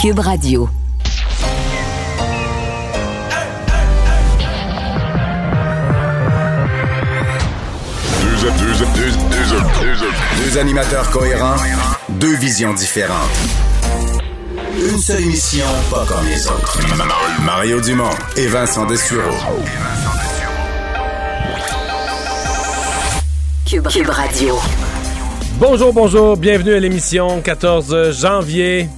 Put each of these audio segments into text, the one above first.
Cube Radio. Deux, deux, deux, deux, deux animateurs cohérents, deux visions différentes. Une seule émission, pas comme les autres. Mario Dumont et Vincent Dessureau. Cube, Cube Radio. Bonjour, bonjour, bienvenue à l'émission 14 janvier.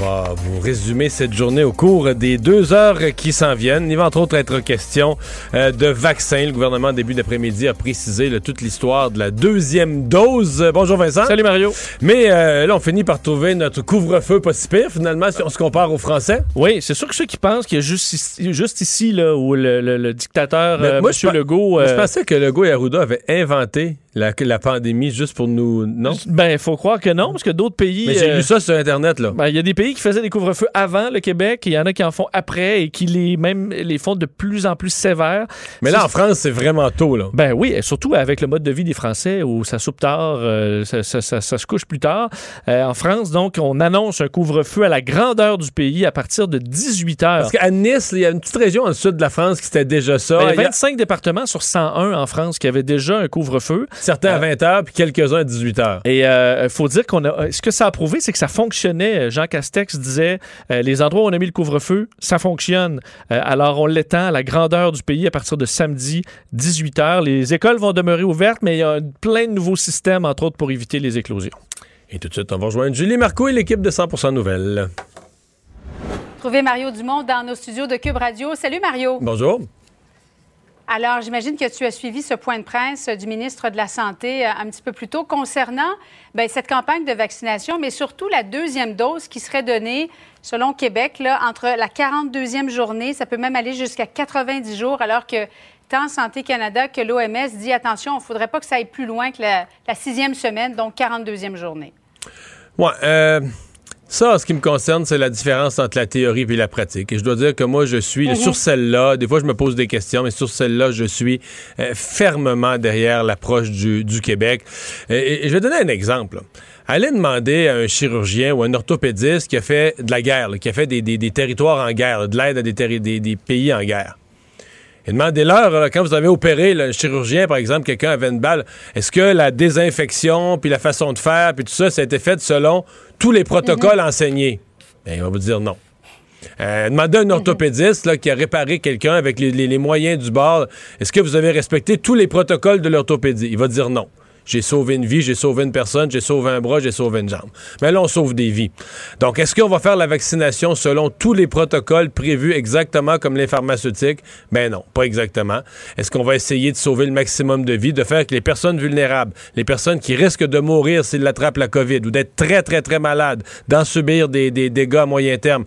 On va vous résumer cette journée au cours des deux heures qui s'en viennent. Il va entre autres être question euh, de vaccins. Le gouvernement, début d'après-midi, a précisé là, toute l'histoire de la deuxième dose. Bonjour Vincent. Salut Mario. Mais euh, là, on finit par trouver notre couvre-feu pas si pire, finalement, si on se compare aux Français. Oui, c'est sûr que ceux qui pensent qu'il y a juste ici, juste ici là, où le, le- le dictateur, euh, moi, pe- Legault... Je euh, pensais que Legault et Arruda avaient inventé la, la pandémie juste pour nous... Non? Ben, il faut croire que non, parce que d'autres pays... Mais j'ai euh, lu ça sur Internet, là. ben, Il y a des pays qui faisaient des couvre-feux avant le Québec, et il y en a qui en font après et qui les même les font de plus en plus sévères. Mais là, en France, c'est vraiment tôt, là. Ben oui, et surtout avec le mode de vie des Français où ça soupe tard, euh, ça, ça- ça- ça se couche plus tard. Euh, en France, donc, on annonce un couvre-feu à la grandeur du pays à partir de 18 heures. Parce qu'à Nice, il y a une petite région en sud de la France qui c'était déjà ça. Ben, il y a 25 départements sur 101 en France qui avaient déjà un couvre-feu. Certains à 20 h puis quelques-uns à 18 h. Et il faut dire qu'on a. Ce que ça a prouvé, c'est que ça fonctionnait. Jean Castex disait euh, les endroits où on a mis le couvre-feu, ça fonctionne. Euh, alors on l'étend à la grandeur du pays à partir de samedi 18 h. Les écoles vont demeurer ouvertes, mais il y a plein de nouveaux systèmes, entre autres pour éviter les éclosions. Et tout de suite, on va rejoindre Julie Marco et l'équipe de 100% Nouvelles. Trouver Mario Dumont dans nos studios de Cube Radio. Salut Mario. Bonjour. Alors, j'imagine que tu as suivi ce point de presse du ministre de la Santé euh, un petit peu plus tôt concernant ben, cette campagne de vaccination, mais surtout la deuxième dose qui serait donnée, selon Québec, là, entre la 42e journée, ça peut même aller jusqu'à 90 jours, alors que tant Santé Canada que l'OMS dit attention, il ne faudrait pas que ça aille plus loin que la, la sixième semaine, donc 42e journée. Ouais, euh, ça, ce qui me concerne, c'est la différence entre la théorie et la pratique. Et je dois dire que moi, je suis sur celle-là. Des fois, je me pose des questions, mais sur celle-là, je suis euh, fermement derrière l'approche du, du Québec. Et, et je vais donner un exemple. Allez demander à un chirurgien ou un orthopédiste qui a fait de la guerre, là, qui a fait des, des- des territoires en guerre, là, de l'aide à des, terri- des- des pays en guerre. Et demandez-leur, là, quand vous avez opéré là, un chirurgien, par exemple, quelqu'un avait une balle, est-ce que la désinfection, puis la façon de faire, puis tout ça, ça a été fait selon tous les protocoles enseignés? Ben, il va vous dire non. Euh, demandez à un orthopédiste là, qui a réparé quelqu'un avec les, les- les moyens du bord, est-ce que vous avez respecté tous les protocoles de l'orthopédie? Il va dire non. J'ai sauvé une vie, j'ai sauvé une personne, j'ai sauvé un bras, j'ai sauvé une jambe. Mais là, on sauve des vies. Donc, est-ce qu'on va faire la vaccination selon tous les protocoles prévus exactement comme les pharmaceutiques? Ben non, pas exactement. Est-ce qu'on va essayer de sauver le maximum de vies, de faire que les personnes vulnérables, les personnes qui risquent de mourir s'ils attrapent la COVID ou d'être très, très, très malades, d'en subir des, des dégâts à moyen terme,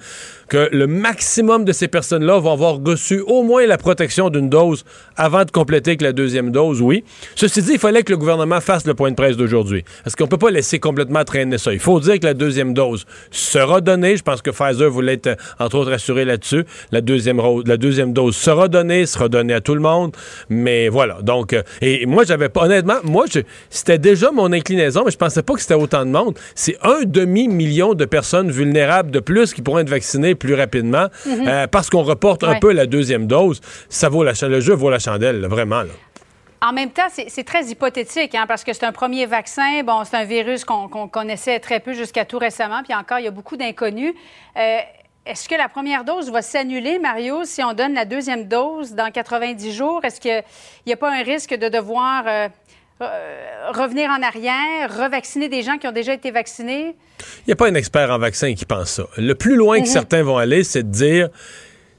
que le maximum de ces personnes-là vont avoir reçu au moins la protection d'une dose avant de compléter avec la deuxième dose, oui. Ceci dit, il fallait que le gouvernement fasse le point de presse d'aujourd'hui? Parce qu'on peut pas laisser complètement traîner ça? Il faut dire que la deuxième dose sera donnée. Je pense que Pfizer voulait être, entre autres, assuré là-dessus. La deuxième, la deuxième dose sera donnée, sera donnée à tout le monde. Mais voilà. Donc, euh, et moi, j'avais pas, honnêtement, moi, c'était déjà mon inclinaison, mais je pensais pas que c'était autant de monde. C'est un demi-million de personnes vulnérables de plus qui pourraient être vaccinées plus rapidement euh, parce qu'on reporte un peu la deuxième dose. Ça vaut la, le jeu vaut la chandelle, là, vraiment. Là. En même temps, c'est très hypothétique, hein, parce que c'est un premier vaccin. Bon, c'est un virus qu'on connaissait très peu jusqu'à tout récemment, puis encore, il y a beaucoup d'inconnus. Euh, Est-ce que la première dose va s'annuler, Mario, si on donne la deuxième dose dans 90 jours? Est-ce qu'il n'y a pas un risque de devoir euh, euh, revenir en arrière, revacciner des gens qui ont déjà été vaccinés? Il n'y a pas un expert en vaccin qui pense ça. Le plus loin que certains vont aller, c'est de dire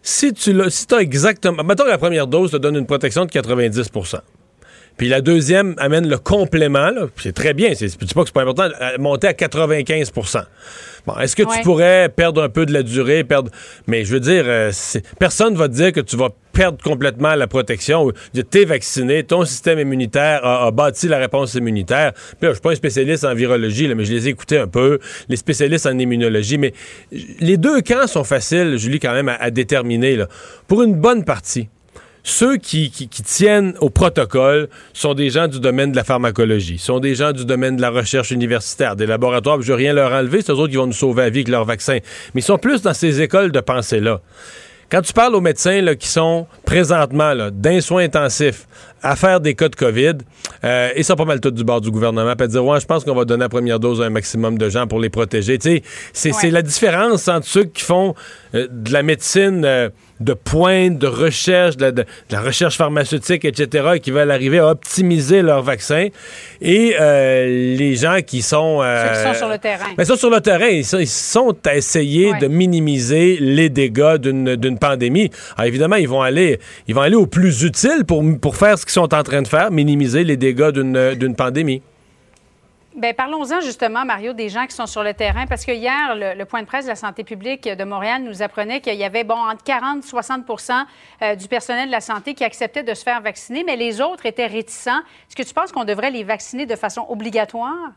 si tu si as exactement. Mettons que la première dose te donne une protection de 90 puis la deuxième amène le complément, c'est très bien, c'est, pas que c'est pas important, monter à 95% Bon, est-ce que Ouais. tu pourrais perdre un peu de la durée, perdre. Mais je veux dire, euh, personne va te dire que tu vas perdre complètement la protection. Tu es vacciné, ton système immunitaire a, a bâti la réponse immunitaire. Puis là, je suis pas un spécialiste en virologie, là, mais je les ai écoutés un peu, les spécialistes en immunologie. Mais les deux camps sont faciles, Julie, quand même, à, à déterminer. Là. Pour une bonne partie, ceux qui, qui, tiennent au protocole sont des gens du domaine de la pharmacologie, sont des gens du domaine de la recherche universitaire, des laboratoires. Je veux rien leur enlever, c'est eux autres qui vont nous sauver la vie avec leur vaccin. Mais ils sont plus dans ces écoles de pensée-là. Quand tu parles aux médecins là, qui sont présentement d'un soin intensif à faire des cas de COVID, euh, ils sont pas mal tous du bord du gouvernement, à dire, ouais, je pense qu'on va donner la première dose à un maximum de gens pour les protéger. C'est la différence entre ceux qui font euh, de la médecine... Euh, de pointe, de recherche, de, la recherche pharmaceutique, etc., qui veulent arriver à optimiser leur vaccin. Et euh, les gens qui sont... Ceux qui sont sur le terrain. Mais sont sur le terrain. Ils sont, à essayer de minimiser les dégâts d'une pandémie. Alors évidemment, ils vont aller, ils vont aller au plus utile pour, pour faire ce qu'ils sont en train de faire, minimiser les dégâts d'une pandémie. Bien, parlons-en justement, Mario, des gens qui sont sur le terrain, parce que hier, le, point de presse de la santé publique de Montréal nous apprenait qu'il y avait, bon, entre 40 et 60% euh, du personnel de la santé qui acceptait de se faire vacciner, mais les autres étaient réticents. Est-ce que tu penses qu'on devrait les vacciner de façon obligatoire?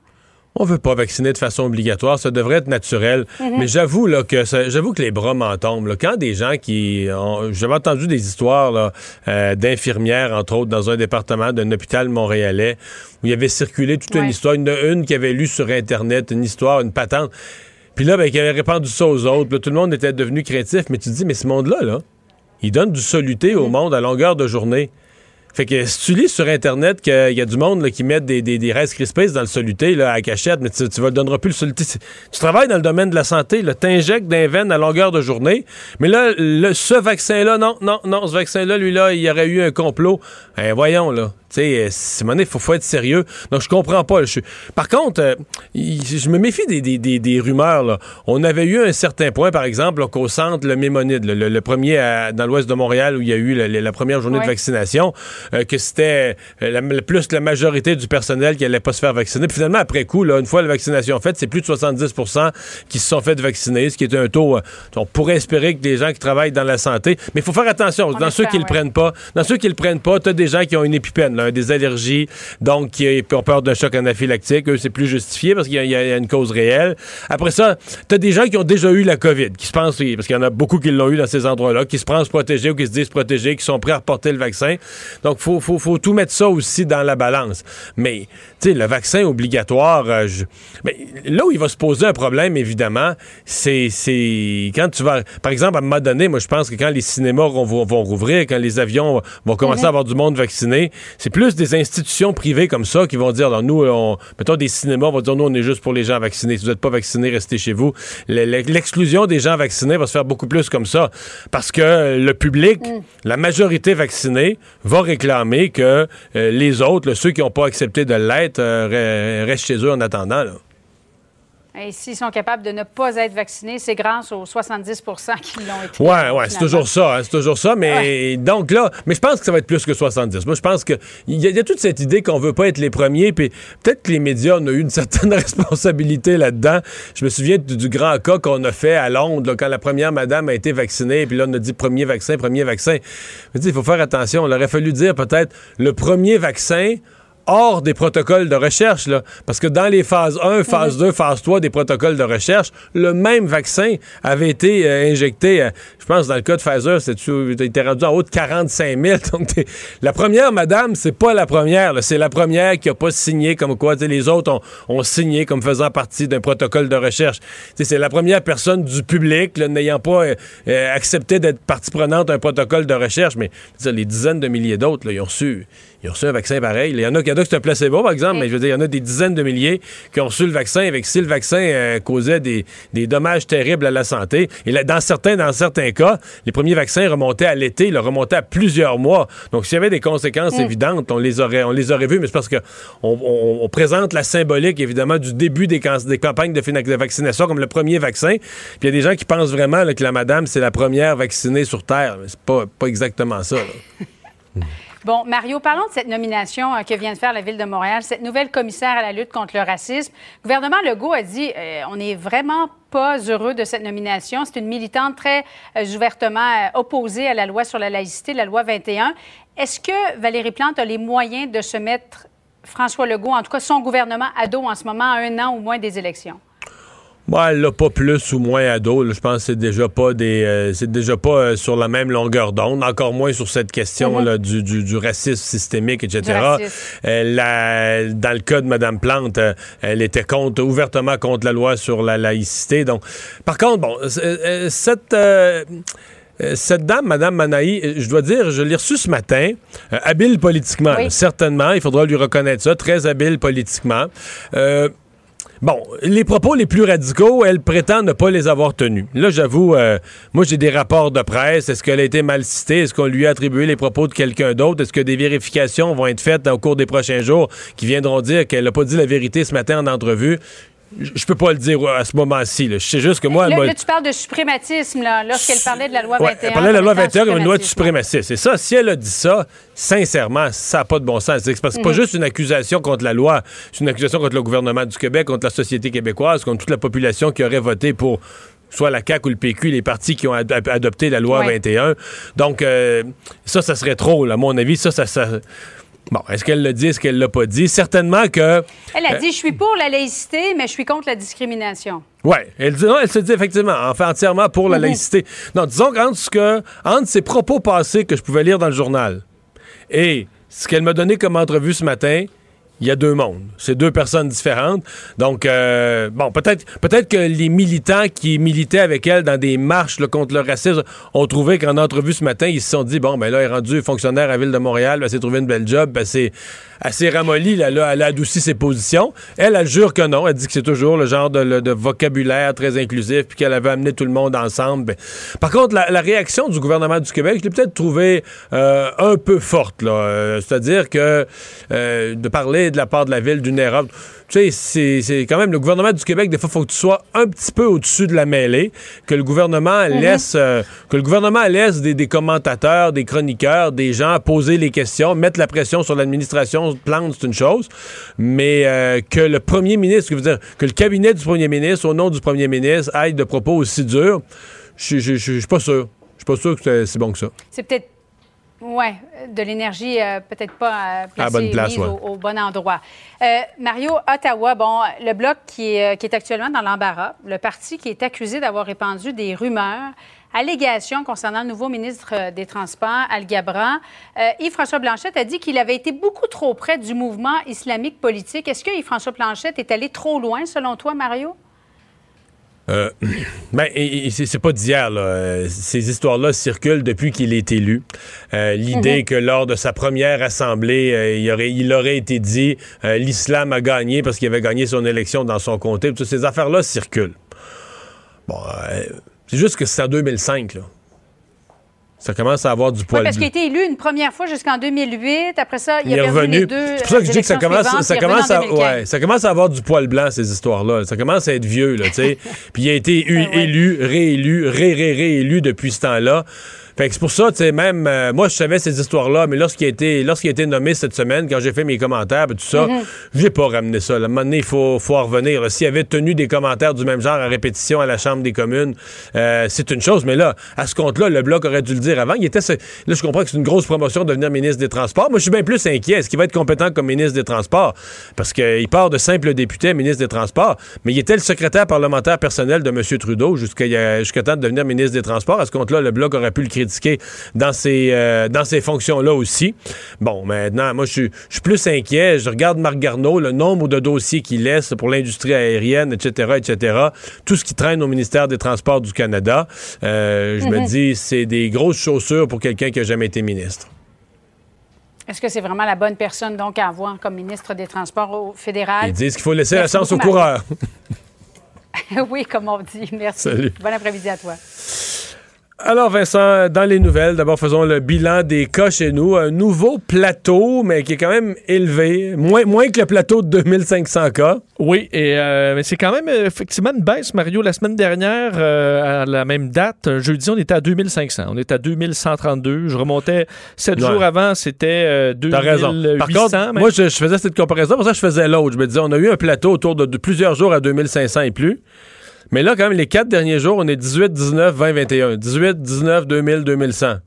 On veut pas vacciner de façon obligatoire, ça devrait être naturel. Mhm. Mais j'avoue là que j'avoue que les bras m'en tombent. Quand des gens qui, j'avais entendu des histoires euh, d'infirmières entre autres dans un département d'un hôpital montréalais où il y avait circulé toute une histoire, une, une qui avait lu sur internet une histoire, une patente. Puis là, ben, qui avait répandu ça aux autres. tout le monde était devenu créatif. Mais tu te dis, mais ce monde-là, là, il donne du soluté au mhm. monde à longueur de journée. Fait que si tu lis sur Internet qu'il y a du monde qui met des, des, des restes crispés dans le soluté là, à cachette, mais tu, tu le donneras plus le soluté. Tu travailles dans le domaine de la santé, t'injectes des veines à longueur de journée, mais là, le, ce vaccin-là, non, non, non, ce vaccin-là, lui-là, il y aurait eu un complot. Ben, voyons, là. Tu sais, euh, il faut, faut être sérieux. Donc, je comprends pas. Par contre, euh, je me méfie des, rumeurs. Là. On avait eu un certain point, par exemple, qu'au centre, le Mémonide, le, premier dans l'ouest de Montréal où il y a eu la, première journée de vaccination, euh, que c'était plus la majorité du personnel qui allait pas se faire vacciner. Puis finalement, après coup, là, une fois la vaccination faite, c'est plus de 70% qui se sont fait vacciner, ce qui est un taux. on pourrait espérer que des gens qui travaillent dans la santé. Mais il faut faire attention. dans ceux qui le prennent pas, dans ceux qui le prennent pas, tu as des gens qui ont une épipène des allergies, donc qui ont peur d'un choc anaphylactique. Eux, c'est plus justifié parce qu'il y, a une cause réelle. Après ça, tu as des gens qui ont déjà eu la COVID, qui se pensent, parce qu'il y en a beaucoup qui l'ont eu dans ces endroits-là, qui se pensent protégés ou qui se disent protégés, qui sont prêts à reporter le vaccin. Donc, il faut, faut, tout mettre ça aussi dans la balance. Mais, tu sais, le vaccin obligatoire, euh, mais là où il va se poser un problème, évidemment, c'est quand tu vas... Par exemple, à un moment donné, moi, je pense que quand les cinémas vont, vont rouvrir, quand les avions vont commencer à avoir du monde vacciné, c'est plus des institutions privées comme ça qui vont dire, alors nous, on, mettons des cinémas, vont dire, nous, on est juste pour les gens vaccinés. Si vous n'êtes pas vaccinés, restez chez vous. L'exclusion des gens vaccinés va se faire beaucoup plus comme ça. Parce que le public, mm. la majorité vaccinée, va réclamer que euh, les autres, ceux qui n'ont pas accepté de l'être, euh, restent chez eux en attendant. Là. Et s'ils sont capables de ne pas être vaccinés, c'est grâce aux 70 qui l'ont été. Oui, ouais, c'est toujours ça. Hein, c'est toujours ça. Mais donc là, mais je pense que ça va être plus que 70. Moi, je pense qu'il y, y, a toute cette idée qu'on veut pas être les premiers. Puis peut-être que les médias ont eu une certaine responsabilité là-dedans. Je me souviens du, grand cas qu'on a fait à Londres, quand la première madame a été vaccinée. Puis là, on a dit premier vaccin, premier vaccin. Il faut faire attention. Il aurait fallu dire peut-être le premier vaccin hors des protocoles de recherche, là, parce que dans les phases 1, phase 2, phase 3 des protocoles de recherche, le même vaccin avait été euh, injecté, euh, je pense dans le cas de Pfizer, c'était rendu en haut de 45 000. Donc, la première, madame, c'est pas la première, c'est la première qui a pas signé comme quoi les autres ont, signé comme faisant partie d'un protocole de recherche. C'est la première personne du public n'ayant pas euh, accepté d'être partie prenante d'un protocole de recherche, mais les dizaines de milliers d'autres, ils ont su ils ont reçu un vaccin pareil. Il y en a, qui ont c'est un placebo, par exemple, mais je veux dire, il y en a des dizaines de milliers qui ont reçu le vaccin avec si le vaccin euh, causait des, dommages terribles à la santé. Et là, dans certains, dans certains cas, les premiers vaccins remontaient à l'été, ils remontaient à plusieurs mois. Donc, s'il y avait des conséquences évidentes, on les aurait, on les aurait vues, mais c'est parce que on, présente la symbolique, évidemment, du début des, des campagnes de, vaccination comme le premier vaccin. Puis il y a des gens qui pensent vraiment que la madame, c'est la première vaccinée sur Terre. Mais c'est pas, pas exactement ça. Bon, Mario, parlons de cette nomination euh, que vient de faire la Ville de Montréal, cette nouvelle commissaire à la lutte contre le racisme. Le gouvernement Legault a dit euh, on n'est vraiment pas heureux de cette nomination. C'est une militante très euh, ouvertement opposée à la loi sur la laïcité, la loi 21. Est-ce que Valérie Plante a les moyens de se mettre François Legault, en tout cas son gouvernement, à dos en ce moment, à un an ou moins des élections? Moi, elle l'a pas plus ou moins à dos. Je pense que c'est déjà pas des, euh, c'est déjà pas euh, sur la même longueur d'onde. Encore moins sur cette question là, du, du, du, racisme systémique, etc. Euh, dans le cas de Mme Plante, elle était contre, ouvertement contre la loi sur la laïcité. Donc, par contre, bon, cette cette dame, Mme Manaï, je dois dire, je l'ai reçue ce matin, habile politiquement, certainement, il faudra lui reconnaître ça, très habile politiquement. Euh, Bon, les propos les plus radicaux, elle prétend ne pas les avoir tenus. Là, j'avoue, euh, moi, j'ai des rapports de presse. Est-ce qu'elle a été mal citée? Est-ce qu'on lui a attribué les propos de quelqu'un d'autre? Est-ce que des vérifications vont être faites au cours des prochains jours qui viendront dire qu'elle n'a pas dit la vérité ce matin en entrevue? Je peux pas le dire à ce moment-ci. Je sais juste que moi. Là, tu parles de suprématisme, là, lorsqu'elle parlait de la loi 21. elle parlait de la loi 21 comme une loi de suprématisme. C'est ça. Si elle a dit ça, sincèrement, ça n'a pas de bon sens. C'est pas, pas mhm. juste une accusation contre la loi. C'est une accusation contre le gouvernement du Québec, contre la société québécoise, contre toute la population qui aurait voté pour soit la CAQ ou le PQ, les partis qui ont adopté la loi 21. Donc, euh, ça, ça serait trop, à mon avis. Ça, ça, ça Bon, est-ce qu'elle l'a dit, est-ce qu'elle l'a pas dit? Certainement que. Elle a dit, je suis pour la laïcité, mais je suis contre la discrimination. Oui, elle dit, non, elle se dit effectivement, enfin entièrement pour la mhm. laïcité. Non, disons qu'entre ce que, entre ses propos passés que je pouvais lire dans le journal et ce qu'elle m'a donné comme entrevue ce matin, il y a deux mondes. C'est deux personnes différentes. Donc, euh, bon, peut-être peut-être que les militants qui militaient avec elle dans des marches contre le racisme ont trouvé qu'en entrevue ce matin, ils se sont dit, bon, ben là, elle est rendue fonctionnaire à Ville de Montréal, elle s'est trouvé une belle job, ben c'est assez ramolli, là, là, elle a adouci ses positions. Elle, elle jure que non. Elle dit que c'est toujours le genre de, vocabulaire très inclusif, puis qu'elle avait amené tout le monde ensemble. Ben, par contre, la, réaction du gouvernement du Québec, je l'ai peut-être trouvée euh, un peu forte. Euh, c'est-à-dire que euh, de parler de la part de la ville d'une erreur tu sais, c'est quand même le gouvernement du Québec, des fois, il faut que tu sois un petit peu au-dessus de la mêlée, que le gouvernement mhm. laisse, euh, que le gouvernement laisse des, commentateurs, des chroniqueurs, des gens poser les questions, mettre la pression sur l'administration, plante, c'est une chose, mais euh, que le premier ministre, que, dire, que le cabinet du premier ministre, au nom du premier ministre, aille de propos aussi durs, je suis pas sûr. Je suis pas sûr que c'est si bon que ça. C'est peut-être oui, de l'énergie euh, peut-être pas euh, placée au, bon endroit. Euh, Mario, Ottawa, bon, le bloc qui est, qui est actuellement dans l'embarras, le parti qui est accusé d'avoir répandu des rumeurs, allégations concernant le nouveau ministre des Transports, Al Gabran. Yves-François Blanchette a dit qu'il avait été beaucoup trop près du mouvement islamique politique. Est-ce que Yves-François Blanchette est allé trop loin, selon toi, Mario? Euh, ben, c'est pas d'hier. Là. Ces histoires-là circulent depuis qu'il est élu. Euh, l'idée mhm. que lors de sa première assemblée, euh, il, aurait, il aurait été dit euh, l'islam a gagné parce qu'il avait gagné son élection dans son comté. Toutes ces affaires-là circulent. Bon, c'est juste que c'est en 2005. Là. Ça commence à avoir du poil. Oui, parce qu'il a été élu une première fois jusqu'en 2008. Après ça, il, est revenu. Deux, c'est pour ça que je dis que ça commence, ça commence, à, ouais, ça commence à avoir du poil blanc, ces histoires-là. Ça commence à être vieux, là, tu sais. Puis il a été ben élu, réélu, ré-ré-réélu depuis ce temps-là. Fait que c'est pour ça, tu sais, même euh, moi, je savais ces histoires-là, mais lorsqu'il a été, lorsqu'il a été nommé cette semaine, quand j'ai fait mes commentaires, tout ça, mm-hmm. j'ai pas ramené ça. À un moment donné, il faut, faut en revenir. S'il avait tenu des commentaires du même genre à répétition à la Chambre des communes, euh, c'est une chose. Mais là, à ce compte-là, le Bloc aurait dû le dire avant. Il était, là, je comprends que c'est une grosse promotion de devenir ministre des Transports. Moi, je suis bien plus inquiet. Est-ce qu'il va être compétent comme ministre des Transports? Parce qu'il part de simple député ministre des Transports, mais il était le secrétaire parlementaire personnel de M. Trudeau jusqu'à jusqu'à temps de devenir ministre des Transports. À ce compte-là, le Bloc aurait pu le critiquer dans ces, euh, dans ces fonctions-là aussi. Bon, maintenant, moi, je suis plus inquiet. Je regarde Marc Garneau, le nombre de dossiers qu'il laisse pour l'industrie aérienne, etc., etc., tout ce qui traîne au ministère des Transports du Canada. Euh, je me mhm. dis, c'est des grosses chaussures pour quelqu'un qui n'a jamais été ministre. Est-ce que c'est vraiment la bonne personne, donc, à avoir comme ministre des Transports au fédéral? Ils disent qu'il faut laisser la chance aux coureurs. oui, comme on dit. Merci. Salut. Bon après-midi à toi. Alors Vincent, dans les nouvelles, d'abord faisons le bilan des cas chez nous. Un nouveau plateau, mais qui est quand même élevé, moins, moins que le plateau de 2500 cas. Oui, et euh, mais c'est quand même effectivement une baisse, Mario. La semaine dernière, euh, à la même date, jeudi, on était à 2500. On était à 2132. Je remontais sept jours avant, c'était 2800. Euh, raison. Par contre, moi, je, faisais cette comparaison, pour ça je faisais l'autre. Je me disais, on a eu un plateau autour de plusieurs jours à 2500 et plus. Mais là, quand même, les quatre derniers jours, on est 18, 19, 20, 21. 18, 19, 2000, 2100.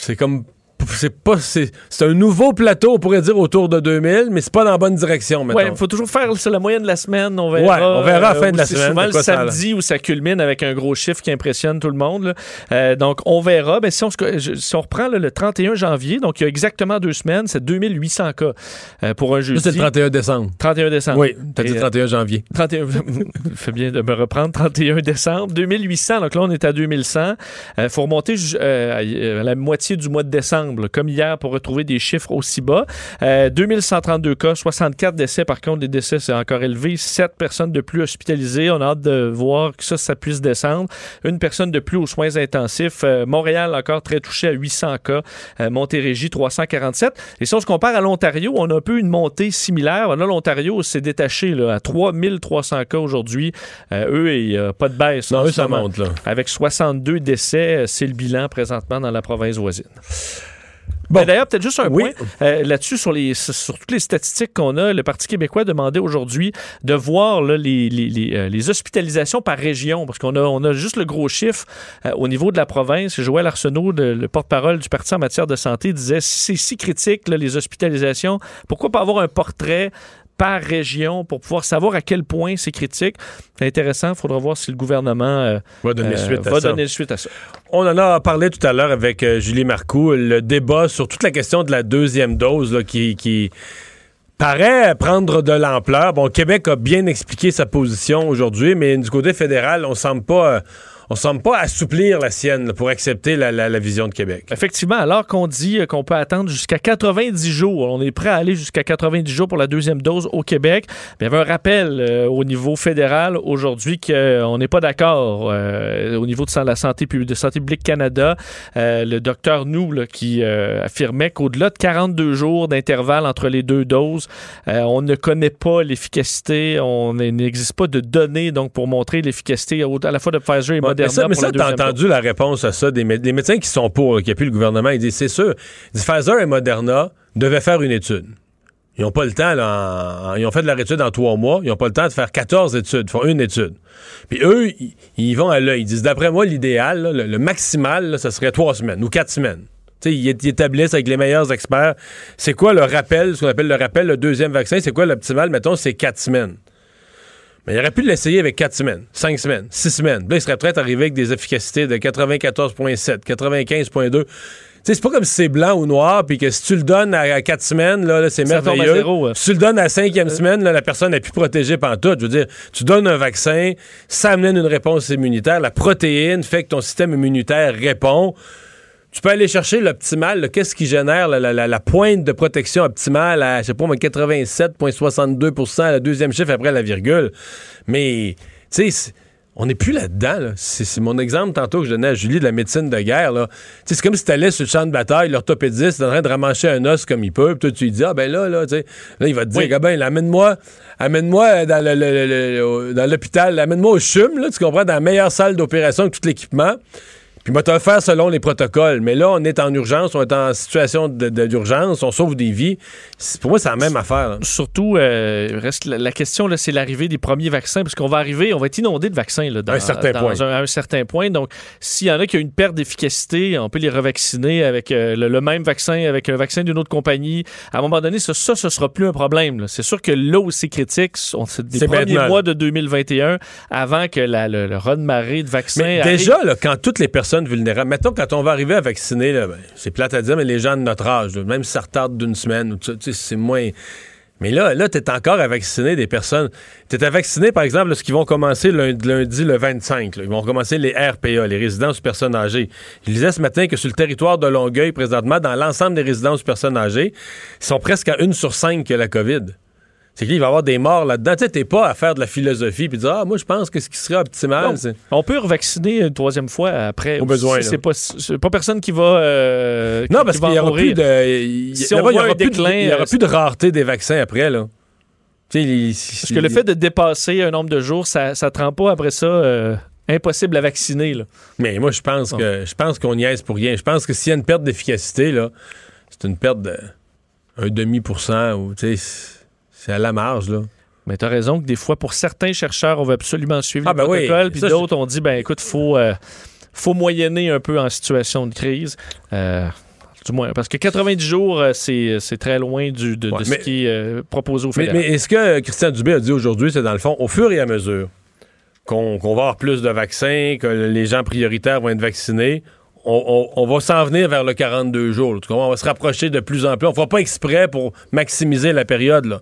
C'est comme c'est pas c'est un nouveau plateau, on pourrait dire autour de 2000, mais c'est pas dans la bonne direction maintenant. Ouais, il faut toujours faire c'est la moyenne de la semaine, on verra. Ouais, on verra à la fin de la c'est semaine. souvent de le quoi ça a samedi où ça culmine avec un gros chiffre qui impressionne tout le monde. Euh, donc on verra. Ben, si, on, si on reprend là, le 31 janvier, donc il y a exactement deux semaines, c'est 2800 cas euh, pour un jeudi. C'est le 31 décembre. 31 décembre. Oui, t'as dit Et, euh, 31 janvier. 31, fait bien de me reprendre, 31 décembre, 2800, donc là on est à 2100. Il faut remonter euh, à la moitié du mois de décembre, comme hier, pour retrouver des chiffres aussi bas. Euh, 2132 cas, 64 décès, par contre, les décès c'est encore élevé, 7 personnes de plus hospitalisées. On a hâte de voir que ça, ça puisse descendre. Une personne de plus aux soins intensifs. Euh, Montréal encore très touché à 800 cas. Euh, Montérégie 347. Et si on se compare à l'Ontario, on a un peu une montée similaire. Là, l'Ontario s'est détaché là, à 3300 cas aujourd'hui. Euh, eux, il n'y a pas de baisse. Non, eux, ça monte, là. Avec 62 décès, euh, c'est le bilan présentement dans la province voisine. Bon. D'ailleurs, peut-être juste un Oui. point euh, là-dessus sur, les, sur toutes les statistiques qu'on a. Le Parti québécois demandait aujourd'hui de voir là, les, les, les, euh, les hospitalisations par région, parce qu'on a, on a juste le gros chiffre euh, au niveau de la province. Joël Arsenault, le, le porte-parole du parti en matière de santé, disait si c'est si critique, là, les hospitalisations, pourquoi pas avoir un portrait par région pour pouvoir savoir à quel point c'est critique. C'est intéressant. Il faudra voir si le gouvernement euh, Va donner euh, suite à va ça. donner suite à ça. On en a parlé tout à l'heure avec euh, Julie Marcoux, le débat sur toute la question de la deuxième dose là, qui, qui paraît prendre de l'ampleur. Bon, Québec a bien expliqué sa position aujourd'hui, mais du côté fédéral, on semble pas, on semble pas assouplir la sienne là, pour accepter la, la- la vision de Québec. Effectivement, alors qu'on dit euh, qu'on peut attendre jusqu'à 90 jours, on est prêt à aller jusqu'à 90 jours pour la deuxième dose au Québec. Mais il y avait un rappel euh, au niveau fédéral aujourd'hui qu'on n'est pas d'accord euh, au niveau de la santé publique, de Santé publique Canada. Euh, le docteur Nou là, qui euh, affirmait qu'au-delà de 42 jours d'intervalle entre les deux doses, euh, on ne connaît pas l'efficacité, on n'existe pas de données donc pour montrer l'efficacité à la fois de Pfizer et Ouais, Mais ça, mais ça, t'as entendu la réponse à ça des, mé- des médecins qui sont pour, qui appuient le gouvernement. Ils disent, c'est sûr, ils disent, Pfizer et Moderna devaient faire une étude. Ils n'ont pas le temps, là, en- ils ont fait de leur étude en trois mois, ils n'ont pas le temps de faire 14 études, ils font une étude. Puis eux, ils, ils vont à l'œil. Ils disent, d'après moi, l'idéal, le, le maximal, là, ce serait trois semaines ou quatre semaines. Ils établissent avec les meilleurs experts. C'est quoi le rappel, ce qu'on appelle le rappel, le deuxième vaccin, c'est quoi l'optimal? Mettons, c'est quatre semaines. Mais il aurait pu l'essayer avec 4 semaines, 5 semaines, 6 semaines. Là, il serait peut-être arrivé avec des efficacités de 94,7, 95,2. Tu sais, c'est pas comme si c'est blanc ou noir, puis que si tu le donnes à 4 semaines, là, là, c'est merveilleux. zéro, ouais. Si tu le donnes à la cinquième semaine, là, la personne n'est plus protégée pantoute. Je veux dire, tu donnes un vaccin, ça amène une réponse immunitaire. La protéine fait que ton système immunitaire répond. Tu peux aller chercher l'optimal. Qu'est-ce qui génère la, la- la- la pointe de protection optimale à, je sais pas, moi, 87,62 à la deuxième chiffre après la virgule. Mais, tu sais, on n'est plus là-dedans. là. C'est mon exemple tantôt que je donnais à Julie de la médecine de guerre. là. Tu sais, C'est comme si tu allais sur le champ de bataille, l'orthopédiste est en train de ramancher un os comme il peut, puis toi tu lui dis Ah ben là, là, tu sais, là, il va te dire, Oui. Gabin, là, amène-moi, amène-moi dans le- le- le- le- au- dans l'hôpital, amène-moi au CHUM, là, tu comprends, dans la meilleure salle d'opération avec tout l'équipement. Puis le faire selon les protocoles. Mais là, on est en urgence, on est en situation de- de- d'urgence, on sauve des vies. Pour moi, c'est la même affaire. là. surtout, euh, reste la, la question, c'est l'arrivée des premiers vaccins, parce qu'on va arriver, on va être inondé de vaccins là, dans, un certain dans point. Un, à un certain point. Donc, s'il y en a qui ont une perte d'efficacité, on peut les revacciner avec euh, le, le même vaccin, avec un vaccin d'une autre compagnie. À un moment donné, ça, ça, ce sera plus un problème. C'est sûr que là où c'est critique, on- des premiers maintenant. mois de 2021, avant que la, le, le raz-de-marée de vaccins Mais arrive. déjà, là, quand toutes les personnes vulnérables, mettons quand on va arriver à vacciner, là, ben, c'est plate à dire, mais les gens de notre âge, là, même si ça retarde d'une semaine, c'est moins. Mais là, là, t'es encore à vacciner des personnes. T'es à vacciner, par exemple, ce qui vont commencer lundi, le 25. là. Ils vont commencer les RPA, les résidences personnes âgées. Je lisais ce matin que sur le territoire de Longueuil, présentement, dans l'ensemble des résidences personnes âgées, ils sont presque à une sur cinq que la COVID. C'est qu'il va y avoir des morts là-dedans. Tu sais, t'es pas à faire de la philosophie puis dire, ah, moi, je pense que ce qui serait optimal, c'est. On peut revacciner une troisième fois après. Au besoin. C'est pas, pas personne qui va. euh, Non, parce qui qu'il n'y en aura plus de. il- Si y aura un plus déclin, Il n'y aura euh, plus de rareté des vaccins après, là. Il- Parce que le fait de dépasser un nombre de jours, ça ne te rend pas après ça euh, impossible à vacciner. Là. Mais moi, je pense que je pense qu'on niaise pour rien. Je pense que s'il y a une perte d'efficacité, là, c'est une perte de un demi pour cent ou tu sais, c'est à la marge, là. Mais tu as raison que des fois, pour certains chercheurs, on veut absolument suivre Ah, le ben oui. puis d'autres, on dit, ben écoute, faut, euh, faut moyenner un peu en situation de crise. Euh, du moins. Parce que 90 jours, euh, c'est très loin du, de, ce qui est euh, proposé au fédéral. mais est-ce que Christian Dubé a dit aujourd'hui, c'est dans le fond, au fur et à mesure qu'on qu'on va avoir plus de vaccins, que les gens prioritaires vont être vaccinés, on, on- on va s'en venir vers le 42 jours. là. On va se rapprocher de plus en plus. On ne fera pas exprès pour maximiser la période. Là.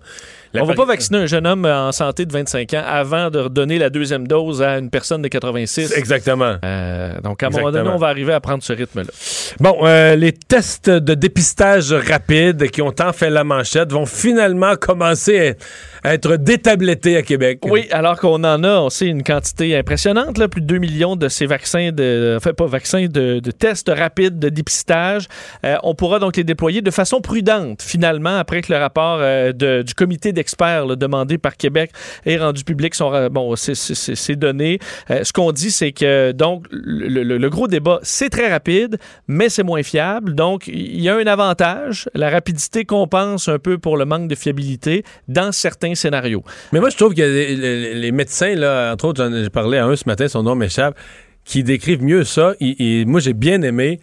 La On va péri- pas vacciner un jeune homme en santé de 25 ans avant de redonner la deuxième dose à une personne de 86. Exactement. Euh, donc, à un moment donné, on va arriver à prendre ce rythme-là. Bon, euh, les tests de dépistage rapide qui ont tant fait la manchette vont finalement commencer à être détablettés à Québec. Oui, alors qu'on en a, on sait, une quantité impressionnante, là, plus de 2 millions de ces vaccins, de, enfin pas vaccins, de, tests rapides de dépistage. Euh, on pourra donc les déployer de façon prudente, finalement, après que le rapport euh, de- du comité d'experts là, demandé par Québec est rendu public. Son, bon, c'est- c'est c'est- c'est donné. Euh, ce qu'on dit, c'est que, donc, le, le- le gros débat, c'est très rapide, mais c'est moins fiable. Donc, il y a un avantage. La rapidité compense un peu pour le manque de fiabilité dans certains scénarios. Mais moi, je trouve que les, médecins, là, entre autres, j'ai parlé à un ce matin, son nom m'échappe, qui décrivent mieux ça. Moi, j'ai bien aimé.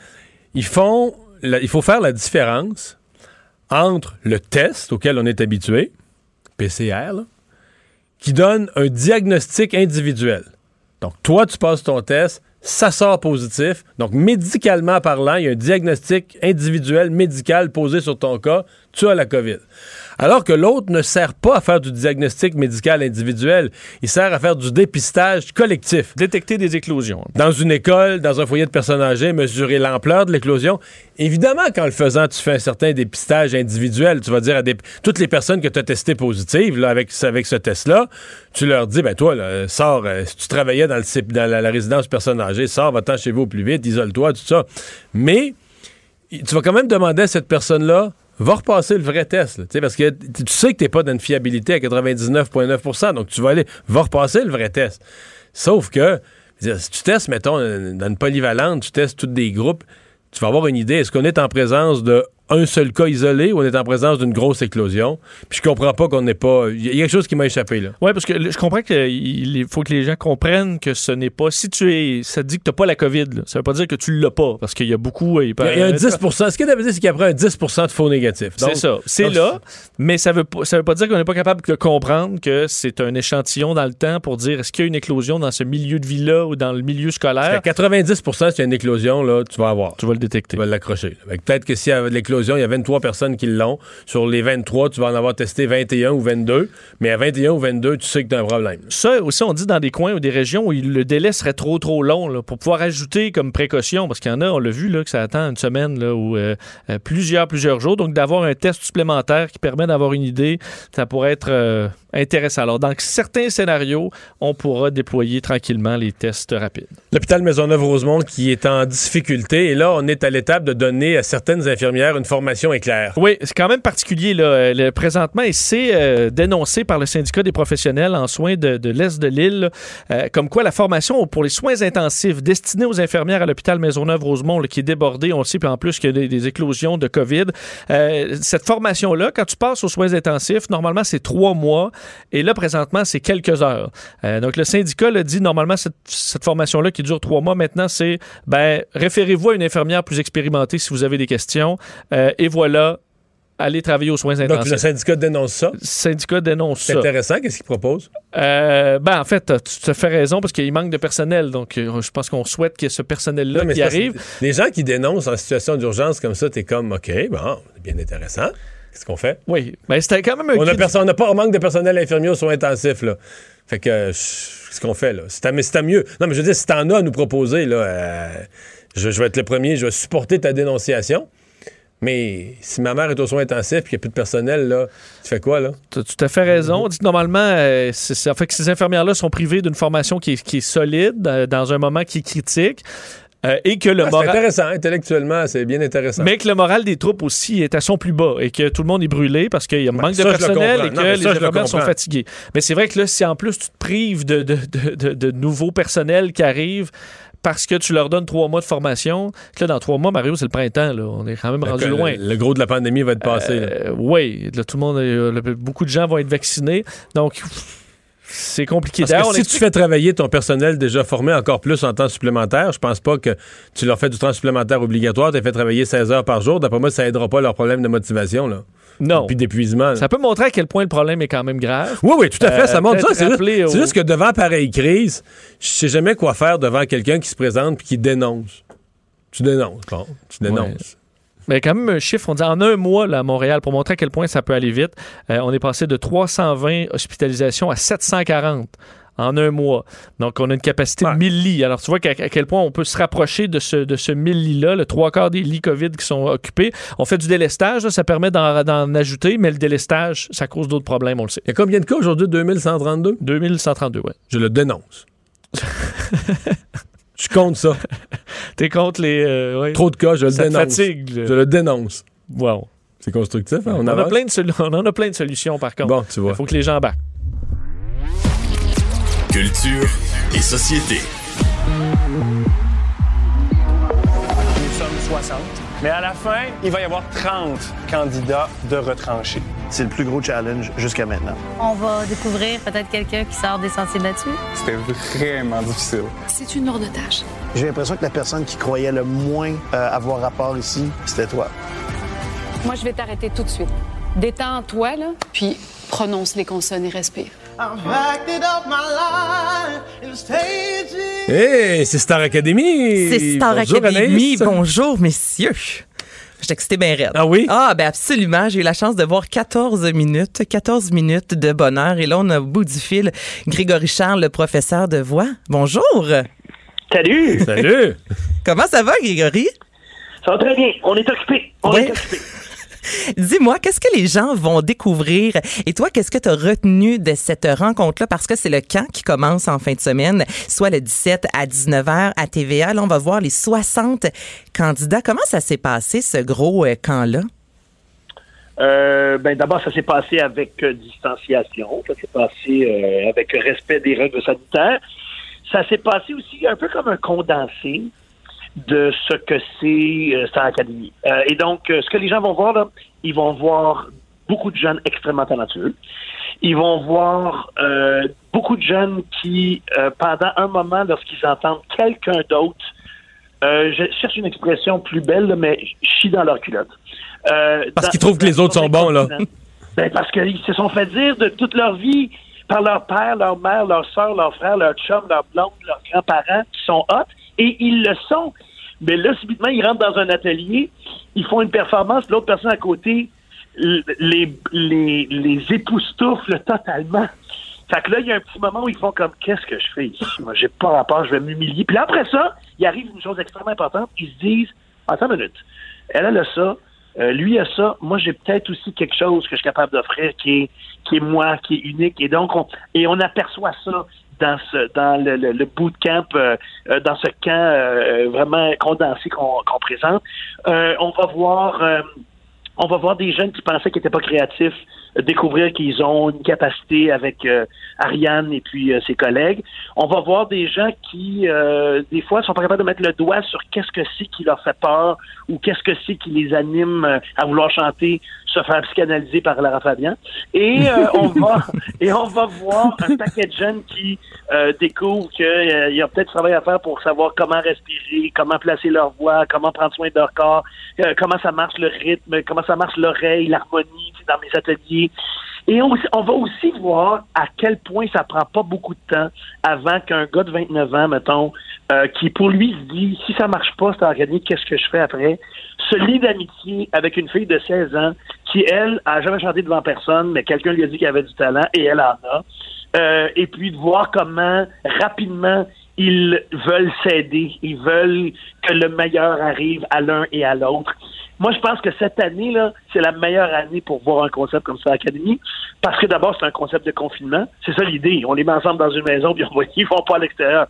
Ils font. il faut faire la différence entre le test auquel on est habitué, PCR, qui donne un diagnostic individuel. Donc, toi, tu passes ton test, ça sort positif. Donc, médicalement parlant, il y a un diagnostic individuel, médical posé sur ton cas, tu as la COVID. Alors que l'autre ne sert pas à faire du diagnostic médical individuel, il sert à faire du dépistage collectif. Détecter des éclosions. Dans une école, dans un foyer de personnes âgées, mesurer l'ampleur de l'éclosion. Évidemment, qu'en le faisant, tu fais un certain dépistage individuel. Tu vas dire à des- toutes les personnes que tu as testées positives là, avec, avec ce test-là, tu leur dis, ben toi, là, sors, euh, si tu travaillais dans, le, CIP dans la, la résidence personnes âgées, sors, va-t'en chez vous au plus vite, isole-toi, tout ça. Mais tu vas quand même demander à cette personne-là, va repasser le vrai test, tu parce que tu sais que t'es pas dans une fiabilité à 99,9% donc tu vas aller, va repasser le vrai test. Sauf que, si tu testes, mettons, dans une polyvalente, tu testes tous des groupes, tu vas avoir une idée, est-ce qu'on est en présence de un seul cas isolé ou on est en présence d'une grosse éclosion? Puis je comprends pas qu'on n'est pas... Il y a quelque chose qui m'a échappé, là. Oui, parce que je comprends qu'il faut que les gens comprennent que ce n'est pas. Si tu es. Ça te dit que tu n'as pas la COVID, là. ça veut pas dire que tu l'as pas, parce qu'il y a beaucoup. Il, a, il y a un 10 Ce que veut dire, c'est qu'il y a un 10% de faux négatifs. C'est ça. C'est là, mais ça veut pas, ça veut pas dire qu'on n'est pas capable de comprendre que c'est un échantillon dans le temps pour dire est-ce qu'il y a une éclosion dans ce milieu de vie-là ou dans le milieu scolaire? À 90 s'il y a une éclosion, là, tu vas avoir. Tu vas le détecter. Tu vas l'accrocher. Peut-être que s'il y avait de il y a 23 personnes qui l'ont. Sur les 23, tu vas en avoir testé 21 ou 22. Mais à 21 ou 22, tu sais que tu as un problème. Ça aussi, on dit dans des coins ou des régions où le délai serait trop, trop long pour pouvoir ajouter comme précaution, parce qu'il y en a, on l'a vu, que ça attend une semaine ou euh, euh, plusieurs, plusieurs jours. Donc, d'avoir un test supplémentaire qui permet d'avoir une idée, ça pourrait être euh, intéressant. Alors, dans certains scénarios, on pourra déployer tranquillement les tests rapides. L'hôpital Maisonneuve-Rosemont qui est en difficulté. Et là, on est à l'étape de donner à certaines infirmières une formation éclair. Oui, c'est quand même particulier là, le- présentement et c'est euh, dénoncé par le syndicat des professionnels en soins de, l'Est de l'île, euh, comme quoi la formation pour les soins intensifs destinés aux infirmières à l'hôpital Maisonneuve-Rosemont, qui est débordé, on le sait, puis en plus qu'il y a des, des éclosions de COVID. Euh, cette formation-là, quand tu passes aux soins intensifs, normalement c'est trois mois et là présentement c'est quelques heures. Euh, donc le syndicat l'a dit, normalement cette, cette formation-là qui dure trois mois, maintenant c'est, ben, référez-vous à une infirmière plus expérimentée si vous avez des questions. Euh, et voilà, allez travailler aux soins Donc, le intensifs. syndicat dénonce ça? Le syndicat dénonce C'est ça. intéressant. Qu'est-ce qu'il propose? Euh, ben, en fait, tu te fais raison parce qu'il manque de personnel. Donc, euh, je pense qu'on souhaite qu'il y ait ce personnel-là qui c'est arrive. Les gens qui dénoncent en situation d'urgence comme ça, t'es comme, OK, bon, c'est bien intéressant. Qu'est-ce qu'on fait? Oui, mais c'était quand même un On a on n'a pas on manque de personnel infirmier aux soins intensifs, là. Fait que, euh, qu'est-ce qu'on fait, là? C'est à, mais c'est à mieux. Non, mais je veux dire, si t'en as à nous proposer, là, euh, je, je vais être le premier, je vais supporter ta dénonciation. Mais si ma mère est aux soins intensifs et qu'il n'y a plus de personnel, là, tu fais quoi, là? Tu as tout à fait raison. Dit normalement, euh, c'est, c'est- en fait, que ces infirmières-là sont privées d'une formation qui est, qui est solide euh, dans un moment qui est critique euh, et que le Ah, c'est moral. intéressant, intellectuellement, c'est bien intéressant. Mais que le moral des troupes aussi est à son plus bas et que tout le monde est brûlé parce qu'il y a manque ça, de je le personnel et que Non, les ça, je le infirmières sont fatiguées. Mais c'est vrai que là, si en plus tu te prives de, de, de, de- de nouveaux personnels qui arrivent parce que tu leur donnes trois mois de formation, que là, dans trois mois, Mario, c'est le printemps. Là. On est quand même rendu loin. Le, le gros de la pandémie va être passé. Euh, oui, tout le monde, euh, beaucoup de gens vont être vaccinés. Donc, c'est compliqué. Parce que si explique- tu fais travailler ton personnel déjà formé encore plus en temps supplémentaire, je pense pas que tu leur fais du temps supplémentaire obligatoire, tu les fais travailler 16 heures par jour. D'après moi, ça aidera pas leur problème de motivation, là. non. Puis d'épuisement. Ça peut montrer à quel point le problème est quand même grave. Oui, oui, tout à fait. Euh, ça montre ça. C'est juste, au- juste que devant pareille crise, je sais jamais quoi faire devant quelqu'un qui se présente puis qui dénonce. Tu dénonces. Bon, tu dénonces. Mais quand même un chiffre, on dit en un mois là, à Montréal, pour montrer à quel point ça peut aller vite, euh, on est passé de 320 hospitalisations à 740 en un mois. Donc, on a une capacité Ouais. de 1000 lits. Alors, tu vois à quel point on peut se rapprocher de ce, de ce 1000 lits-là, le trois quarts des lits COVID qui sont occupés. On fait du délestage, là, ça permet d'en ajouter, mais le délestage, ça cause d'autres problèmes, on le sait. Il y a combien de cas aujourd'hui? 2132? 2132, ouais. Je le dénonce. je compte ça. T'es contre les... euh, ouais. Trop de cas, je le Ça dénonce. fatigue. Je le dénonce. Wow. C'est constructif, hein? On, On, a plein de on en a plein de solutions, par contre. Bon, tu vois. Il faut que les gens embarquent. Culture et société. Mais à la fin, il va y avoir 30 candidats de retranchés. C'est le plus gros challenge jusqu'à maintenant. On va découvrir peut-être quelqu'un qui sort des sentiers battus. C'était vraiment difficile. C'est une lourde tâche. J'ai l'impression que la personne qui croyait le moins euh, avoir rapport ici, c'était toi. Moi, je vais t'arrêter tout de suite. Détends-toi, là, puis prononce les consonnes et respire. Hey, c'est Star Academy! C'est Star Bonjour, Academy. Anaïs. Bonjour, messieurs. J'ai excité bien raide. Ah oui? Ah, ben absolument. J'ai eu la chance de voir 14 minutes, 14 minutes de bonheur. Et là, on a au bout du fil Grégory Charles, le professeur de voix. Bonjour. Salut! Salut! Comment ça va, Grégory? Ça va très bien. On est occupé. On Ouais. est occupé. Dis-moi, qu'est-ce que les gens vont découvrir? Et toi, qu'est-ce que tu as retenu de cette rencontre-là? Parce que c'est le camp qui commence en fin de semaine, soit le 17 à 19h à TVA. Là, on va voir les 60 candidats. Comment ça s'est passé, ce gros euh, camp-là? Euh, ben, d'abord, ça s'est passé avec euh, distanciation. Ça s'est passé avec respect des règles sanitaires. Ça s'est passé aussi un peu comme un condensé de ce que c'est euh, Star Academy. Euh, et donc, euh, ce que les gens vont voir, là, ils vont voir beaucoup de jeunes extrêmement talentueux. Ils vont voir euh, beaucoup de jeunes qui, euh, pendant un moment, lorsqu'ils entendent quelqu'un d'autre, euh, je cherche une expression plus belle, mais chient dans leur culotte. Euh, Parce qu'ils trouvent que les autres sont bons, là. Ben, parce qu'ils se sont fait dire de toute leur vie par leur père, leur mère, leur soeur, leur frère, leur chum, leur blonde, leurs grands-parents qui sont hot, et ils le sont. Mais là, subitement, ils rentrent dans un atelier, ils font une performance, l'autre personne à côté les, les, les époustoufle totalement. Fait que là, il y a un petit moment où ils font comme qu'est-ce que je fais ici? Moi, j'ai pas rapport, je vais m'humilier. Puis après ça, il arrive une chose extrêmement importante. Ils se disent Attends une minute. Elle, elle a ça, euh, lui a ça, moi j'ai peut-être aussi quelque chose que je suis capable d'offrir qui est qui est moi, qui est unique. Et donc on et on aperçoit ça dans ce dans le, le, le bootcamp, euh, euh, dans ce camp euh, vraiment condensé qu'on présente. Euh, on va voir euh, on va voir des jeunes qui pensaient qu'ils n'étaient pas créatifs euh, découvrir qu'ils ont une capacité avec euh, Ariane et puis euh, ses collègues. On va voir des gens qui, euh, des fois, sont pas capables de mettre le doigt sur qu'est-ce que c'est qui leur fait peur ou qu'est-ce que c'est qui les anime euh, à vouloir chanter, se faire psychanalyser par Lara Fabian. Et euh, on va et on va voir un paquet de jeunes qui euh, découvrent qu'il y a peut-être du travail à faire pour savoir comment respirer, comment placer leur voix, comment prendre soin de leur corps, euh, comment ça marche le rythme, comment ça marche l'oreille, l'harmonie dans mes ateliers. Et on, va aussi voir à quel point ça prend pas beaucoup de temps avant qu'un gars de 29 ans, mettons, euh, qui pour lui se dit si ça marche pas, c'est organisé, qu'est-ce que je fais après, se lie d'amitié avec une fille de 16 ans qui, elle, a jamais chanté devant personne, mais quelqu'un lui a dit qu'elle avait du talent et elle en a. Euh, et puis de voir comment rapidement ils veulent s'aider, ils veulent que le meilleur arrive à l'un et à l'autre. Moi, je pense que cette année, là, c'est la meilleure année pour voir un concept comme ça à l'Académie, parce que d'abord, c'est un concept de confinement. C'est ça l'idée. On les met ensemble dans une maison, puis on ils vont pas à l'extérieur.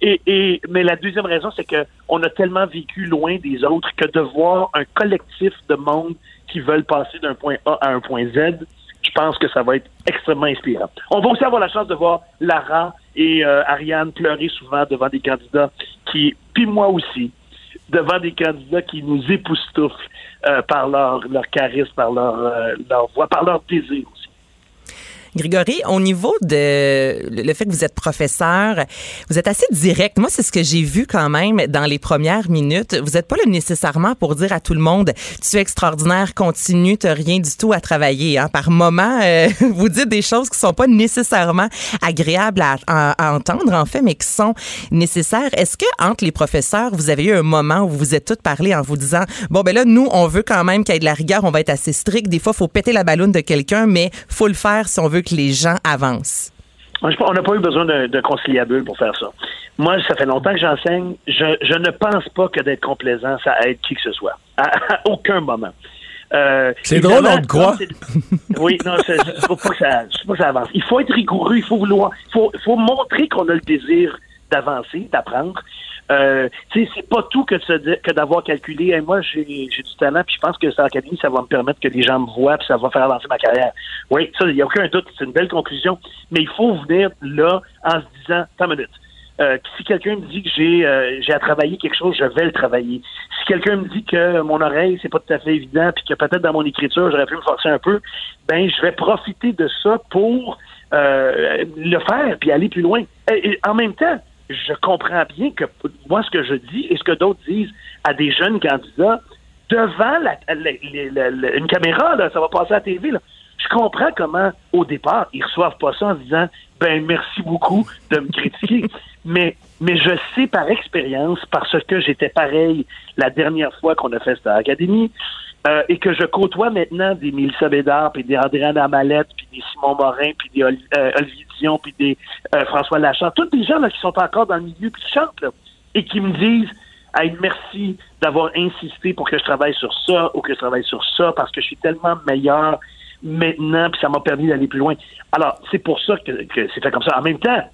Et, et, mais la deuxième raison, c'est que on a tellement vécu loin des autres que de voir un collectif de monde qui veulent passer d'un point A à un point Z, je pense que ça va être extrêmement inspirant. On va aussi avoir la chance de voir Lara et euh, Ariane pleurer souvent devant des candidats qui, puis moi aussi, devant des candidats qui nous époustouflent euh, par leur, leur charisme, par leur, euh, leur voix, par leur désir aussi. Grégory, au niveau de le fait que vous êtes professeur, vous êtes assez direct. Moi, c'est ce que j'ai vu quand même dans les premières minutes. Vous n'êtes pas là nécessairement pour dire à tout le monde tu es extraordinaire, continue, tu rien du tout à travailler. Hein. Par moment, euh, vous dites des choses qui sont pas nécessairement agréables à, à, entendre, en fait, mais qui sont nécessaires. Est-ce que entre les professeurs, vous avez eu un moment où vous vous êtes toutes parlé en vous disant bon ben là, nous, on veut quand même qu'il y ait de la rigueur, on va être assez strict. Des fois, faut péter la ballonne de quelqu'un, mais faut le faire si on veut que les gens avancent. On n'a pas eu besoin de, de conciliabule pour faire ça. Moi, ça fait longtemps que j'enseigne. Je, je, ne pense pas que d'être complaisant, ça aide qui que ce soit. À, aucun moment. Euh, c'est drôle, on te croit. Oui, non, je ne pas, que ça, pas que ça avance. Il faut être rigoureux, il faut vouloir, il faut, faut montrer qu'on a le désir d'avancer, d'apprendre. Euh, c'est pas tout que, que d'avoir calculé. Et moi, j'ai, du talent, puis je pense que cette académie, ça va me permettre que les gens me voient, puis ça va faire avancer ma carrière. Oui, ça, il n'y a aucun doute. C'est une belle conclusion. Mais il faut venir là en se disant, tant minute. Euh, si quelqu'un me dit que j'ai euh, j'ai à travailler quelque chose, je vais le travailler. Si quelqu'un me dit que mon oreille c'est pas tout à fait évident, puis que peut-être dans mon écriture j'aurais pu me forcer un peu, ben je vais profiter de ça pour euh, le faire puis aller plus loin. en même temps, je comprends bien que moi, ce que je dis et ce que d'autres disent à des jeunes candidats, devant la, une caméra, là, ça va passer à la TV, là, je comprends comment, au départ, ils reçoivent pas ça en disant ben merci beaucoup de me critiquer. mais, mais je sais par expérience, parce que j'étais pareil la dernière fois qu'on a fait cette académie, euh, et que je côtoie maintenant des Mélissa Bédard, puis des Andréane Amalette, puis des Simon Morin, puis des euh, Olivier Dion, puis des euh, François Lachant, tous des gens là, qui sont encore dans le milieu, puis qui chantent, là, et qui me disent hey, merci d'avoir insisté pour que je travaille sur ça ou que je travaille sur ça, parce que je suis tellement meilleur maintenant, puis ça m'a permis d'aller plus loin. Alors, c'est pour ça que, que c'est fait comme ça. En même temps,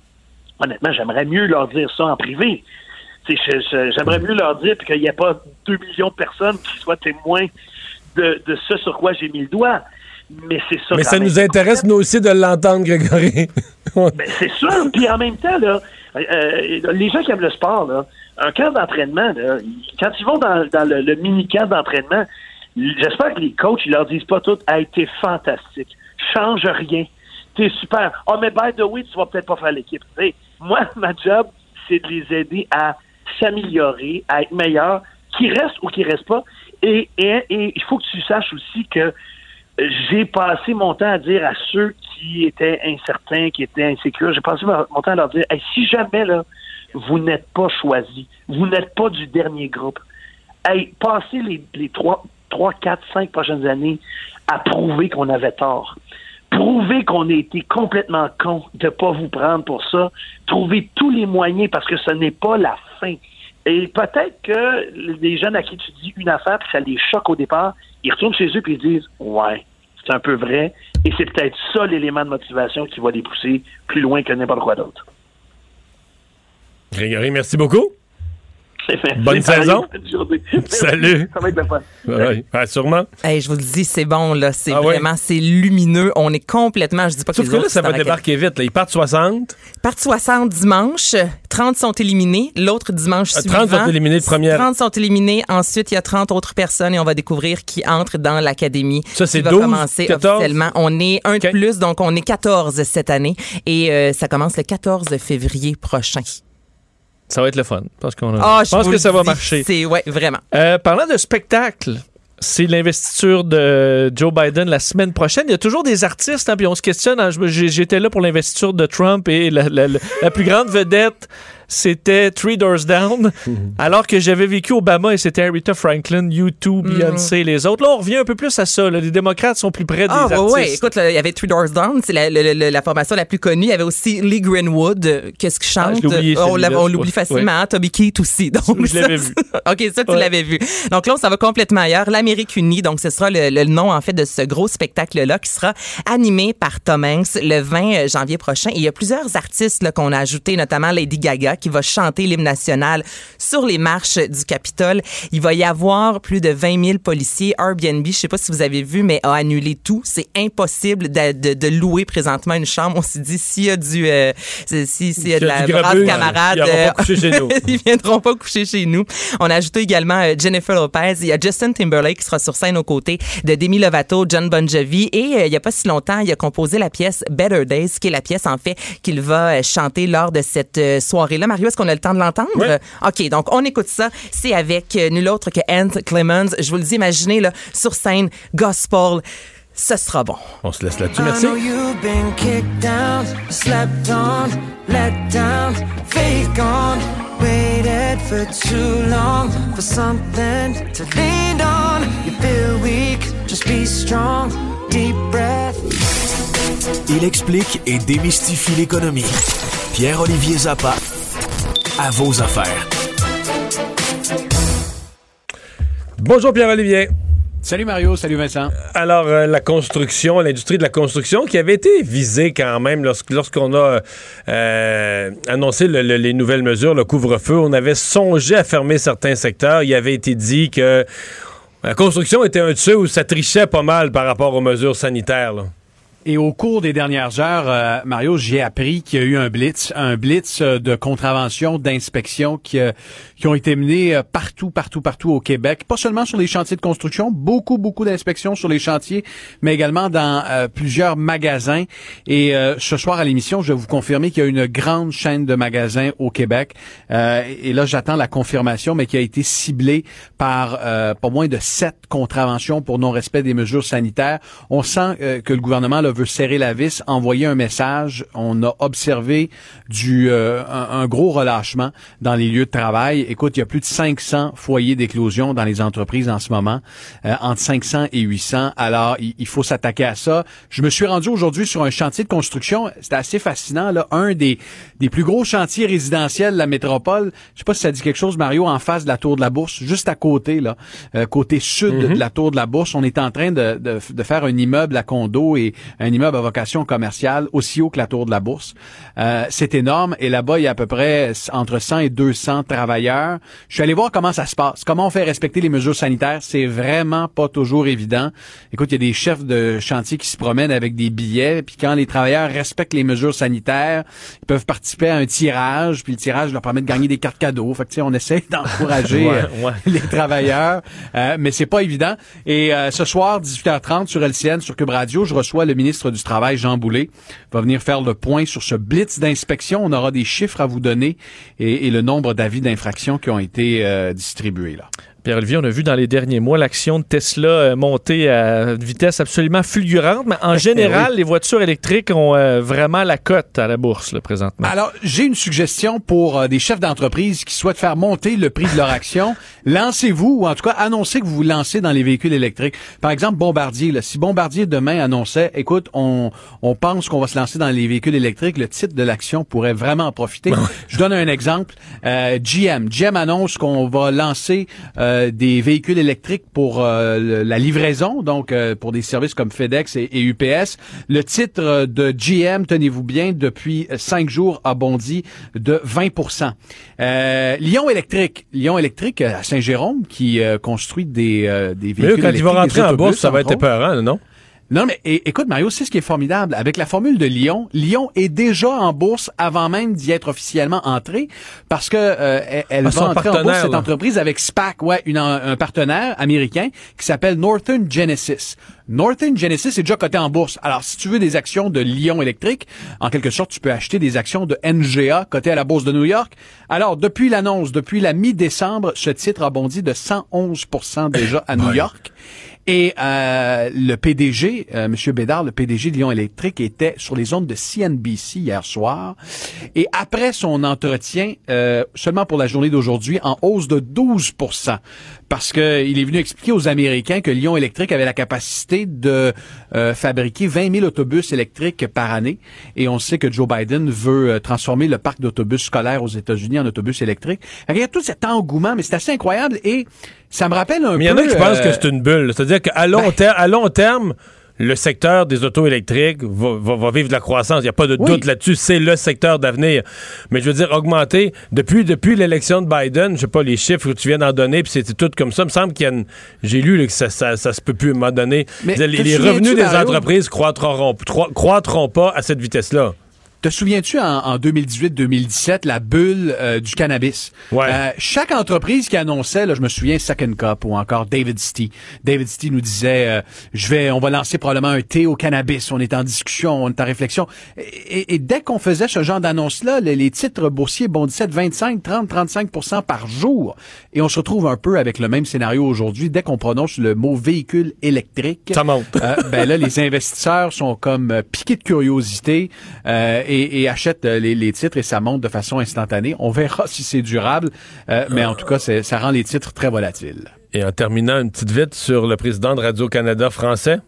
honnêtement, j'aimerais mieux leur dire ça en privé. J'aimerais mieux leur dire qu'il n'y a pas deux millions de personnes qui soient témoins de, de ce sur quoi j'ai mis le doigt. Mais c'est ça. Mais ça nous intéresse, nous aussi, de l'entendre, Grégory. ben, c'est sûr. Puis en même temps, là, euh, les gens qui aiment le sport, là, un camp d'entraînement, quand ils vont dans, dans le, mini-camp d'entraînement, j'espère que les coachs, ils leur disent pas tout a été fantastique. Change rien. T'es super. Oh, mais by the way, tu vas peut-être pas faire l'équipe. moi, ma job, c'est de les aider à s'améliorer, à être meilleurs, qu'ils restent ou qu'ils restent pas. Et, il faut que tu saches aussi que j'ai passé mon temps à dire à ceux qui étaient incertains, qui étaient insécures, j'ai passé mon temps à leur dire si jamais là, vous n'êtes pas choisi, vous n'êtes pas du dernier groupe, hey, passez les, les 3, 3, 4, 5 prochaines années à prouver qu'on avait tort. Prouver qu'on a été complètement con de ne pas vous prendre pour ça. Trouver tous les moyens parce que ce n'est pas la fin. Et peut-être que les jeunes à qui tu dis une affaire, puis ça les choque au départ, ils retournent chez eux puis ils disent Ouais, c'est un peu vrai. Et c'est peut-être ça l'élément de motivation qui va les pousser plus loin que n'importe quoi d'autre. Grégory, merci beaucoup. Bonne saison. Salut. Ça va être sûrement. je vous le dis, c'est bon, là. C'est ah vraiment, c'est lumineux. On est complètement, je dis pas que Sauf que là, ça va débarquer vite. Là. Ils partent 60. Ils partent 60 dimanche. 30 sont éliminés. L'autre dimanche 30 suivant. 30 sont éliminés de première. 30 sont éliminés. Ensuite, il y a 30 autres personnes et on va découvrir qui entrent dans l'académie. Ça, c'est 12, commencer 14. officiellement. On est un de plus, donc on est 14 cette année. Et euh, ça commence le 14 février prochain. Ça va être le fun. Parce qu'on ah, je pense que ça va marcher. C'est ouais, vraiment. Euh, parlant de spectacle, c'est l'investiture de Joe Biden la semaine prochaine. Il y a toujours des artistes, hein, puis on se questionne. Hein, j'étais là pour l'investiture de Trump et la plus grande vedette c'était Three Doors Down, alors que j'avais vécu Obama et c'était Aretha Franklin, U2, Beyoncé, mm. les autres. Là, on revient un peu plus à ça. Les démocrates sont plus près des ah, artistes. Oui, écoute, il y avait Three Doors Down, c'est la, formation la plus connue. Il y avait aussi Lee Greenwood, euh, qu'est-ce qu'il chante? Ah, on l'oublie facilement. Toby Keith aussi. Donc, je l'avais vu. OK, ça, tu l'avais vu. Donc là, ça va complètement ailleurs. L'Amérique unie, donc ce sera le, nom, en fait, de ce gros spectacle-là qui sera animé par Tom Hanks le 20 euh, janvier prochain. Et il y a plusieurs artistes qu'on a ajoutés, notamment Lady Gaga, qui va chanter l'hymne national sur les marches du Capitole. Il va y avoir plus de 20 000 policiers. Airbnb, je sais pas si vous avez vu, mais a annulé tout. C'est impossible de, de, de louer présentement une chambre. On s'est dit, s'il y a du, euh, si- s'il y a de la brave camarade, ils viendront pas chez nous. ils viendront pas coucher chez nous. On a ajouté également euh, Jennifer Lopez. Il y a Justin Timberlake qui sera sur scène aux côtés de Demi Lovato, John Bon Jovi. Et euh, il y a pas si longtemps, il a composé la pièce Better Days, qui est la pièce, en fait, qu'il va euh, chanter lors de cette euh, soirée-là. Mario, est-ce qu'on a le temps de l'entendre? Oui. Euh, OK, donc on écoute ça. C'est avec euh, nul autre que Anne Clemens. Je vous le dis, imaginez, là, sur scène, gospel. Ce sera bon. On se laisse là-dessus. Merci. you've been kicked down, slept on, let down, faith gone. Waited for too long for something to lean on. You feel weak, just be strong. Deep breath. Il explique et démystifie l'économie. Pierre-Olivier Zappa, à vos affaires. Bonjour Pierre-Olivier. Salut Mario, salut Vincent. Alors, euh, la construction, l'industrie de la construction qui avait été visée quand même lorsque- lorsqu'on a euh, annoncé le- le- les nouvelles mesures, le couvre-feu, on avait songé à fermer certains secteurs. Il avait été dit que la construction était un de ceux où ça trichait pas mal par rapport aux mesures sanitaires. là. Et au cours des dernières heures, euh, Mario, j'ai appris qu'il y a eu un blitz, un blitz euh, de contravention, d'inspection qui, euh, qui ont été menés euh, partout, partout, partout au Québec. Pas seulement sur les chantiers de construction, beaucoup, beaucoup d'inspections sur les chantiers, mais également dans euh, plusieurs magasins. Et ce soir à l'émission, je vais vous confirmer qu'il y a une grande chaîne de magasins au Québec. Et là, j'attends la confirmation, mais qui a été ciblée par pas moins de sept contraventions pour non-respect des mesures sanitaires. On sent que le gouvernement veut serrer la vis, envoyer un message. On a observé du euh, un, un gros relâchement dans les lieux de travail. Écoute, il y a plus de 500 foyers d'éclosion dans les entreprises en ce moment, euh, entre 500 et 800. Alors, il, il faut s'attaquer à ça. Je me suis rendu aujourd'hui sur un chantier de construction. C'était assez fascinant. Là, un des des plus gros chantiers résidentiels de la métropole. Je sais pas si ça dit quelque chose, Mario, en face de la tour de la Bourse, juste à côté là, euh, côté sud Mhm. de la tour de la Bourse. On est en train de, de, de faire un immeuble à condo et un immeuble à vocation commerciale aussi haut que la tour de la Bourse. Euh, c'est énorme et là-bas il y a à peu près entre 100 et 200 travailleurs. Je suis allé voir comment ça se passe, comment on fait respecter les mesures sanitaires. C'est vraiment pas toujours évident. Écoute, il y a des chefs de chantier qui se promènent avec des billets, puis quand les travailleurs respectent les mesures sanitaires, ils peuvent participer à un tirage, puis le tirage leur permet de gagner des cartes cadeaux. Fait que, tu sais, on essaie d'encourager Ouais, euh, ouais. les travailleurs, euh, mais c'est pas évident. Et euh, ce soir, 18h30 sur LCN, sur Cube Radio, je reçois le ministre du Travail, Jean Boulet, va venir faire le point sur ce blitz d'inspection. On aura des chiffres à vous donner et, et le nombre d'avis d'infraction qui ont été euh, distribués là. Pierre-Olivier, on a vu dans les derniers mois l'action de Tesla euh, monter à une vitesse absolument fulgurante, mais en général, les voitures électriques ont euh, vraiment la cote à la bourse là, présentement. Alors, j'ai une suggestion pour euh, des chefs d'entreprise qui souhaitent faire monter le prix de leur action. Lancez-vous, ou en tout cas, annoncez que vous vous lancez dans les véhicules électriques. Par exemple, Bombardier. Là, si Bombardier demain annonçait, écoute, on, on pense qu'on va se lancer dans les véhicules électriques, le titre de l'action pourrait vraiment en profiter. Je donne un exemple. Euh, GM. GM annonce qu'on va lancer euh, des véhicules électriques pour euh, la livraison, donc euh, pour des services comme FedEx et, et UPS. Le titre euh, de GM, tenez-vous bien, depuis euh, cinq jours a bondi de 20% euh, Lyon électrique. Lyon électrique euh, à Saint-Jérôme qui euh, construit des, euh, des Mais véhicules là, quand il va électriques, rentrer en bourse, ça va être épeurant, non? Non, mais écoute, Mario, c'est ce qui est formidable. Avec la formule de Lyon, Lyon est déjà en bourse avant même d'y être officiellement entré parce que euh, elle, elle Ah, va entrer en bourse, cette là. entreprise, avec SPAC, ouais, une, un partenaire américain qui s'appelle Northern Genesis. Northern Genesis est déjà coté en bourse. Alors, si tu veux des actions de Lyon électrique, en quelque sorte, tu peux acheter des actions de NGA cotées à la bourse de New York. Alors, depuis l'annonce, depuis la mi-décembre, ce titre a bondi de 111% déjà à New York. Et euh, le PDG, euh, M. Bédard, le PDG de Lyon Électrique, était sur les ondes de CNBC hier soir. Et après son entretien, euh, seulement pour la journée d'aujourd'hui, en hausse de 12% parce que il est venu expliquer aux Américains que Lyon Électrique avait la capacité de fabriquer 20 000 autobus électriques par année. Et on sait que Joe Biden veut transformer le parc d'autobus scolaires aux États-Unis en autobus électriques. Tout cet engouement, mais c'est assez incroyable. Et ça me rappelle un Mais il y en peu... a qui pensent euh, que c'est une bulle. C'est-à-dire qu'à long, ter- à long terme, le secteur des autos électriques va, va- va vivre de la croissance. Il n'y a pas de Oui. doute là-dessus. C'est le secteur d'avenir. Mais je veux dire, augmenter, depuis, depuis l'élection de Biden, je sais pas les chiffres que tu viens d'en donner, puis c'était tout comme ça. Il me semble qu'il y a une... J'ai lu là, que ça, ça, ça se peut plus à un moment donné. Mais les revenus des entreprises croîtront, croîtront pas à cette vitesse-là. Te souviens-tu en, en 2018-2017 la bulle euh, du cannabis? Euh, Chaque entreprise qui annonçait, là, je me souviens Second Cup ou encore David Stee. David Stee nous disait, euh, je vais, on va lancer probablement un thé au cannabis. On est en discussion, on est en réflexion. Et, et- et dès qu'on faisait ce genre d'annonce-là, les, les titres boursiers bondissaient de 25, 30, 35% par jour. Et on se retrouve un peu avec le même scénario aujourd'hui. Dès qu'on prononce le mot véhicule électrique, ça monte. euh, ben là, les investisseurs sont comme euh, piqués de curiosité euh, et, achètent euh, les, titres et ça monte de façon instantanée. On verra si c'est durable, euh, mais en tout cas, ça rend les titres très volatiles. Et en terminant, une petite vite sur le président de Radio-Canada français.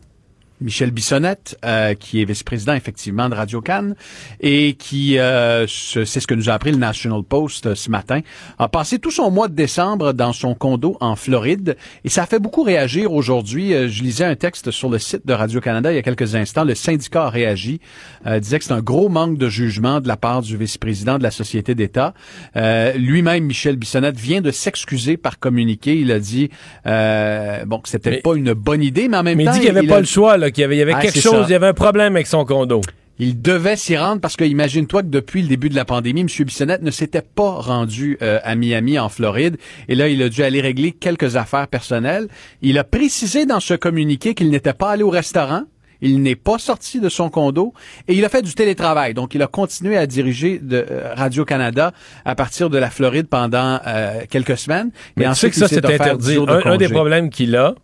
Michel Bissonnette, euh, qui est vice-président effectivement de Radio Cannes et qui, euh, ce- c'est ce que nous a appris le National Post euh, ce matin, a passé tout son mois de décembre dans son condo en Floride et ça a fait beaucoup réagir aujourd'hui. Euh, je lisais un texte sur le site de Radio Canada il y a quelques instants. Le syndicat a réagi, euh, disait que c'est un gros manque de jugement de la part du vice-président de la société d'État. Euh, Lui-même, Michel Bissonnette, vient de s'excuser par communiqué. Il a dit euh, bon que c'était pas une bonne idée, mais en même Mais il temps, dit qu'il n'y avait il pas a- le choix, là, qu'il y avait, il y avait Ah, quelque chose, ça. il y avait un problème avec son condo. Il devait s'y rendre parce que imagine-toi que depuis le début de la pandémie, M. Bissonnette ne s'était pas rendu euh, à Miami, en Floride. Et là, il a dû aller régler quelques affaires personnelles. Il a précisé dans ce communiqué qu'il n'était pas allé au restaurant. Il n'est pas sorti de son condo et il a fait du télétravail. Donc, il a continué à diriger de euh, Radio-Canada à partir de la Floride pendant euh, quelques semaines. Mais et tu sais que ça, c'est interdit. 10 jours de Un, un des problèmes qu'il a,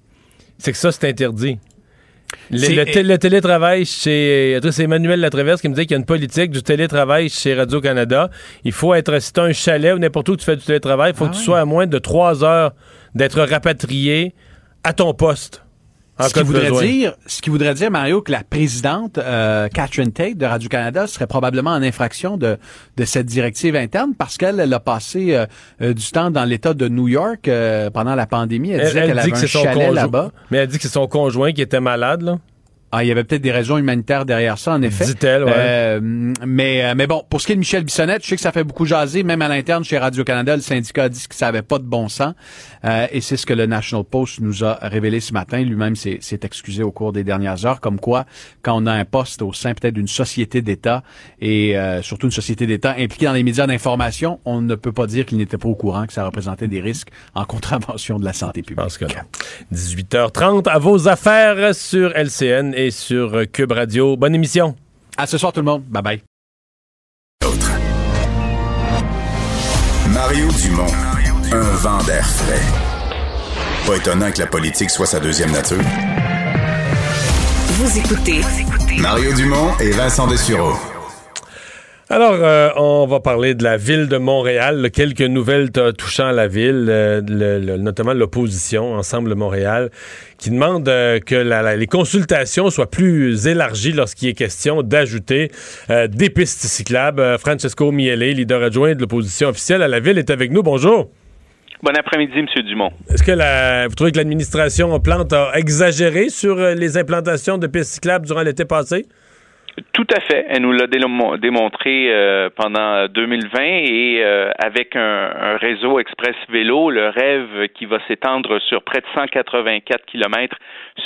c'est que ça, c'est interdit. Le, télétravail chez. C'est Emmanuel Latraverse qui me disait qu'il y a une politique du télétravail chez Radio-Canada. Il faut être. Si tu un chalet ou n'importe où tu fais du télétravail, il faut Ah que tu sois à moins de trois heures d'être rapatrié à ton poste. En ce qui voudrait besoin. dire, ce qui voudrait dire, Mario, que la présidente euh, Catherine Tate de Radio-Canada serait probablement en infraction de, de cette directive interne parce qu'elle elle a passé euh, euh, du temps dans l'État de New York euh, pendant la pandémie. Elle, Elle, disait elle qu'elle dit avait que un chalet conjoint. là-bas. Mais elle dit que c'est son conjoint qui était malade, là. Ah, il y avait peut-être des raisons humanitaires derrière ça, en effet. Dit-elle, ouais. Euh, mais, euh, mais bon, pour ce qui est de Michel Bissonnette, je sais que ça fait beaucoup jaser, même à l'interne chez Radio-Canada, le syndicat a dit que ça avait pas de bon sens. Euh, et c'est ce que le National Post nous a révélé ce matin. Lui-même s'est excusé au cours des dernières heures, comme quoi, quand on a un poste au sein peut-être d'une société d'État, et euh, surtout une société d'État impliquée dans les médias d'information, on ne peut pas dire qu'il n'était pas au courant que ça représentait des risques en contravention de la santé publique. 18h30 à vos affaires sur LCN et sur Cube Radio. Bonne émission. À ce soir tout le monde. Bye bye. Mario Dumont, un vent d'air frais. Pas étonnant que la politique soit sa deuxième nature. Vous écoutez Mario Dumont et Vincent Dessureau. Alors, euh, on va parler de la ville de Montréal. Quelques nouvelles touchant la ville, euh, le- le- notamment l'opposition, Ensemble Montréal, qui demande euh, que la- la- les consultations soient plus élargies lorsqu'il est question d'ajouter euh, des pistes cyclables. Francesco Miele, leader adjoint de l'opposition officielle à la ville, est avec nous. Bonjour. Bon après-midi, M. Dumont. Est-ce que la, vous trouvez que l'administration Plante a exagéré sur euh, les implantations de pistes cyclables durant l'été passé? Tout à fait. Elle nous l'a démo- démontré euh, pendant 2020 et euh, avec un, un réseau express vélo, le rêve qui va s'étendre sur près de 184 kilomètres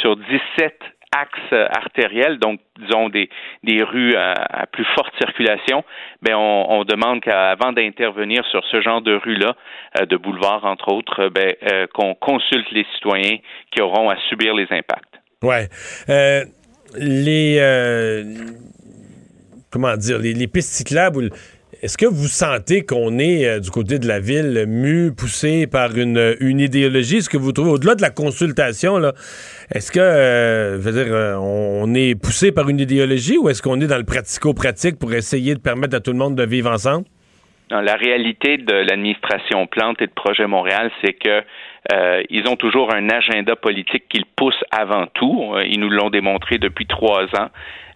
sur 17 axes artériels, donc disons des, des rues à, plus forte circulation, ben on, demande qu'avant d'intervenir sur ce genre de rue-là, euh, de boulevard entre autres, ben, euh, qu'on consulte les citoyens qui auront à subir les impacts. Ouais. Euh, les. euh, comment dire? Les, pistes cyclables. ou Est-ce que vous sentez qu'on est euh, du côté de la ville mu, poussé par une, une idéologie? Est-ce que vous trouvez, au-delà de la consultation, est-ce que, euh, euh, est poussé par une idéologie ou est-ce qu'on est dans le pratico-pratique pour essayer de permettre à tout le monde de vivre ensemble? La réalité de l'administration Plante et de Projet Montréal, c'est que ils ont toujours un agenda politique qu'ils poussent avant tout. Ils nous l'ont démontré depuis trois ans.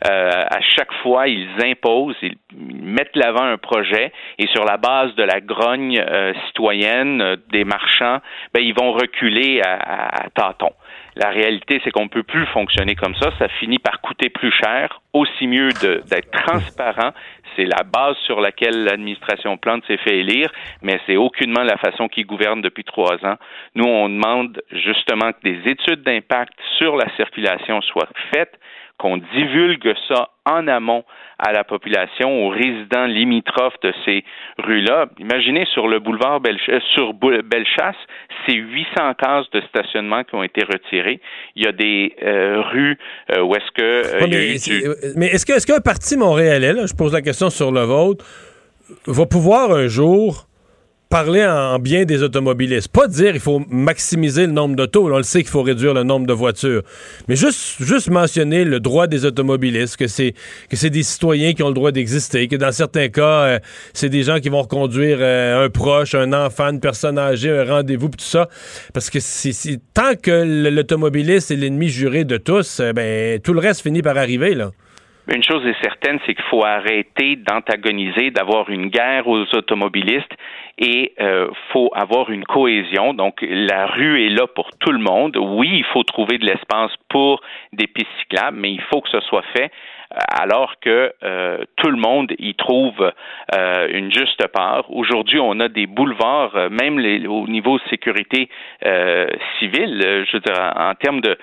Euh, à chaque fois, ils imposent, ils mettent l'avant un projet et sur la base de la grogne euh, citoyenne euh, des marchands, ben, ils vont reculer à, à- à tâtons. La réalité, c'est qu'on peut plus fonctionner comme ça. Ça finit par coûter plus cher. Aussi mieux d'être transparent. C'est la base sur laquelle l'administration Plante s'est fait élire, mais c'est aucunement la façon qu'il gouverne depuis trois ans. Nous, on demande justement que des études d'impact sur la circulation soient faites qu'on divulgue ça en amont à la population, aux résidents limitrophes de ces rues-là. Imaginez sur le boulevard Bellechasse, sur Bellechasse, c'est 800 cases de stationnement qui ont été retirées. Il y a des euh, rues euh, où est-ce que euh, mais, est-ce qu'un parti montréalais, là, je pose la question sur le vôtre, va pouvoir un jour parler en bien des automobilistes. Pas dire il faut maximiser le nombre d'autos. On le sait qu'il faut réduire le nombre de voitures. Mais juste, juste mentionner le droit des automobilistes, que c'est, des citoyens qui ont le droit d'exister, que dans certains cas, euh, c'est des gens qui vont reconduire euh, un proche, un enfant, une personne âgée, un rendez-vous, tout ça. Parce que c'est, tant que l'automobiliste est l'ennemi juré de tous, euh, ben, tout le reste finit par arriver, là. Une chose est certaine, c'est qu'il faut arrêter d'antagoniser, d'avoir une guerre aux automobilistes et euh, faut avoir une cohésion. Donc la rue est là pour tout le monde. Oui, il faut trouver de l'espace pour des pistes cyclables, mais il faut que ce soit fait alors que euh, tout le monde y trouve euh, une juste part. Aujourd'hui, on a des boulevards, euh, même au niveau sécurité civile, je veux dire, en, termes de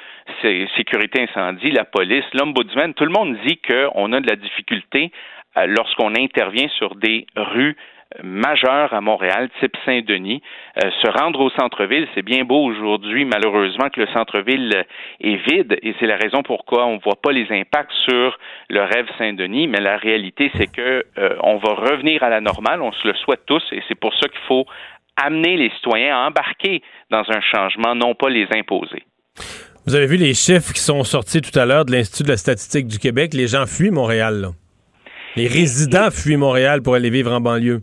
sécurité incendie, la police, l'ombudsman, tout le monde dit qu'on a de la difficulté lorsqu'on intervient sur des rues majeur à Montréal, type Saint-Denis. Euh, se rendre au centre-ville, c'est bien beau aujourd'hui, malheureusement, que le centre-ville est vide et c'est la raison pourquoi on ne voit pas les impacts sur le rêve Saint-Denis, mais la réalité, c'est que euh, on va revenir à la normale, on se le souhaite tous et c'est pour ça qu'il faut amener les citoyens à embarquer dans un changement, non pas les imposer. Vous avez vu les chiffres qui sont sortis tout à l'heure de l'Institut de la statistique du Québec? Les gens fuient Montréal. Les résidents fuient Montréal pour aller vivre en banlieue.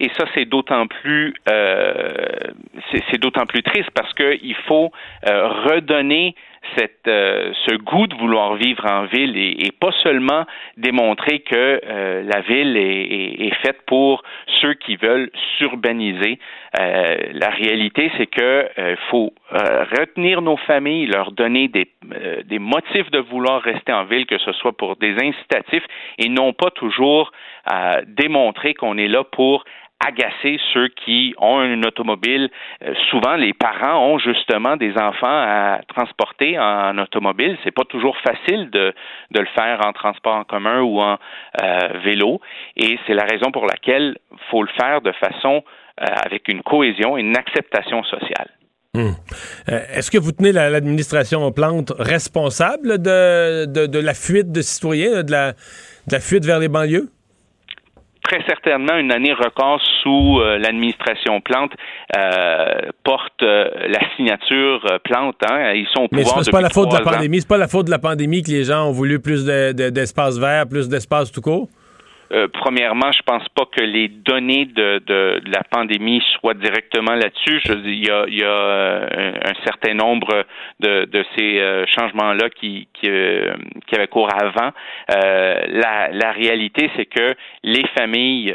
Et ça, c'est d'autant plus euh, c'est d'autant plus triste parce qu'il faut euh, redonner cette, euh, ce goût de vouloir vivre en ville et, pas seulement démontrer que euh, la ville est, est, faite pour ceux qui veulent s'urbaniser. Euh, la réalité, c'est que faut retenir nos familles, leur donner des, des motifs de vouloir rester en ville, que ce soit pour des incitatifs et non pas toujours démontrer qu'on est là pour agacer ceux qui ont une automobile. Euh, souvent, les parents ont justement des enfants à transporter en, automobile. C'est pas toujours facile de, le faire en transport en commun ou en euh, vélo. Et c'est la raison pour laquelle faut le faire de façon euh, avec une cohésion et une acceptation sociale. Hmm. Est-ce que vous tenez l'administration Plante responsable de, la fuite de citoyens, la, de la fuite vers les banlieues? Très certainement une année record sous euh, l'administration Plante euh, porte euh, la signature Plante. Hein. Ils sont au pouvoir Mais c'est pas la faute de la pandémie. C'est pas la faute de la pandémie que les gens ont voulu plus d'espace vert, plus d'espace tout court? Euh, premièrement, je pense pas que les données de, de, la pandémie soient directement là-dessus. Il y a, il y a euh, un, certain nombre de, de ces euh, changements-là qui, qui, qui, avaient cours avant. la, la, réalité, c'est que les familles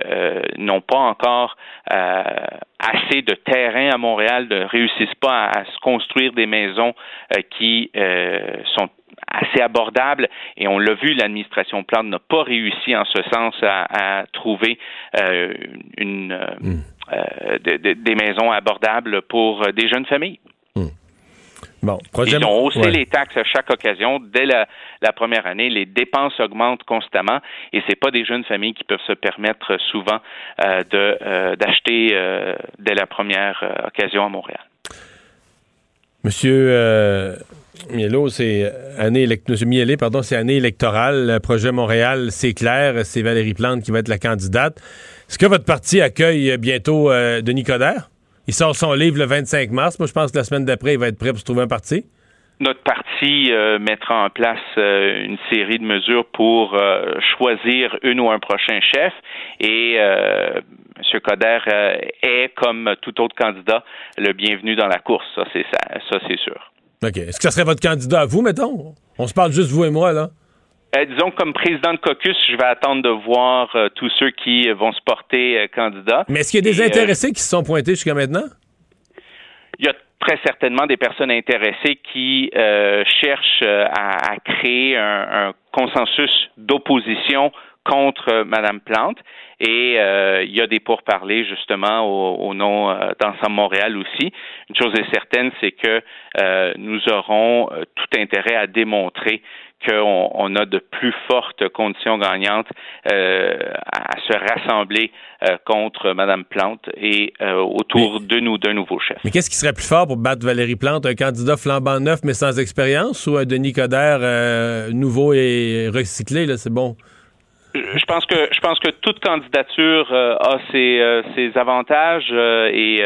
n'ont pas encore assez de terrain à Montréal, ne réussissent pas à, à se construire des maisons qui sont assez abordable et on l'a vu, l'administration Plante n'a pas réussi en ce sens à, trouver euh, une, euh, hmm. euh, des maisons abordables pour des jeunes familles. Hmm. Bon, Ils ont haussé les taxes à chaque occasion. Dès la, première année, les dépenses augmentent constamment et c'est pas des jeunes familles qui peuvent se permettre souvent d'acheter dès la première occasion à Montréal. Monsieur Mielo, c'est année Monsieur pardon, c'est année électorale. Le projet Montréal, c'est clair, c'est Valérie Plante qui va être la candidate. Est-ce que votre parti accueille bientôt euh, Denis Coderre? Il sort son livre le 25 mars. Moi, je pense que la semaine d'après, il va être prêt pour se trouver un parti. Notre parti euh, mettra en place euh, une série de mesures pour choisir une ou un prochain chef et M. Coder est, comme tout autre candidat, le bienvenu dans la course. Ça, c'est ça, ça c'est sûr. OK. Est-ce que ça serait votre candidat à vous, mettons? On se parle juste vous et moi, là. Euh, disons comme président de caucus, je vais attendre de voir euh, tous ceux qui vont se porter euh, candidats. Mais est-ce qu'il y a des intéressés qui se sont pointés jusqu'à maintenant? Il y a très certainement des personnes intéressées qui euh, cherchent euh, à, à créer un, un consensus d'opposition contre euh, Madame Plante et euh, il y a des pourparlers justement au, au nom euh, d'Ensemble Montréal aussi. Une chose est certaine, c'est que euh, nous aurons tout intérêt à démontrer qu'on on a de plus fortes conditions gagnantes euh, à, se rassembler euh, contre Madame Plante et euh, autour de nous d'un nouveau chef. Mais qu'est-ce qui serait plus fort pour battre Valérie Plante? Un candidat flambant neuf mais sans expérience ou un Denis Coderre nouveau et recyclé? Là, c'est bon? Je pense que je pense que toute candidature euh, a ses, euh, avantages euh, et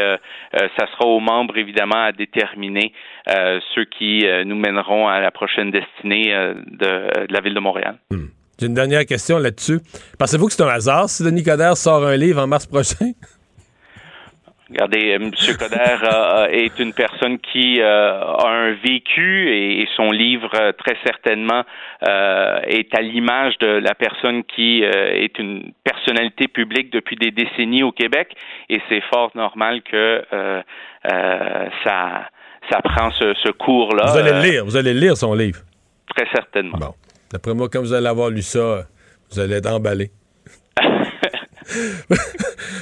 ça sera aux membres évidemment à déterminer ceux qui nous mèneront à la prochaine destinée de, la ville de Montréal. J'ai une dernière question là-dessus. Pensez-vous que c'est un hasard si Denis Coderre sort un livre en mars prochain? Regardez, euh, M. Coder euh, est une personne qui euh, a un vécu et, et son livre euh, très certainement euh, est à l'image de la personne qui euh, est une personnalité publique depuis des décennies au Québec et c'est fort normal que euh, euh, ça ça prend ce, ce cours-là. vous allez euh, le lire, vous allez le lire son livre. Très certainement. Bon. D'après moi, quand vous allez avoir lu ça, vous allez être emballé.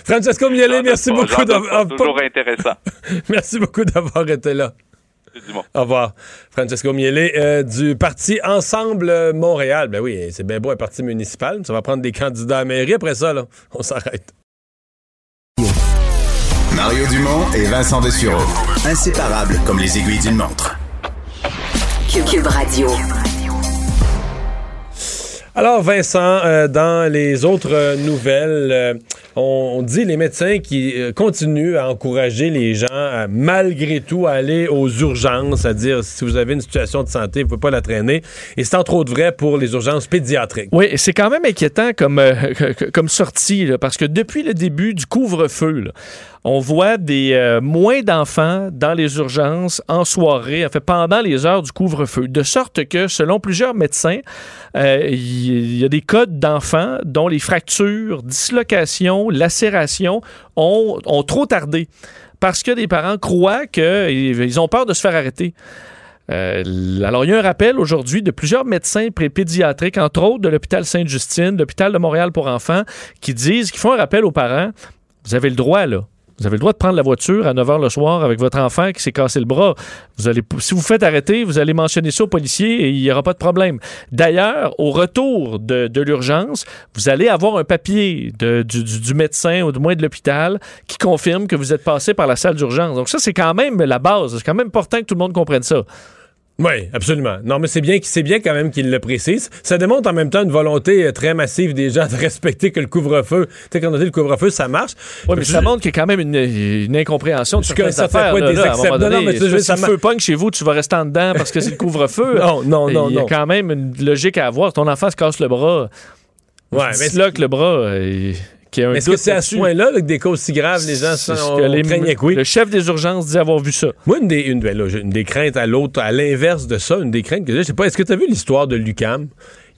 Francesco Miele, merci J'en beaucoup doute pas, d'avoir. toujours intéressant. merci beaucoup d'avoir été là. Dumont. Au revoir. Francesco Miele euh, du parti Ensemble Montréal. Ben oui, c'est bien beau un parti municipal. Ça va prendre des candidats à mairie après ça, là. On s'arrête. Mario Dumont et Vincent Dessureau. Inséparables comme les aiguilles d'une montre. Cube Radio. Alors, Vincent, euh, dans les autres euh, nouvelles, euh, on, dit les médecins qui continuent à encourager les gens, à, malgré tout, à aller aux urgences, c'est-à-dire si vous avez une situation de santé, vous ne pouvez pas la traîner. Et c'est entre autres vrai pour les urgences pédiatriques. Oui, c'est quand même inquiétant comme, comme sortie, parce que depuis le début du couvre-feu, on voit des euh, moins d'enfants dans les urgences en soirée, en fait pendant les heures du couvre-feu, de sorte que selon plusieurs médecins, euh, il y, a des codes d'enfants dont les fractures, dislocations, lacérations ont, ont trop tardé parce que des parents croient qu'ils ont peur de se faire arrêter. Euh, alors, il y a un rappel aujourd'hui de plusieurs médecins pédiatriques, entre autres de l'hôpital Sainte-Justine, l'hôpital de Montréal pour enfants, qui disent, qui font un rappel aux parents, vous avez le droit, là. Vous avez le droit de prendre la voiture à 9 h le soir avec votre enfant qui s'est cassé le bras. Si vous faites arrêter, vous allez mentionner ça aux policiers et il n'y aura pas de problème. D'ailleurs, au retour de, l'urgence, vous allez avoir un papier du- du médecin ou du moins de l'hôpital qui confirme que vous êtes passé par la salle d'urgence. Donc ça, c'est quand même la base. C'est quand même important que tout le monde comprenne ça. Oui, absolument. Non, mais c'est bien, c'est bien quand même qu'il le précise. Ça démontre en même temps une volonté euh, très massive des gens de respecter que le couvre-feu, tu sais, quand on dit le couvre-feu, ça marche. Oui, mais ça montre qu'il y a quand même une, une incompréhension de que ça fait là, des là, à un non, mais tu sais, si le ça feu pogne chez vous, tu vas rester en dedans parce que c'est le couvre-feu. Non, non, non, Il y a non. quand même une logique à avoir. Ton enfant se casse le bras. Ouais, Tu mais disloques le bras. euh, Est-ce que c'est à ce point-là là, que des causes si graves, les gens sont, ce que les- oui? Le chef des urgences dit avoir vu ça. Moi, une des, une, ben là, une des craintes à l'autre, à l'inverse de ça, une des craintes que j'ai, je sais pas, est-ce que tu as vu l'histoire de Lucam?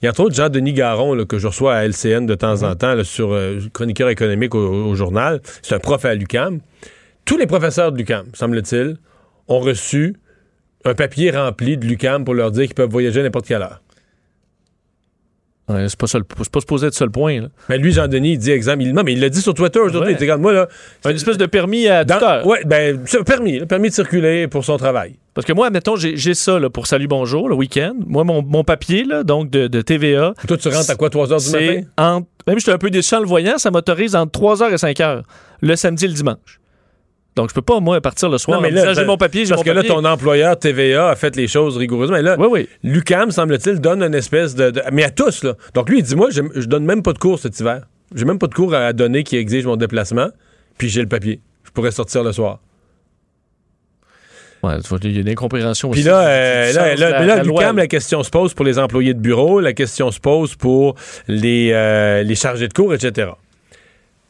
Il y a entre autres Jean-Denis Garon là, que je reçois à LCN de temps en temps là, sur euh, chroniqueur économique au, au journal. C'est un prof à Lucam. Tous les professeurs de Lucam, semble-t-il, ont reçu un papier rempli de Lucam pour leur dire qu'ils peuvent voyager à n'importe quelle heure. Ouais, c'est pas, ça pas supposé être ça le point. là. Mais lui, Jean-Denis, il dit exemple, il, non, mais il l'a dit sur Twitter aujourd'hui. Ouais. Il dit, regarde, moi, là. Un espèce de permis à toute heure. Ouais, ben, permis, permis de circuler pour son travail. Parce que moi, admettons, j'ai ça là, pour Salut Bonjour le week-end. Moi, mon, mon papier, là, donc de, de TVA. Toi, tu rentres à quoi, 3 heures du matin? entre- Même si j'étais un peu déçu en le voyant, ça m'autorise entre 3h et 5h, le samedi et le dimanche. Donc, je peux pas, moi, partir le soir Non, mais là, j'ai ça- mon papier, Parce mon que là, ton employeur TVA a fait les choses rigoureusement. Mais là, Oui, oui. l'UCAM, semble-t-il, donne une espèce de, de- Mais à tous, là. Donc lui, il dit Moi, je, je donne même pas de cours cet hiver. J'ai même pas de cours à donner qui exige mon déplacement. Puis j'ai le papier. Je pourrais sortir le soir. Ouais, il y a une incompréhension Puis aussi. là, euh, là, sens là, de la- mais là, la loi, l'UQAM, là. la question se pose pour les employés de bureau, la question se pose pour les, euh, les chargés de cours, etc.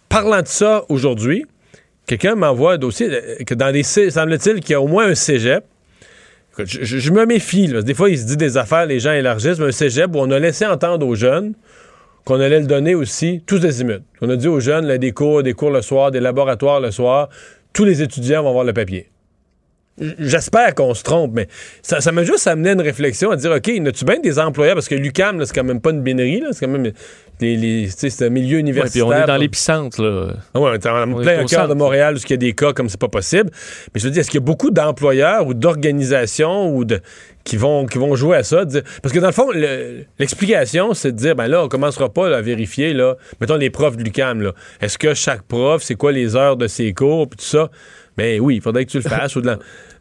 Parlant de ça aujourd'hui, quelqu'un m'envoie un dossier que dans les semble-t-il qu'il y a au moins un cégep. Je, me méfie, des fois, il se dit des affaires, les gens élargissent, mais un cégep où on a laissé entendre aux jeunes qu'on allait le donner aussi, tous azimuts. On a dit aux jeunes, là, des cours, des cours le soir, des laboratoires le soir, tous les étudiants vont avoir le papier. J'espère qu'on se trompe, mais ça, ça m'a juste amené à une réflexion à dire, OK, n'as-tu bien des employeurs? Parce que l'UCAM, c'est quand même pas une binerie, là, c'est quand même les, c'est un milieu Ouais, puis universitaire. on est dans l'épicentre, là. ah ouais, on est en On est plein au au cœur de Montréal où il y a des cas comme c'est pas possible. Mais je veux dire, est-ce qu'il y a beaucoup d'employeurs ou d'organisations ou de qui vont qui vont jouer à ça? Dire- parce que dans le fond le- l'explication c'est de dire ben là on commencera pas là, à vérifier là mettons les profs de l'UCAM là est-ce que chaque prof c'est quoi les heures de ses cours puis tout ça? Mais oui il faudrait que tu le fasses ou de la-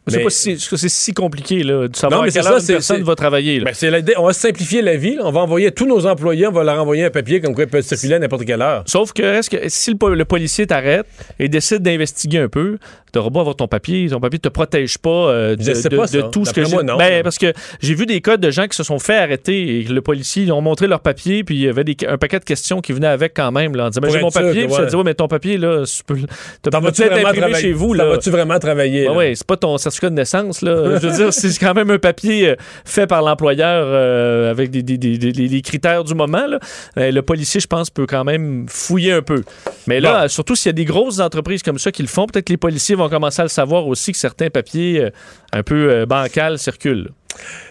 C'est mais- pas si, c'est si compliqué là, de savoir Non, mais à quelle heure ça, une personne va travailler. Ben, c'est on va simplifier la vie là. on va envoyer tous nos employés on va leur envoyer un papier comme quoi ils peuvent se filer à n'importe quelle heure Sauf que, est-ce que si le policier t'arrête et décide d'investiguer un peu, t'auras beau avoir ton papier, ton papier te protège pas euh, de, pas, de tout ce que j'ai. Ben, parce que j'ai vu des cas de gens qui se sont fait arrêter et que le policier, ils ont montré leur papier, puis il y avait des- un paquet de questions qui venaient avec quand même. Là, en disant, ben, j'ai mon papier, puis ça dit, ouais, mais ton papier, là, tu peux, peut-être vraiment imprimé travailler? chez vous. Là. vas-tu vraiment travailler là? ouais, c'est pas ton certificat de naissance. Là. Je veux dire, c'est quand même un papier euh, fait par l'employeur euh, avec des, des- des- critères du moment. Là. Euh, le policier, je pense, peut quand même fouiller un peu. Mais là, Bon. surtout s'il y a des grosses entreprises comme ça qui le font, peut-être que les policiers vont commencer à le savoir aussi que certains papiers euh, un peu euh, bancals circulent.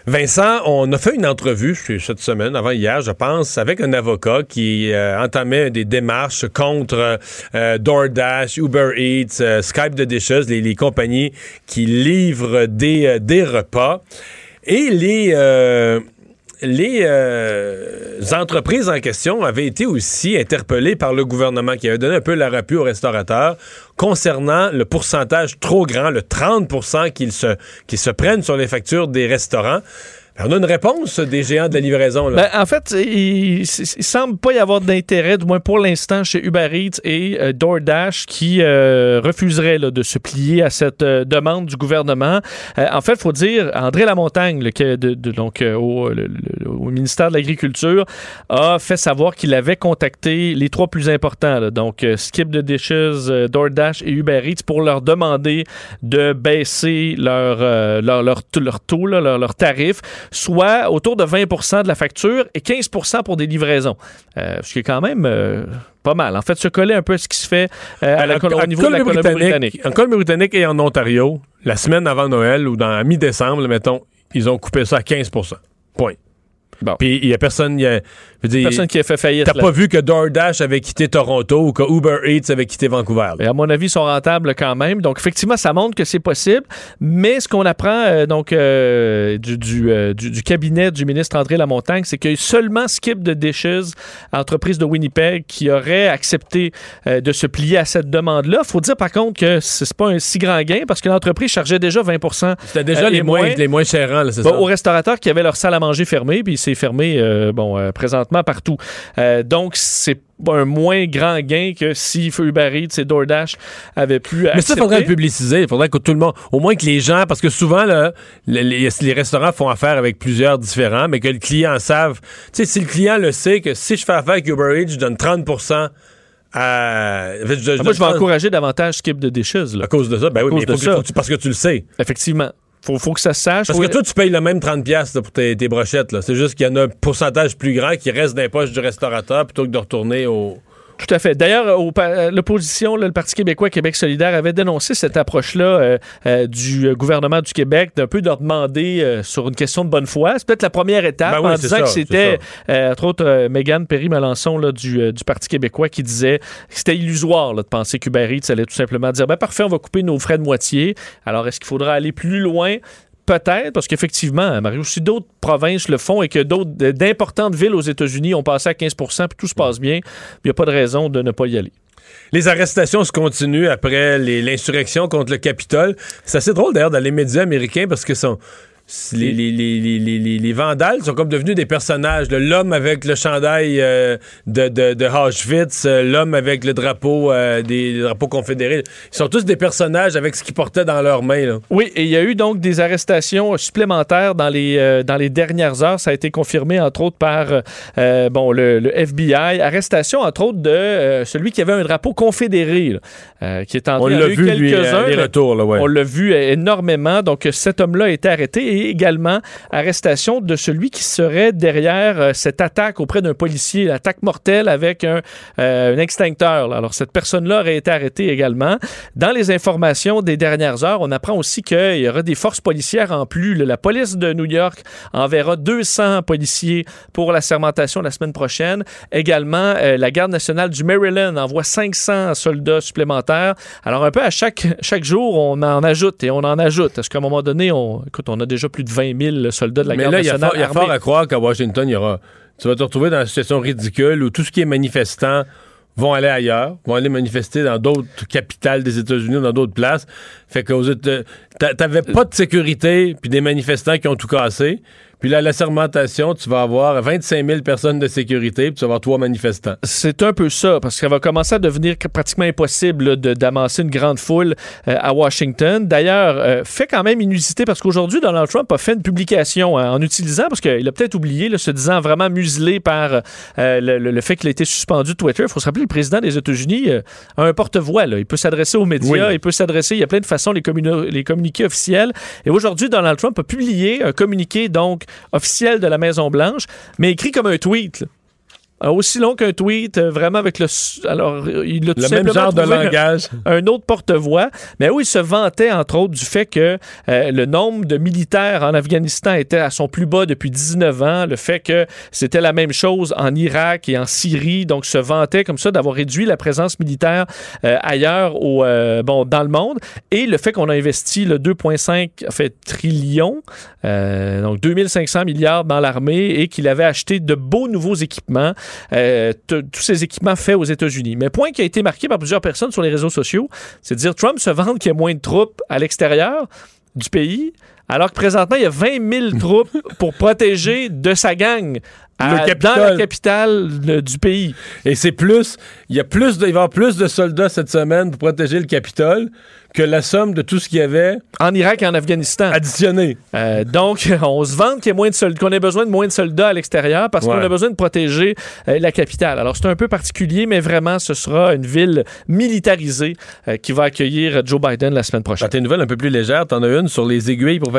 Vincent, on a fait une entrevue cette semaine, avant hier, je pense, avec un avocat qui euh, entamait des démarches contre DoorDash, Uber Eats, Skype the Dishes, les, les compagnies qui livrent des, des repas. Et les, les euh, entreprises en question avaient été aussi interpellées par le gouvernement qui avait donné un peu la rappui aux restaurateurs concernant le pourcentage trop grand, le 30 qu'ils se, qu'ils se prennent sur les factures des restaurants. On a une réponse des géants de la livraison. Là. Ben, en fait, il, il semble pas y avoir d'intérêt, du moins pour l'instant, chez Uber Eats et euh, DoorDash qui euh, refuseraient là, de se plier à cette euh, demande du gouvernement. Euh, en fait, il faut dire, André Lamontagne, le, de, de- donc, au, le- le- au ministère de l'Agriculture, a fait savoir qu'il avait contacté les trois plus importants, là, donc Skip the Dishes, DoorDash et Uber Eats, pour leur demander de baisser leur, leur, leur, leur taux, leur, leur tarif, soit autour de 20% de la facture et 15% pour des livraisons. Euh, ce qui est quand même euh, pas mal. En fait, se coller un peu à ce qui se fait euh, à la- au niveau de la Colombie-Britannique-. En Colombie-Britannique et en Ontario, la semaine avant Noël ou dans mi-décembre, mettons, ils ont coupé ça à 15% Point. Puis il y a personne, y a, dire, Personne qui a fait faillite. T'as pas vu que DoorDash avait quitté Toronto ou que Uber Eats avait quitté Vancouver. là. Et à mon avis, ils sont rentables quand même. Donc, effectivement, ça montre que c'est possible. Mais ce qu'on apprend euh, donc euh, du, du, euh, du- du cabinet du ministre André Lamontagne, c'est qu'il y a seulement Skip de Dishes, entreprise de Winnipeg, qui aurait accepté de se plier à cette demande-là. faut dire par contre que c'est pas un si grand gain parce que l'entreprise chargeait déjà 20% C'était déjà les, et moins, les moins chérants, là, c'est Bon, ça? aux restaurateurs qui avaient leur salle à manger fermée, puis c'est fermé, bon, euh, présentement partout. Euh, donc, c'est un moins grand gain que si Uber Eats et DoorDash avaient pu Mais ça, il faudrait le publiciser. Il faudrait que tout le monde, au moins que les gens, parce que souvent, là, les, restaurants font affaire avec plusieurs différents, mais que le client savent. Tu sais, si le client le sait que si je fais affaire avec Uber Eats, je donne 30% à. en fait, je- je Ah, moi, je vais 30 encourager davantage Skip de Dishes. Là. À cause de ça, ben oui, mais faut de que- ça. faut que tu- parce que tu le sais. Effectivement. Faut, faut que ça se sache. Parce que toi, tu payes le même 30$ piastres, là, pour tes, tes brochettes. là. C'est juste qu'il y en a un pourcentage plus grand qui reste dans les poches du restaurateur plutôt que de retourner au. Tout à fait. D'ailleurs, pa- euh, l'opposition, le Parti québécois, Québec solidaire, avait dénoncé cette approche-là euh, euh, du euh, gouvernement du Québec d'un peu de leur demander euh, sur une question de bonne foi. C'est peut-être la première étape Ben oui, en disant ça, que c'était, euh, entre autres, euh, Mégane Perry-Melançon du, euh, du Parti québécois qui disait que c'était illusoire là, de penser qu'Uber Eats allait tout simplement dire ben parfait, on va couper nos frais de moitié. Alors, est-ce qu'il faudra aller plus loin? Peut-être, parce qu'effectivement, Mario, si d'autres provinces le font et que d'autres d'importantes villes aux États-Unis ont passé à 15% puis tout se passe bien, il n'y a pas de raison de ne pas y aller. Les arrestations se continuent après l'insurrection contre le Capitole. C'est assez drôle d'ailleurs dans les médias américains parce que sont, les, les, les, les, les- les- les vandales sont comme devenus des personnages. L'homme avec le chandail euh, de, de, de Auschwitz, euh, l'homme avec le drapeau euh, des drapeaux confédérés. Ils sont tous des personnages avec ce qu'ils portaient dans leurs mains. là. Oui, et il y a eu donc des arrestations supplémentaires dans les, euh, dans les dernières heures. Ça a été confirmé, entre autres, par bon, le, le FBI. Arrestation, entre autres, de celui qui avait un drapeau confédéré, là, qui est On en l'a vu, lui, quelques-uns, retours. Là, ouais. On l'a vu énormément. Donc, cet homme-là a été arrêté et également arrestation de celui qui serait derrière euh, cette attaque auprès d'un policier, l'attaque mortelle avec un, euh, extincteur. Alors, cette personne-là aurait été arrêtée également. Dans les informations des dernières heures, on apprend aussi qu'il y aura des forces policières en plus. La police de New York enverra 200 policiers pour la sermentation la semaine prochaine. Également, euh, la garde nationale du Maryland envoie 500 soldats supplémentaires. Alors, un peu à chaque, chaque jour, on en ajoute et on en ajoute. Est-ce qu'à un moment donné, on, écoute, on a déjà plus de 20 000 soldats de la Mais garde là, il y a il y fort à croire qu'à Washington, il y aura. Tu vas te retrouver dans une situation ridicule où tout ce qui est manifestant vont aller ailleurs, vont aller manifester dans d'autres capitales des États-Unis ou dans d'autres places. Fait que t'avais pas de sécurité, puis des manifestants qui ont tout cassé. Puis là, la sermentation, tu vas avoir 25 000 personnes de sécurité, puis tu vas avoir trois manifestants. C'est un peu ça, parce que ça va commencer à devenir pratiquement impossible d'amasser une grande foule euh, à Washington. D'ailleurs, euh, fait quand même inusité, parce qu'aujourd'hui, Donald Trump a fait une publication hein, en utilisant, parce qu'il a peut-être oublié, là, se disant vraiment muselé par euh, le, le- le fait qu'il a été suspendu de Twitter. Il faut se rappeler, le président des États-Unis euh, a un porte-voix. là. Il peut s'adresser aux médias, Oui. il peut s'adresser, il y a plein de façons, les, communi- les communiqués officiels. Et aujourd'hui, Donald Trump a publié un communiqué, donc, officiel de la Maison-Blanche, mais écrit comme un tweet. Euh, aussi long qu'un tweet, euh, vraiment avec le. Alors, euh, il a tout Le même genre de un- langage. Un, autre porte-voix, mais où il se vantait, entre autres, du fait que euh, le nombre de militaires en Afghanistan était à son plus bas depuis 19 ans, le fait que c'était la même chose en Irak et en Syrie, donc se vantait comme ça d'avoir réduit la présence militaire euh, ailleurs au, euh, bon, dans le monde, et le fait qu'on a investi le 2,5 en fait, trillions, euh, donc 2500 milliards dans l'armée, et qu'il avait acheté de beaux nouveaux équipements. Euh, tous ces équipements faits aux États-Unis. Mais point qui a été marqué par plusieurs personnes sur les réseaux sociaux, c'est de dire Trump se vante qu'il y a moins de troupes à l'extérieur du pays, alors que présentement, il y a 20 000 troupes pour protéger de sa gang à- Le dans la capitale du pays. Et c'est plus, il y a plus de, il va y avoir plus de soldats cette semaine pour protéger le Capitole que la somme de tout ce qu'il y avait en Irak et en Afghanistan. Additionné. Euh, donc, on se vante qu'il y ait moins de soldats, qu'on ait besoin de moins de soldats à l'extérieur parce qu'on a besoin de protéger euh, la capitale. Alors, c'est un peu particulier, mais vraiment, ce sera une ville militarisée euh, qui va accueillir Joe Biden la semaine prochaine. Dans tes nouvelles un peu plus légères, t'en as une sur les aiguilles pour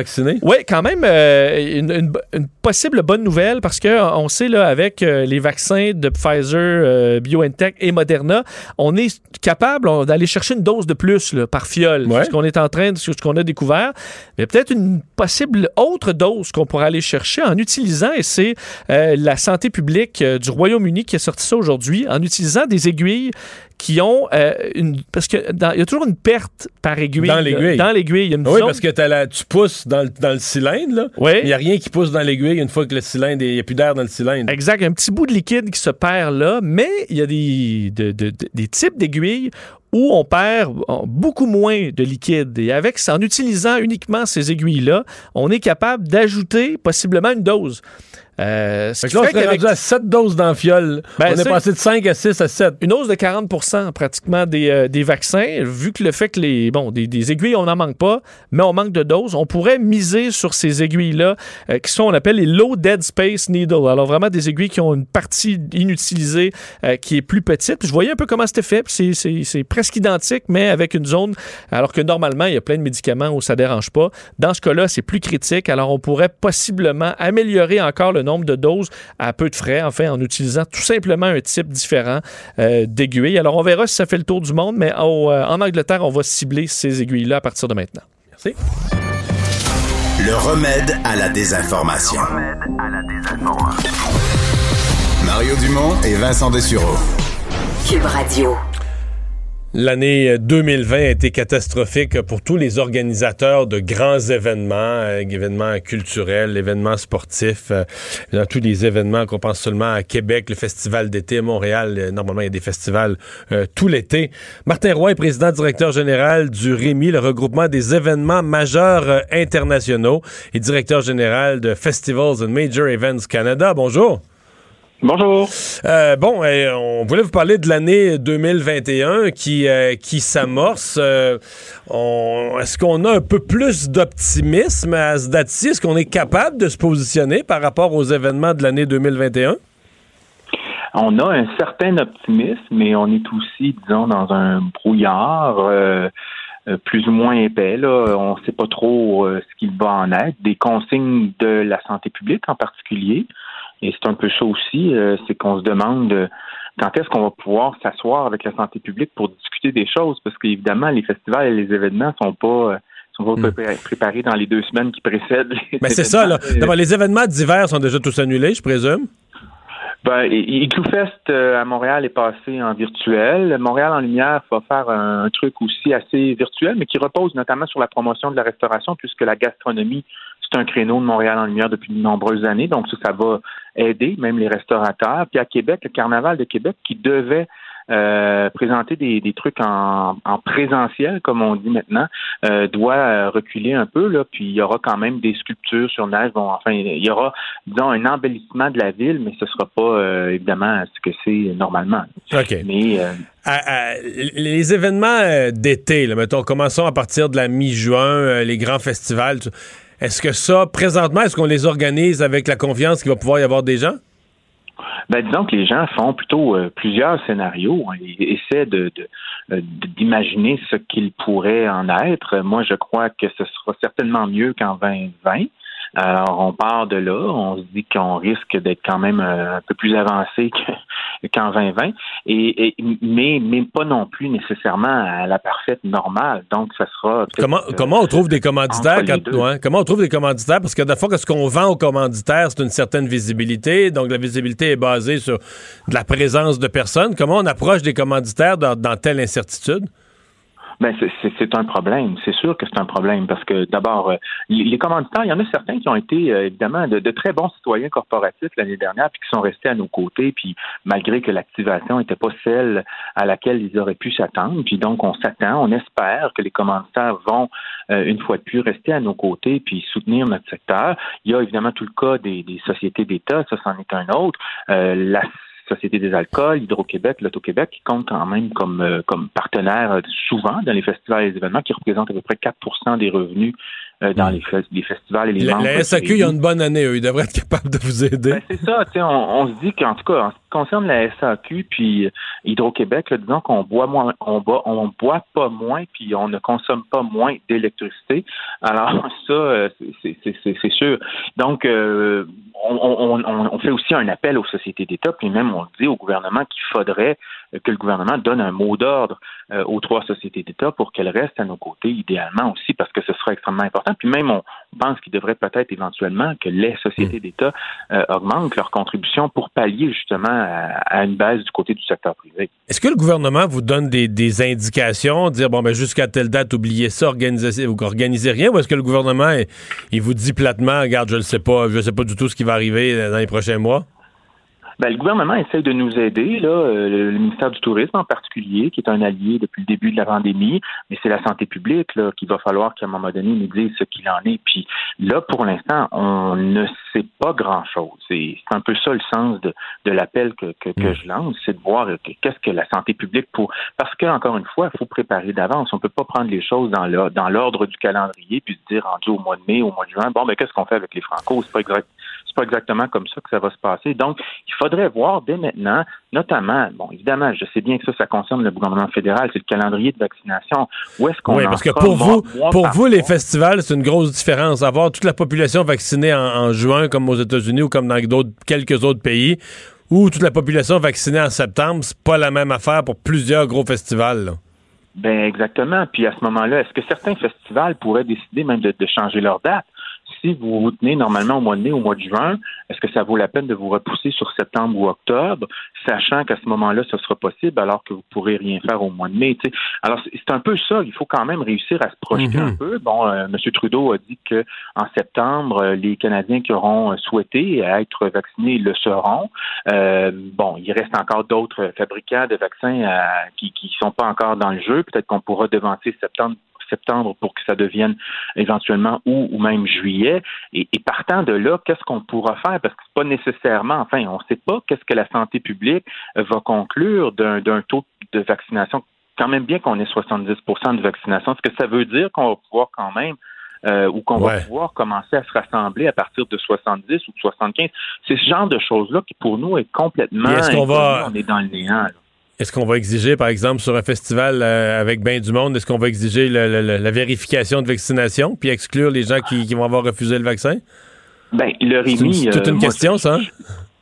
Oui, quand même euh, une, une- une possible bonne nouvelle parce que on sait là avec euh, les vaccins de Pfizer, euh, BioNTech et Moderna, on est capable d'aller chercher une dose de plus là, par fiole. Ce qu'on est en train de ce qu'on a découvert, mais peut-être une possible autre dose qu'on pourrait aller chercher en utilisant et c'est la santé publique du Royaume-Uni qui a sorti ça aujourd'hui en utilisant des aiguilles qui ont euh, une parce que dans- il y a toujours une perte par aiguille Dans l'aiguille. dans l'aiguille Oui, zone- parce que la- tu pousses dans le, dans le cylindre, là. Oui. Il n'y a rien qui pousse dans l'aiguille une fois que le cylindre, il n'y a plus d'air dans le cylindre. Exact, un petit bout de liquide qui se perd là, mais il y a des, de- de- de- des types d'aiguilles où on perd euh, beaucoup moins de liquide. Et avec, en utilisant uniquement ces aiguilles-là, on est capable d'ajouter possiblement une dose. Euh, ce Fait que là, on serait rendu à 7 doses fiole. Ben, on est passé de 5 à 6 à 7. une hausse de 40 pratiquement des, euh, des vaccins, vu que le fait que les bon des, des aiguilles, on n'en manque pas, mais on manque de doses, on pourrait miser sur ces aiguilles-là, euh, qui sont, on appelle les low dead space needle. Alors vraiment des aiguilles qui ont une partie inutilisée euh, qui est plus petite. Puis je voyais un peu comment c'était fait, puis c'est- c'est c'est presque identique, mais avec une zone, alors que normalement, il y a plein de médicaments où ça dérange pas. Dans ce cas-là, c'est plus critique, alors on pourrait possiblement améliorer encore le nombre de doses à peu de frais, enfin, en utilisant tout simplement un type différent euh, d'aiguille. Alors, on verra si ça fait le tour du monde, mais au, euh, en Angleterre, on va cibler ces aiguilles-là à partir de maintenant. Merci. Le remède à la désinformation. Mario Dumont et Vincent Dessureau. Cube Radio. L'année 2020 a été catastrophique pour tous les organisateurs de grands événements, euh, événements culturels, événements sportifs, euh, dans tous les événements qu'on pense seulement à Québec, le festival d'été Montréal. euh, normalement, il y a des festivals euh, tout l'été. Martin Roy est président directeur général du REMI, le regroupement des événements majeurs euh, internationaux, et directeur général de Festivals and Major Events Canada. Bonjour. Bonjour. Euh, bon, euh, on voulait vous parler de l'année 2021 qui, euh, qui s'amorce. Euh, Est-ce qu'on a un peu plus d'optimisme à ce date-ci? Est-ce qu'on est capable de se positionner par rapport aux événements de l'année 2021? On a un certain optimisme, mais on est aussi, disons, dans un brouillard. Plus ou moins épais. Là. On ne sait pas trop ce qu'il va en être. Des consignes de la santé publique en particulier. Et c'est un peu ça aussi, euh, c'est qu'on se demande euh, quand est-ce qu'on va pouvoir s'asseoir avec la santé publique pour discuter des choses, parce qu'évidemment, les festivals et les événements sont pas euh, sont pas préparés- préparés dans les deux semaines qui précèdent. les Mais c'est ça, là. événements. D'abord, les événements d'hiver sont déjà tous annulés, je présume. Ben, Fest euh, à Montréal est passé en virtuel. Montréal en lumière va faire un, un truc aussi assez virtuel, mais qui repose notamment sur la promotion de la restauration, puisque la gastronomie, c'est un créneau de Montréal en lumière depuis de nombreuses années. Donc ça, ça va aider même les restaurateurs. Puis à Québec, le Carnaval de Québec qui devait euh, présenter des, des trucs en, en présentiel, comme on dit maintenant, euh, doit euh, reculer un peu. Là, puis il y aura quand même des sculptures sur neige. Bon, enfin, il y aura, disons, un embellissement de la ville, mais ce sera pas euh, évidemment ce que c'est normalement. OK. Mais À- à- les événements d'été, mettons, commençons à partir de la mi-juin, les grands festivals. Est-ce que ça, présentement, est-ce qu'on les organise avec la confiance qu'il va pouvoir y avoir des gens? Ben, disons que les gens font plutôt euh, plusieurs scénarios et essaient euh, d'imaginer ce qu'il pourrait en être. Moi, je crois que ce sera certainement mieux qu'en 2020. Alors, on part de là, on se dit qu'on risque d'être quand même euh, un peu plus avancé que- qu'en 2020, et, et- mais, mais pas non plus nécessairement à la parfaite normale. Donc, ça sera Comment, euh, comment on trouve des commanditaires? quand- comment on trouve des commanditaires? Parce que de fois, ce qu'on vend aux commanditaires, c'est une certaine visibilité. Donc, la visibilité est basée sur de la présence de personnes. Comment on approche des commanditaires dans, dans telle incertitude? Ben, c'est- un problème. C'est sûr que c'est un problème parce que d'abord, euh, les, les commanditaires, il y en a certains qui ont été euh, évidemment de, de très bons citoyens corporatifs l'année dernière, puis qui sont restés à nos côtés, puis malgré que l'activation n'était pas celle à laquelle ils auraient pu s'attendre, puis donc on s'attend, on espère que les commanditaires vont euh, une fois de plus rester à nos côtés puis soutenir notre secteur. Il y a évidemment tout le cas des, des sociétés d'État, ça c'en est un autre. Euh, la Société des alcools, Hydro-Québec, l'Auto-Québec, qui comptent quand même comme, euh, comme partenaires euh, souvent dans les festivals et les événements, qui représentent à peu près 4% des revenus euh, dans les, fe- les festivals et les La, la SAQ, il y a une bonne année, eux. Ils devraient être capables de vous aider. Ben, c'est ça, tu sais, on, on se dit qu'en tout cas, en ce qui concerne la SAQ puis euh, Hydro-Québec, disons qu'on boit moins, on boit, on boit pas moins puis on ne consomme pas moins d'électricité. Alors ça, euh, c'est- sûr. Donc, euh, on, on, on- on fait aussi un appel aux sociétés d'État, puis même on dit au gouvernement qu'il faudrait que le gouvernement donne un mot d'ordre euh, aux trois sociétés d'État pour qu'elles restent à nos côtés, idéalement aussi, parce que ce sera extrêmement important. Puis même, on pense qu'il devrait peut-être éventuellement que les sociétés d'État euh, augmentent leur contribution pour pallier justement à, une baisse du côté du secteur privé. Est-ce que le gouvernement vous donne des, indications, dire bon ben jusqu'à telle date, oubliez ça, organisez, vous rien, ou est-ce que le gouvernement il, vous dit platement, regarde, je ne sais pas, je sais pas du tout ce qui va arriver dans les prochains mois? Ben, le gouvernement essaye de nous aider, là, euh, le, ministère du Tourisme en particulier, qui est un allié depuis le début de la pandémie, mais c'est la santé publique là, qu'il va falloir qu'à un moment donné nous dise ce qu'il en est. Puis là, pour l'instant, on ne sait pas grand-chose. C'est c'est un peu ça le sens de, de l'appel que, que, que je lance, c'est de voir que- qu'est-ce que la santé publique pour... Parce que, encore une fois, il faut préparer d'avance. On peut pas prendre les choses dans le- dans l'ordre du calendrier puis se dire, rendu au mois de mai, au mois de juin, bon, ben qu'est-ce qu'on fait avec les Franco? C'est pas exact pas exactement comme ça que ça va se passer. Donc, il faudrait voir dès maintenant, notamment, bon, évidemment, je sais bien que ça, ça concerne le gouvernement fédéral, c'est le calendrier de vaccination. Où est-ce qu'on Oui, en parce que pour vous, mois pour vous, les festivals, c'est une grosse différence. Avoir toute la population vaccinée en, en juin, comme aux États-Unis ou comme dans d'autres, quelques autres pays, ou toute la population vaccinée en septembre, c'est pas la même affaire pour plusieurs gros festivals. là. Ben exactement. Puis à ce moment-là, est-ce que certains festivals pourraient décider même de, de changer leur date? Si vous vous tenez normalement au mois de mai, au mois de juin, est-ce que ça vaut la peine de vous repousser sur septembre ou octobre, sachant qu'à ce moment-là, ce sera possible alors que vous pourrez rien faire au mois de mai? Alors, c'est un peu ça. Il faut quand même réussir à se projeter un peu. Bon, euh, M. Trudeau a dit que en septembre, euh, les Canadiens qui auront euh, souhaité être vaccinés le seront. Euh, bon, il reste encore d'autres fabricants de vaccins qui qui sont pas encore dans le jeu. Peut-être qu'on pourra devancer septembre septembre pour que ça devienne éventuellement août ou même juillet. Et, et partant de là, qu'est-ce qu'on pourra faire? Parce que c'est pas nécessairement, enfin, on ne sait pas qu'est-ce que la santé publique va conclure d'un d'un taux de vaccination. Quand même bien qu'on ait 70% de vaccination. Est-ce que ça veut dire qu'on va pouvoir quand même euh, ou qu'on va pouvoir commencer à se rassembler à partir de 70 ou de 75. C'est ce genre de choses-là qui, pour nous, est complètement... Est-ce qu'on va-. On est dans le néant. là. Est-ce qu'on va exiger, par exemple, sur un festival euh, avec bien du monde, est-ce qu'on va exiger le- le- le- la vérification de vaccination puis exclure les gens qui, qui vont avoir refusé le vaccin? Ben, le Rémi. c'est toute euh, une moi, question, ça. hein?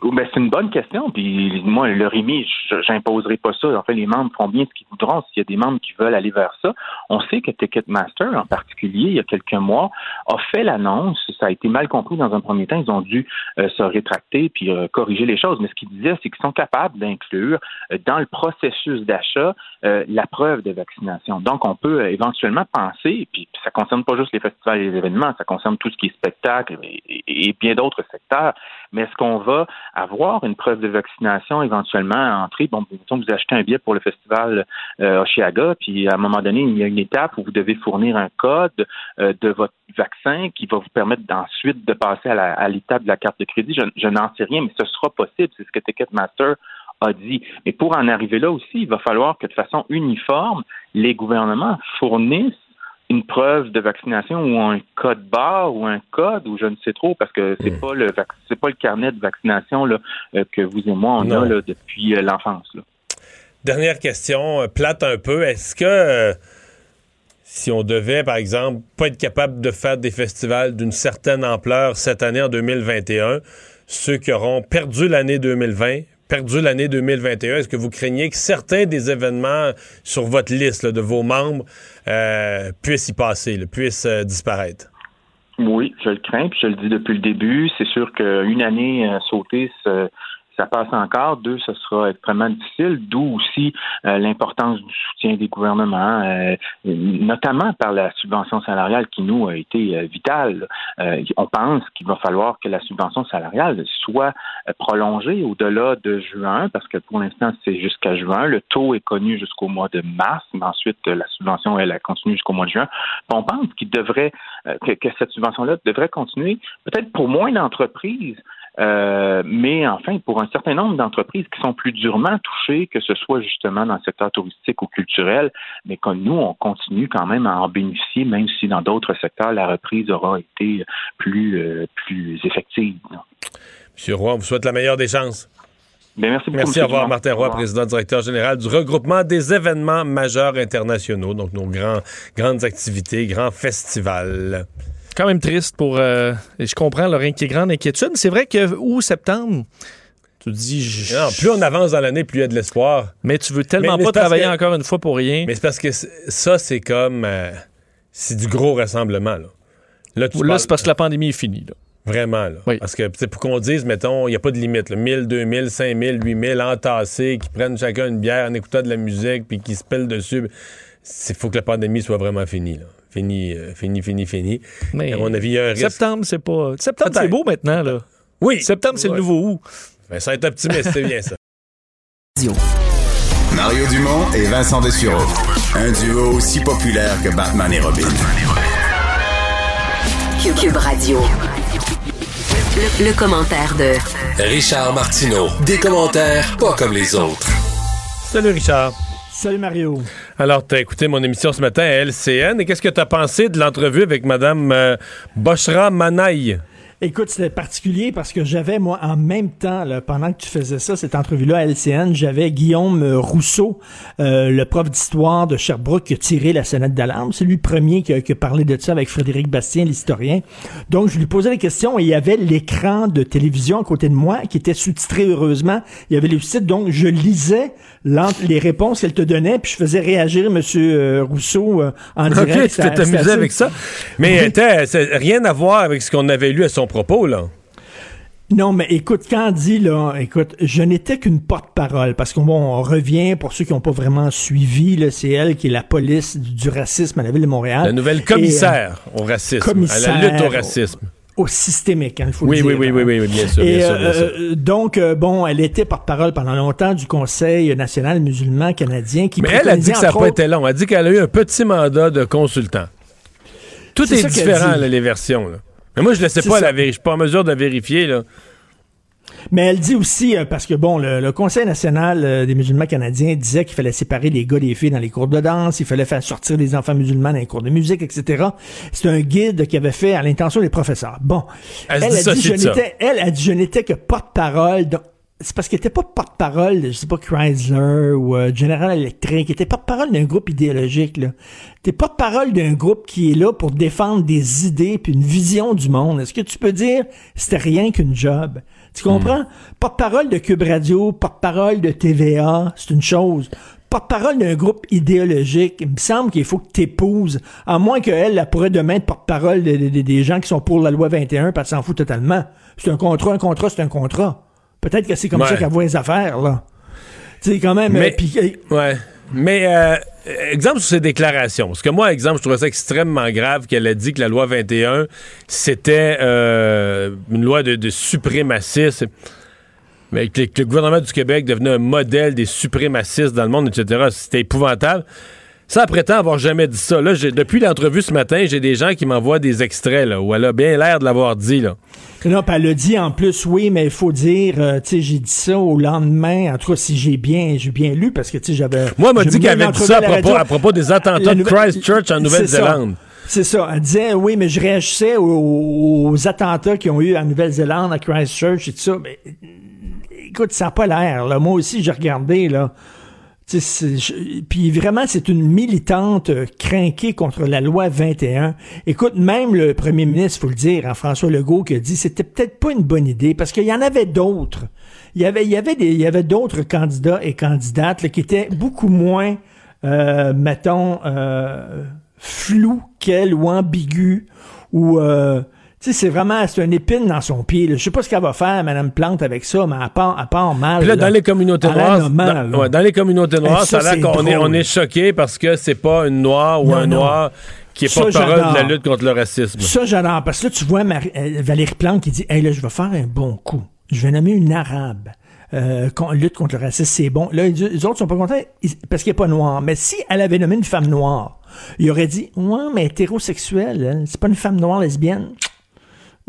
Ben, c'est une bonne question. Puis moi, le RIMI, j'imposerai pas ça. En fait, les membres font bien ce qu'ils voudront. S'il y a des membres qui veulent aller vers ça, on sait que Ticketmaster, en particulier, il y a quelques mois, a fait l'annonce. Ça a été mal compris dans un premier temps. Ils ont dû euh, se rétracter puis euh, corriger les choses. Mais ce qu'ils disaient, c'est qu'ils sont capables d'inclure euh, dans le processus d'achat la preuve de vaccination. Donc, on peut éventuellement penser, puis ça concerne pas juste les festivals et les événements, ça concerne tout ce qui est spectacle et- et bien d'autres secteurs. Mais est-ce qu'on va avoir une preuve de vaccination éventuellement à entrer? Bon, mettons vous achetez un billet pour le festival euh, Oshiaga, puis à un moment donné, il y a une étape où vous devez fournir un code euh, de votre vaccin qui va vous permettre ensuite de passer à l'étape de la carte de crédit. Je, je n'en sais rien, mais ce sera possible. C'est ce que Ticketmaster a dit. Mais pour en arriver là aussi, il va falloir que de façon uniforme, les gouvernements fournissent une preuve de vaccination ou un code barre ou un code ou je ne sais trop parce que c'est pas le c'est pas le carnet de vaccination là, euh, que vous et moi on Non. a là, depuis euh, l'enfance. Dernière question, euh, plate un peu. Est-ce que euh, si on devait, par exemple, pas être capable de faire des festivals d'une certaine ampleur cette année en 2021, ceux qui auront perdu l'année 2020, perdu l'année 2021, est-ce que vous craignez que certains des événements sur votre liste là, de vos membres euh, puissent y passer, là, puissent euh, disparaître? Oui, je le crains, puis je le dis depuis le début. C'est sûr qu'une année euh, sautée, ça, passe encore. Deux, ce sera extrêmement difficile, d'où aussi euh, l'importance du soutien des gouvernements, euh, notamment par la subvention salariale qui nous a été euh, vitale. Euh, on pense qu'il va falloir que la subvention salariale soit euh, prolongée au-delà de juin, parce que pour l'instant, c'est jusqu'à juin. Le taux est connu jusqu'au mois de mars, mais ensuite, euh, la subvention, elle, a continué jusqu'au mois de juin. On pense qu'il devrait, que cette subvention-là devrait continuer, peut-être pour moins d'entreprises, euh, mais enfin, pour un certain nombre d'entreprises qui sont plus durement touchées, que ce soit justement dans le secteur touristique ou culturel, mais comme nous, on continue quand même à en bénéficier, même si dans d'autres secteurs, la reprise aura été plus, euh, plus effective. Monsieur Roy, on vous souhaite la meilleure des chances. Bien, merci beaucoup. Merci, au revoir. Martin Roy, président directeur général du regroupement des événements majeurs internationaux, donc nos grands, grandes activités, grands festivals. Quand même triste pour. euh, et je comprends leur inqui- grande inquiétude. C'est vrai que août, septembre, tu dis. je- Non, plus on avance dans l'année, plus il y a de l'espoir. Mais tu veux tellement Mais- mais pas travailler que- encore une fois pour rien. Mais c'est parce que ça, c'est comme. euh, c'est du gros rassemblement, là. Là, Là, c'est parce que la pandémie est finie. là. Vraiment, là. Parce que, pour qu'on dise, mettons, il n'y a pas de limite, là. 1000, 2000, 5000, 8000 entassés, qui prennent chacun une bière en écoutant de la musique, puis qui se pèlent dessus. Il faut que la pandémie soit vraiment finie, là. Fini, euh, fini, fini, fini. Mais à mon avis, il y a un risque. Septembre, c'est pas. Septembre, c'est beau maintenant, là. Oui. Septembre, c'est Ouais. le nouveau août. Ben, ça va être optimiste, c'est bien ça. Mario Dumont et Vincent Dessureau. Un duo aussi populaire que Batman et Robin. Cube Radio. Le, le commentaire de Richard Martineau. Des commentaires pas comme les autres. Salut, Richard. Salut, Mario. Alors, tu as écouté mon émission ce matin à LCN, et qu'est-ce que tu as pensé de l'entrevue avec Mme euh, Boshra Manaï? Écoute, c'était particulier parce que j'avais, moi, en même temps, là, pendant que tu faisais ça, cette entrevue-là à LCN, j'avais Guillaume euh, Rousseau, euh, le prof d'histoire de Sherbrooke, qui a tiré la sonnette d'alarme. C'est lui le premier qui a, qui a parlé de ça avec Frédéric Bastien, l'historien. Donc, je lui posais des questions et il y avait l'écran de télévision à côté de moi qui était sous-titré, heureusement. Il y avait les titres, donc je lisais les réponses qu'elle te donnait, puis je faisais réagir M. euh, Rousseau euh, en OK, direct. tu c'était amusé assez- avec ça. Mais Oui. rien à voir avec ce qu'on avait lu à son propos, là. Non, mais écoute, quand on dit, là, écoute, je n'étais qu'une porte-parole, parce qu'on on revient, pour ceux qui n'ont pas vraiment suivi, c'est elle qui est la police du, racisme à la ville de Montréal. La nouvelle Et, commissaire euh, au racisme, commissaire à la lutte au racisme. Au, au systémique, hein, il faut Oui, le oui, dire. oui, hein. oui, oui, oui, bien sûr, Et, bien sûr, bien euh, sûr. euh, donc, euh, bon, elle était porte-parole pendant longtemps du Conseil national musulman canadien qui Mais elle a dit que ça n'a pas autres- été long. Elle a dit qu'elle a eu un petit mandat de consultant. Tout est, qu'elle différent, là, les versions. là. Mais moi, je ne sais pas, la véri- je suis pas en mesure de vérifier. Là. Mais elle dit aussi, euh, parce que bon, le, le Conseil national euh, des musulmans canadiens disait qu'il fallait séparer les gars des filles dans les cours de danse, il fallait faire sortir les enfants musulmans dans les cours de musique, etc. C'est un guide qu'il avait fait à l'intention des professeurs. Bon, Elle a dit, je ça. n'étais, elle a dit, je n'étais que porte-parole. C'est parce qu'il était pas porte-parole de, je sais pas, Chrysler ou euh, General Electric. Il était porte-parole d'un groupe idéologique, là. T'es porte-parole d'un groupe qui est là pour défendre des idées puis une vision du monde. Est-ce que tu peux dire c'était rien qu'une job? Tu comprends? Porte-parole de Cube Radio, porte-parole de TVA, c'est une chose. Porte-parole d'un groupe idéologique, il me semble qu'il faut que t'épouses, à moins qu'elle, elle pourrait demain être porte-parole de- de- de- des gens qui sont pour la loi 21, parce qu'elle s'en fout totalement. C'est un contrat, un contrat, c'est un contrat. Peut-être que c'est comme Ouais. ça qu'elle voit les affaires, là. Tu sais, quand même. Mais- euh, puis, euh, Ouais. Mais, euh, exemple sur ses déclarations. Parce que moi, exemple, je trouvais ça extrêmement grave qu'elle ait dit que la loi 21, c'était euh, une loi de, de. Mais que, que le gouvernement du Québec devenait un modèle des suprémacistes dans le monde, etc. C'était épouvantable. Ça, prétend avoir jamais dit ça. Là, depuis l'entrevue ce matin, j'ai des gens qui m'envoient des extraits là, où elle a bien l'air de l'avoir dit. Là. Non, elle a dit en plus, oui, mais il faut dire, euh, tu sais, j'ai dit ça au lendemain, en tout cas, si j'ai bien, j'ai bien lu, parce que, tu sais, j'avais... Moi, elle m'a dit qu'elle avait dit ça à propos, radio. à propos des attentats de Christchurch en Nouvelle-Zélande. C'est ça. Elle disait, oui, mais je réagissais aux, aux attentats qui ont eu en Nouvelle-Zélande, à Christchurch et tout ça. Mais, écoute, ça n'a pas l'air, là. Moi aussi, j'ai regardé, là. Puis vraiment, c'est une militante euh, crinquée contre la loi 21. Écoute, même le premier ministre, faut le dire, hein, François Legault, qui a dit c'était peut-être pas une bonne idée parce qu'il y en avait d'autres. Il y avait, il y avait des, il y avait d'autres candidats et candidates là, qui étaient beaucoup moins, euh, mettons, euh, flous qu'elle ou ambigus ou euh, sais, c'est vraiment, c'est une épine dans son pied. là. Je sais pas ce qu'elle va faire, Madame Plante, avec ça, mais elle part, elle part mal. Puis là, dans les communautés noires, dans, là. ouais, dans les communautés noires, ça, ça a l'air c'est qu'on est, on est choqué parce que c'est pas une noire ou Non, un non. noir qui est porte-parole de la lutte contre le racisme. Ça, j'adore. Parce que là, tu vois Marie- euh, Valérie Plante qui dit Hey, là, je vais faire un bon coup. Je vais nommer une arabe. Euh, lutte contre le racisme, c'est bon. Là, les, autres sont pas contents parce qu'il n'est pas noir. Mais si elle avait nommé une femme noire, il aurait dit Ouais, mais hétérosexuelle, elle, c'est pas une femme noire lesbienne.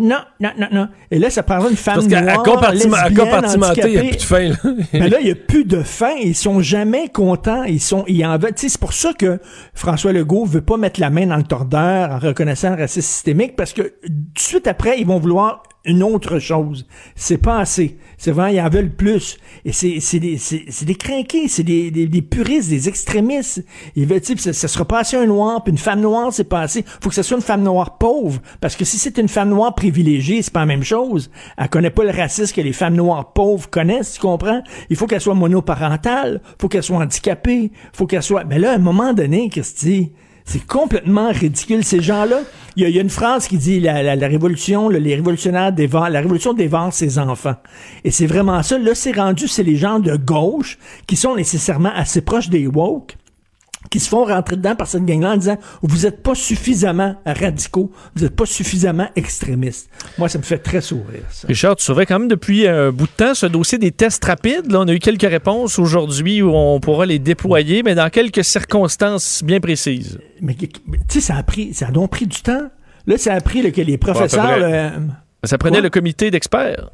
Non, non, non, non. Et là, ça prendrait une femme Parce qu'à noire, compartiment- compartimenter, il n'y a handicapée. plus de fin. là. Mais là, il n'y a plus de fin. Ils sont jamais contents. Ils sont, ils en veulent. C'est pour ça que François Legault veut pas mettre la main dans le tordeur en reconnaissant le racisme systémique parce que tout de suite après, ils vont vouloir une autre chose. C'est pas assez. C'est vraiment, ils en veulent plus. Et c'est, c'est des, c'est, c'est des crinqués, c'est des, des, puristes, des extrémistes. Ils veulent, tu ça, ça sera pas assez un noir, puis une femme noire, c'est pas assez. Faut que ce soit une femme noire pauvre. Parce que si c'est une femme noire privilégiée, c'est pas la même chose. Elle connaît pas le racisme que les femmes noires pauvres connaissent, tu comprends? Il faut qu'elle soit monoparentale, faut qu'elle soit handicapée, faut qu'elle soit... Mais là, à un moment donné, Christy, c'est complètement ridicule. Ces gens-là, il y, a- une phrase qui dit la, la- révolution, le- les révolutionnaires dévorent, la révolution dévore ses enfants. Et c'est vraiment ça. Là, c'est rendu, c'est les gens de gauche qui sont nécessairement assez proches des woke qui se font rentrer dedans par cette gang-là en disant vous êtes pas suffisamment radicaux, vous êtes pas suffisamment extrémistes. Moi, ça me fait très sourire. Ça. Richard, tu surveilles quand même depuis un bout de temps ce dossier des tests rapides. Là, on a eu quelques réponses aujourd'hui où on pourra les déployer, mais dans quelques circonstances bien précises. Mais tu sais, ça a pris, ça a donc pris du temps. Là, ça a pris là, que les professeurs. là, Ça prenait le comité d'experts.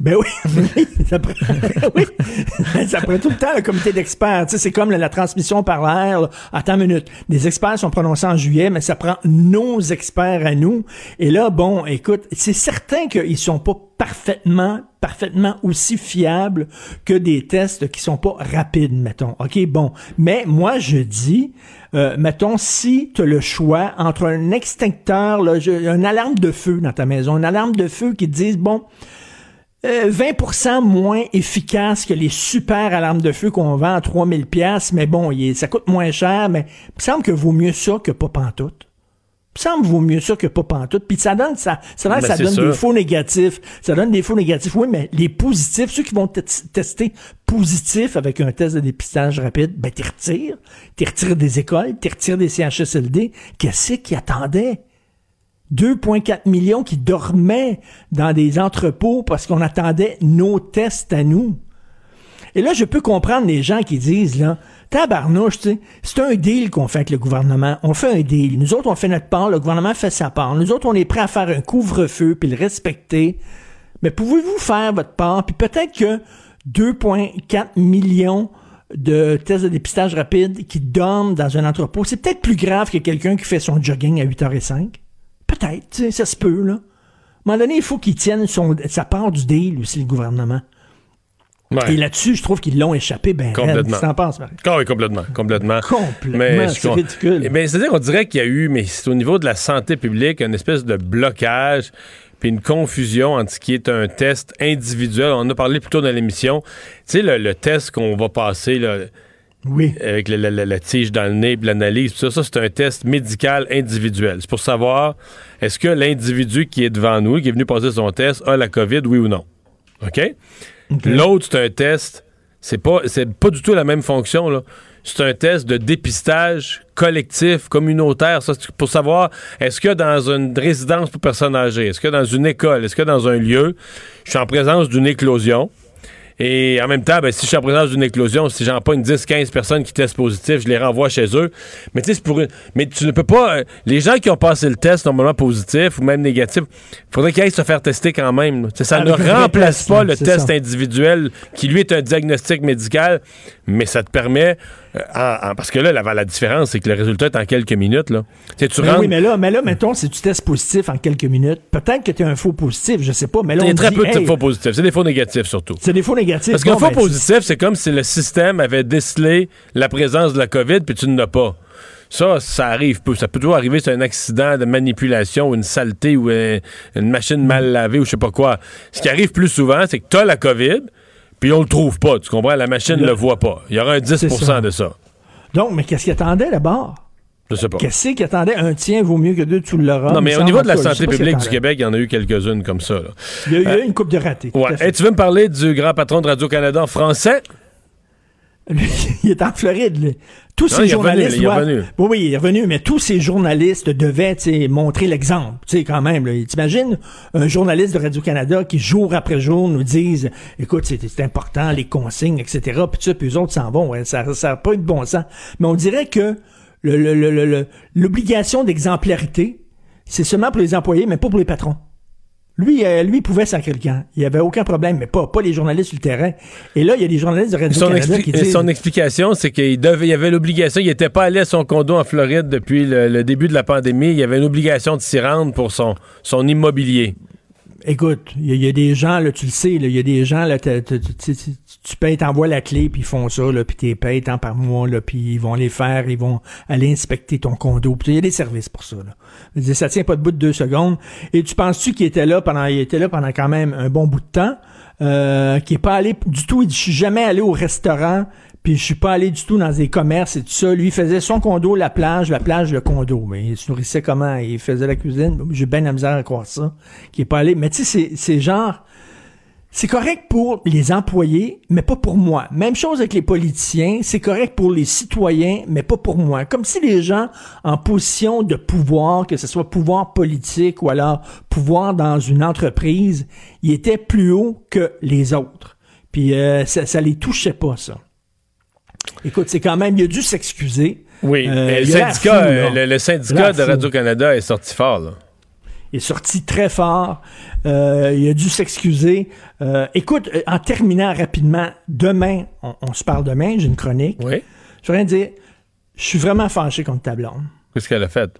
Ben oui, ça prend, oui. ça prend tout le temps le comité d'experts. Tu sais, c'est comme la, transmission par l'air. Attends une minute. Les experts sont prononcés en juillet, mais ça prend nos experts à nous. Et là, bon, écoute, c'est certain qu'ils sont pas parfaitement, parfaitement aussi fiables que des tests qui sont pas rapides, mettons. OK, bon. Mais moi, je dis, euh, mettons, si tu as le choix entre un extincteur, là, une alarme de feu dans ta maison, une alarme de feu qui te dise, bon, euh, 20% moins efficace que les super alarmes de feu qu'on vend à 3000 pièces, mais bon, il ça coûte moins cher, mais il me semble que vaut mieux ça que pas pantoute. Semble vaut mieux ça que pas pantoute. Puis ça donne ça, ça, donne- Ben, ça donne sûr. des faux négatifs. Ça donne des faux négatifs. Oui, mais les positifs, ceux qui vont te- tester positifs avec un test de dépistage rapide, ben t'y retires. T'y retires des écoles, t'y retires des CHSLD. Qu'est-ce qui attendait? 2,4 millions qui dormaient dans des entrepôts parce qu'on attendait nos tests à nous. Et là, je peux comprendre les gens qui disent, là, tabarnouche, c'est un deal qu'on fait avec le gouvernement. On fait un deal. Nous autres, on fait notre part, le gouvernement fait sa part. Nous autres, on est prêts à faire un couvre-feu puis le respecter. Mais pouvez-vous faire votre part? Puis peut-être que 2,4 millions de tests de dépistage rapide qui dorment dans un entrepôt, c'est peut-être plus grave que quelqu'un qui fait son jogging à 8h05. Peut-être, ça se peut, là. À un moment donné, il faut qu'il tienne son, sa part du deal aussi, le gouvernement. Ouais. Et là-dessus, je trouve qu'ils l'ont échappé ben. Complètement. Qu'est-ce que t'en penses, Marie? Ah oui, complètement, complètement. Complètement, je c'est ridicule. Bien, c'est-à-dire qu'on dirait qu'il y a eu, mais c'est au niveau de la santé publique, une espèce de blocage puis une confusion entre ce qui est un test individuel. On en a parlé plus tôt dans l'émission. Tu sais, le, le test qu'on va passer, là, Oui. avec le- le- la tige dans le nez, puis l'analyse, ça, ça, c'est un test médical individuel. C'est pour savoir est-ce que l'individu qui est devant nous, qui est venu passer son test, a la COVID, oui ou non? OK? L'autre, c'est un test, c'est pas, c'est pas du tout la même fonction, là. C'est un test de dépistage collectif, communautaire, ça, pour savoir est-ce que dans une résidence pour personnes âgées, est-ce que dans une école, est-ce que dans un lieu, je suis en présence d'une éclosion, et en même temps, ben, si je suis en présence d'une éclosion, si j'en pogne 10, 15 personnes qui testent positif, je les renvoie chez eux. Mais tu sais, c'est pour une- Mais tu ne peux pas. euh, les gens qui ont passé le test normalement positif ou même négatif, il faudrait qu'ils aillent se faire tester quand même. Ça Avec ne remplace pas le test ça. individuel qui lui est un diagnostic médical, mais ça te permet. Euh, en- en- parce que là, la, la différence, c'est que le résultat est en quelques minutes. Là. Tu sais, tu rentres- oui, mais là, mais là, mettons, si tu testes positif en quelques minutes, peut-être que tu es un faux positif, je sais pas, mais là, Il y on a très dit, peu de hey, faux positifs. C'est des faux négatifs surtout. C'est des faux négatifs. Parce qu'un Bon, faux ben, positif, c'est comme si le système avait décelé la présence de la COVID puis tu ne l'as pas. Ça, ça arrive peu. Ça peut toujours arriver, c'est un accident de manipulation ou une saleté ou euh, une machine mal lavée ou je sais pas quoi. Ce qui arrive plus souvent, c'est que tu as la COVID puis on le trouve pas. Tu comprends? La machine ne Le- le voit pas. Il y aura un 10 C'est ça. de ça. Donc, mais qu'est-ce qu'il attendait d'abord? Je sais pas. Qu'est-ce qu'il attendait? Un tien vaut mieux que deux, tu l'auras. Non, mais au niveau de la cas, santé publique du. Québec, il y en a eu quelques-unes comme ça. là. Il y a eu Euh, une coupe de ratés. Ouais. Hey, tu veux me parler du grand patron de Radio-Canada en français? Lui, il est en Floride. lui. Tous Non, ces revenu, journalistes. il est doivent- revenu. Oui, oui, il est revenu, mais tous ces journalistes devaient tu sais, montrer l'exemple. Tu sais, quand même. là. T'imagines un journaliste de Radio-Canada qui, jour après jour, nous dise écoute, c'est important, les consignes, etc. Puis ça, puis eux autres s'en vont. Ouais, ça n'a pas eu de bon sens. Mais on dirait que le- le- le- le- le- l'obligation d'exemplarité, c'est seulement pour les employés, mais pas pour les patrons. Lui, euh, lui, il pouvait sacrer le camp. Il n'y avait aucun problème, mais pas, pas les journalistes sur le terrain. Et là, il y a des journalistes de Radio-Canada qui disent... son explication, c'est qu'il devait, il y avait l'obligation, il n'était pas allé à son condo en Floride depuis le, le début de la pandémie. Il y avait une obligation de s'y rendre pour son, son immobilier. Écoute, il y, a- il y a des gens, là, tu le sais, il y a des gens, là, tu, tu- payes, t'envoies la clé, puis ils font ça, là, puis t'es payes tant par mois, là, puis ils vont les faire, ils vont aller inspecter ton condo. Puis il y a des services pour ça, là. Ça tient pas debout de deux secondes. Et tu penses-tu qu'il était là pendant, il était là pendant quand même un bon bout de temps, euh, qui est pas allé du tout, il dit, je suis jamais allé au restaurant, puis je suis pas allé du tout dans des commerces et tout ça. Lui, il faisait son condo, la plage, la plage, le condo. Mais il se nourrissait comment? Il faisait la cuisine. J'ai bien la misère à croire ça. Qui est pas allé. Mais tu sais, c'est genre, c'est correct pour les employés, mais pas pour moi. Même chose avec les politiciens, c'est correct pour les citoyens, mais pas pour moi. Comme si les gens en position de pouvoir, que ce soit pouvoir politique ou alors pouvoir dans une entreprise, ils étaient plus haut que les autres. Puis euh, ça, ça les touchait pas, ça. Écoute, c'est quand même, il a dû s'excuser. Oui, Euh, le syndicat, fou, euh, le, le syndicat de. Radio-Canada est sorti fort. Là. Il est sorti très fort. Euh, il a dû s'excuser. Euh, écoute, euh, en terminant rapidement, demain, on, on se parle demain, j'ai une chronique. Oui. Je rien dire. Je suis vraiment fâché contre ta blonde. Qu'est-ce qu'elle a fait?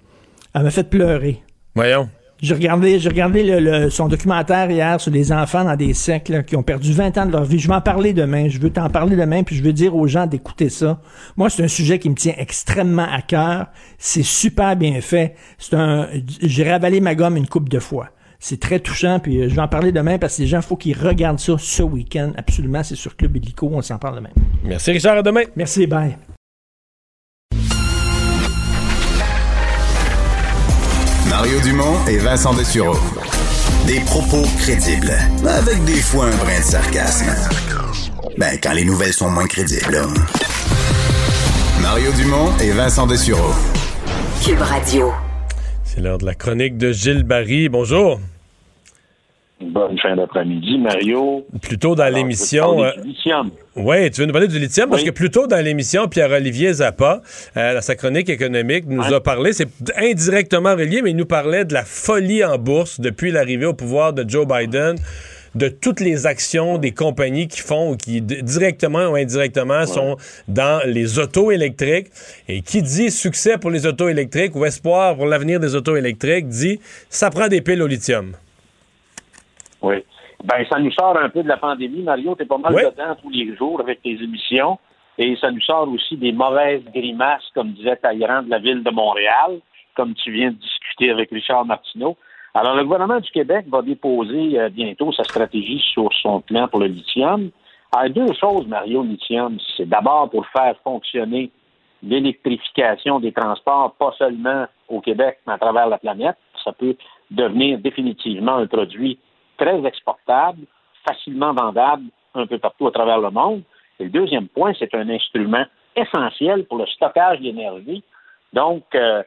Elle m'a fait pleurer. Voyons. J'ai regardé, j'ai regardé le- le- son documentaire hier sur des enfants dans des sectes là, qui ont perdu 20 ans de leur vie. Je vais en parler demain. Je veux t'en parler demain, puis je veux dire aux gens d'écouter ça. Moi, c'est un sujet qui me tient extrêmement à cœur. C'est super bien fait. C'est un, j'ai ravalé ma gomme une coupe de fois. C'est très touchant, puis euh, je vais en parler demain parce que les gens, il faut qu'ils regardent ça ce week-end. Absolument, c'est sur Club Illico. On s'en parle demain. Merci Richard, à demain. Merci, bye. Mario Dumont et Vincent Dessureau. Des propos crédibles, avec des fois un brin de sarcasme. Ben, quand les nouvelles sont moins crédibles. Mario Dumont et Vincent Dessureau. Cube Radio. C'est l'heure de la chronique de Gilles Barry. Bonjour. Bonne fin d'après-midi, Mario. Plus tôt dans l'émission. euh, parler du lithium. Oui, tu veux nous parler du lithium? Parce que plus tôt dans l'émission, Pierre-Olivier Zappa, euh, dans sa chronique économique, nous a parlé, c'est indirectement relié, mais il nous parlait de la folie en bourse depuis l'arrivée au pouvoir de Joe Biden, de toutes les actions des compagnies qui font ou qui directement ou indirectement sont dans les autos électriques. Et qui dit succès pour les autos électriques ou espoir pour l'avenir des autos électriques dit ça prend des piles au lithium. Oui. Ben, ça nous sort un peu de la pandémie. Mario, t'es pas mal Oui. dedans tous les jours avec tes émissions. Et ça nous sort aussi des mauvaises grimaces, comme disait Talleyrand de la ville de Montréal, comme tu viens de discuter avec Richard Martineau. Alors, le gouvernement du Québec va déposer euh, bientôt sa stratégie sur son plan pour le lithium. Alors, deux choses, Mario, lithium. C'est d'abord pour faire fonctionner l'électrification des transports, pas seulement au Québec, mais à travers la planète. Ça peut devenir définitivement un produit très exportable, facilement vendable un peu partout à travers le monde. Et le deuxième point, c'est un instrument essentiel pour le stockage d'énergie. Donc, euh,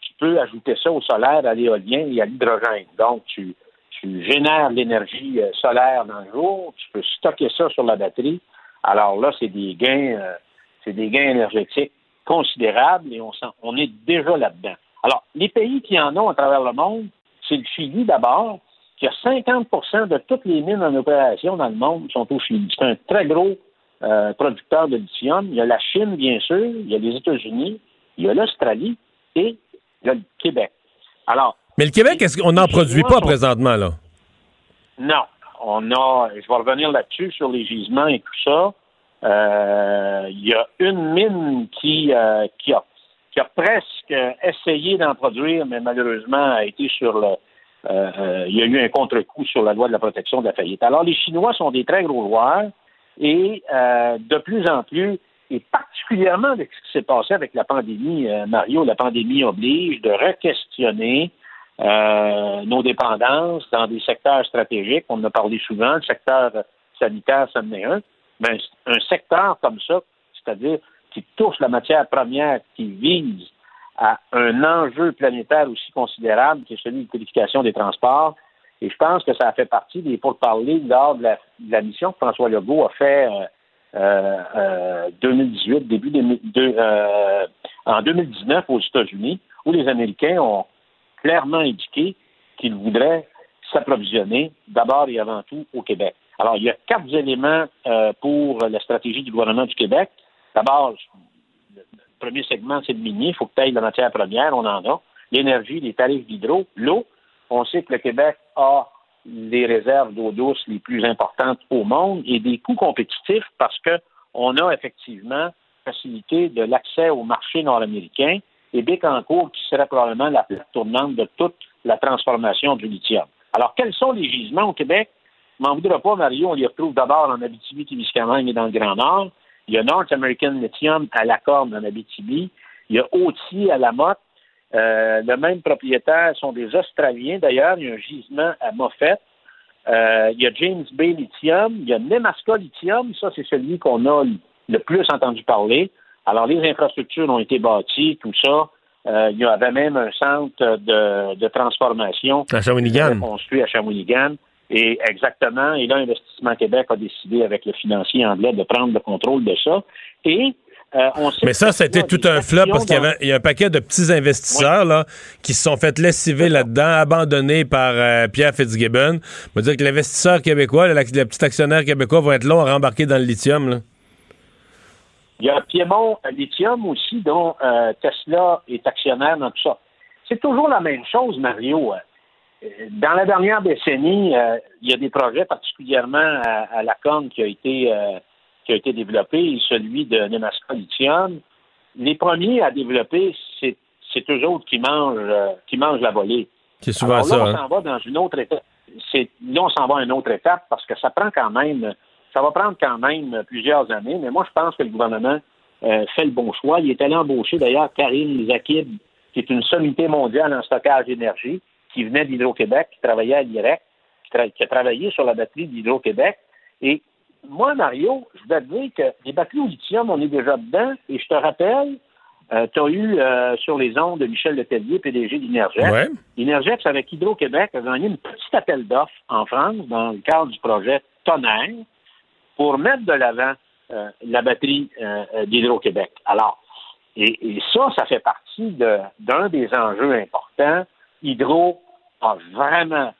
tu peux ajouter ça au solaire, à l'éolien et à l'hydrogène. Donc, tu, génères l'énergie euh, solaire dans le jour, tu peux stocker ça sur la batterie. Alors là, c'est des gains, euh, c'est des gains énergétiques considérables et on, on est déjà là-dedans. Alors, les pays qui en ont à travers le monde, c'est le Chili d'abord, qui a 50% de toutes les mines en opération dans le monde sont au Chili. C'est un très gros euh, producteur de lithium. Il y a la Chine, bien sûr, il y a les États-Unis, il y a l'Australie et il y a le Québec. Alors, Mais le Québec, est-ce qu'on n'en produit pas présentement, là? non. On a, je vais revenir là-dessus sur les gisements et tout ça. Euh, il y a une mine qui, euh, qui, a, qui a presque essayé d'en produire, mais malheureusement a été sur le. Euh, il y a eu un contre-coup sur la loi de la protection de la faillite. Alors, les Chinois sont des très gros joueurs et euh, de plus en plus, et particulièrement avec ce qui s'est passé avec la pandémie, euh, Mario, la pandémie oblige de re-questionner euh, nos dépendances dans des secteurs stratégiques. On en a parlé souvent, le secteur sanitaire, ça en est un. Mais un secteur comme ça, c'est-à-dire qui touche la matière première, qui vise à un enjeu planétaire aussi considérable qui est celui de l'électrification des transports. Et je pense que ça a fait partie des pourparlers lors de la, de la mission que François Legault a fait euh, euh, euh, 2018, début de, euh, en 2019 aux États-Unis, où les Américains ont clairement indiqué qu'ils voudraient s'approvisionner d'abord et avant tout au Québec. Alors, il y a quatre éléments euh, pour la stratégie du gouvernement du Québec. D'abord, premier segment, c'est le minier. Il faut que tu ailles la matière première, on en a. L'énergie, les tarifs d'hydro, l'eau. On sait que le Québec a les réserves d'eau douce les plus importantes au monde et des coûts compétitifs parce qu'on a effectivement facilité de l'accès au marché nord-américain et Bécancourt qui serait probablement la plaque tournante de toute la transformation du lithium. Alors, quels sont les gisements au Québec? M'en voudra pas, Mario, on les retrouve d'abord en Abitibi-Témiscamingue et dans le Grand Nord. Il y a North American Lithium à la Corne en Abitibi. Il y a Oti à la Motte. Euh, le même propriétaire sont des Australiens. D'ailleurs, il y a un gisement à Moffett. Euh, il y a James Bay Lithium. Il y a Nemaska Lithium. Ça, c'est celui qu'on a le plus entendu parler. Alors, les infrastructures ont été bâties, tout ça. Euh, il y avait même un centre de, de transformation À Shawinigan. construit à Shawinigan. Et exactement, et là, Investissement Québec a décidé avec le financier anglais de prendre le contrôle de ça. Et euh, on sait Mais ça, des tout un flop parce qu'il y a un paquet de petits investisseurs là, qui se sont fait lessiver là-dedans, abandonnés par euh, Pierre Fitzgibbon. On va dire que l'investisseur québécois, le, le petit actionnaire québécois va être long à rembarquer dans le lithium. Là. Il y a Piémont Lithium aussi, dont euh, Tesla est actionnaire dans tout ça. C'est toujours la même chose, Mario. Dans la dernière décennie, euh, il y a des projets, particulièrement à, à la Corne, qui a été euh, qui a été développé, celui de Nemaska Lithium. Les premiers à développer, c'est c'est eux autres qui mangent euh, qui mangent la volée. C'est souvent Alors ça. là, on hein. s'en va dans une autre étape. C'est, là, on s'en va à une autre étape parce que ça prend quand même, ça va prendre quand même plusieurs années. Mais moi, je pense que le gouvernement euh, fait le bon choix. Il est allé embaucher d'ailleurs Karine Zakib, qui est une sommité mondiale en stockage d'énergie, qui venait d'Hydro-Québec, qui travaillait à l'IREC, qui, tra- qui a travaillé sur la batterie d'Hydro-Québec. Et moi, Mario, je dois te dire que les batteries au lithium, on est déjà dedans. Et je te rappelle, tu as eu euh, sur les ondes de Michel Letellier, PDG d'Inergex. Ouais. Inergex, avec Hydro-Québec, a gagné une petite appel d'offres en France dans le cadre du projet Tonnerre pour mettre de l'avant euh, la batterie euh, euh, d'Hydro-Québec. Alors, et, et ça, ça fait partie de- d'un des enjeux importants. Hydro a vraiment,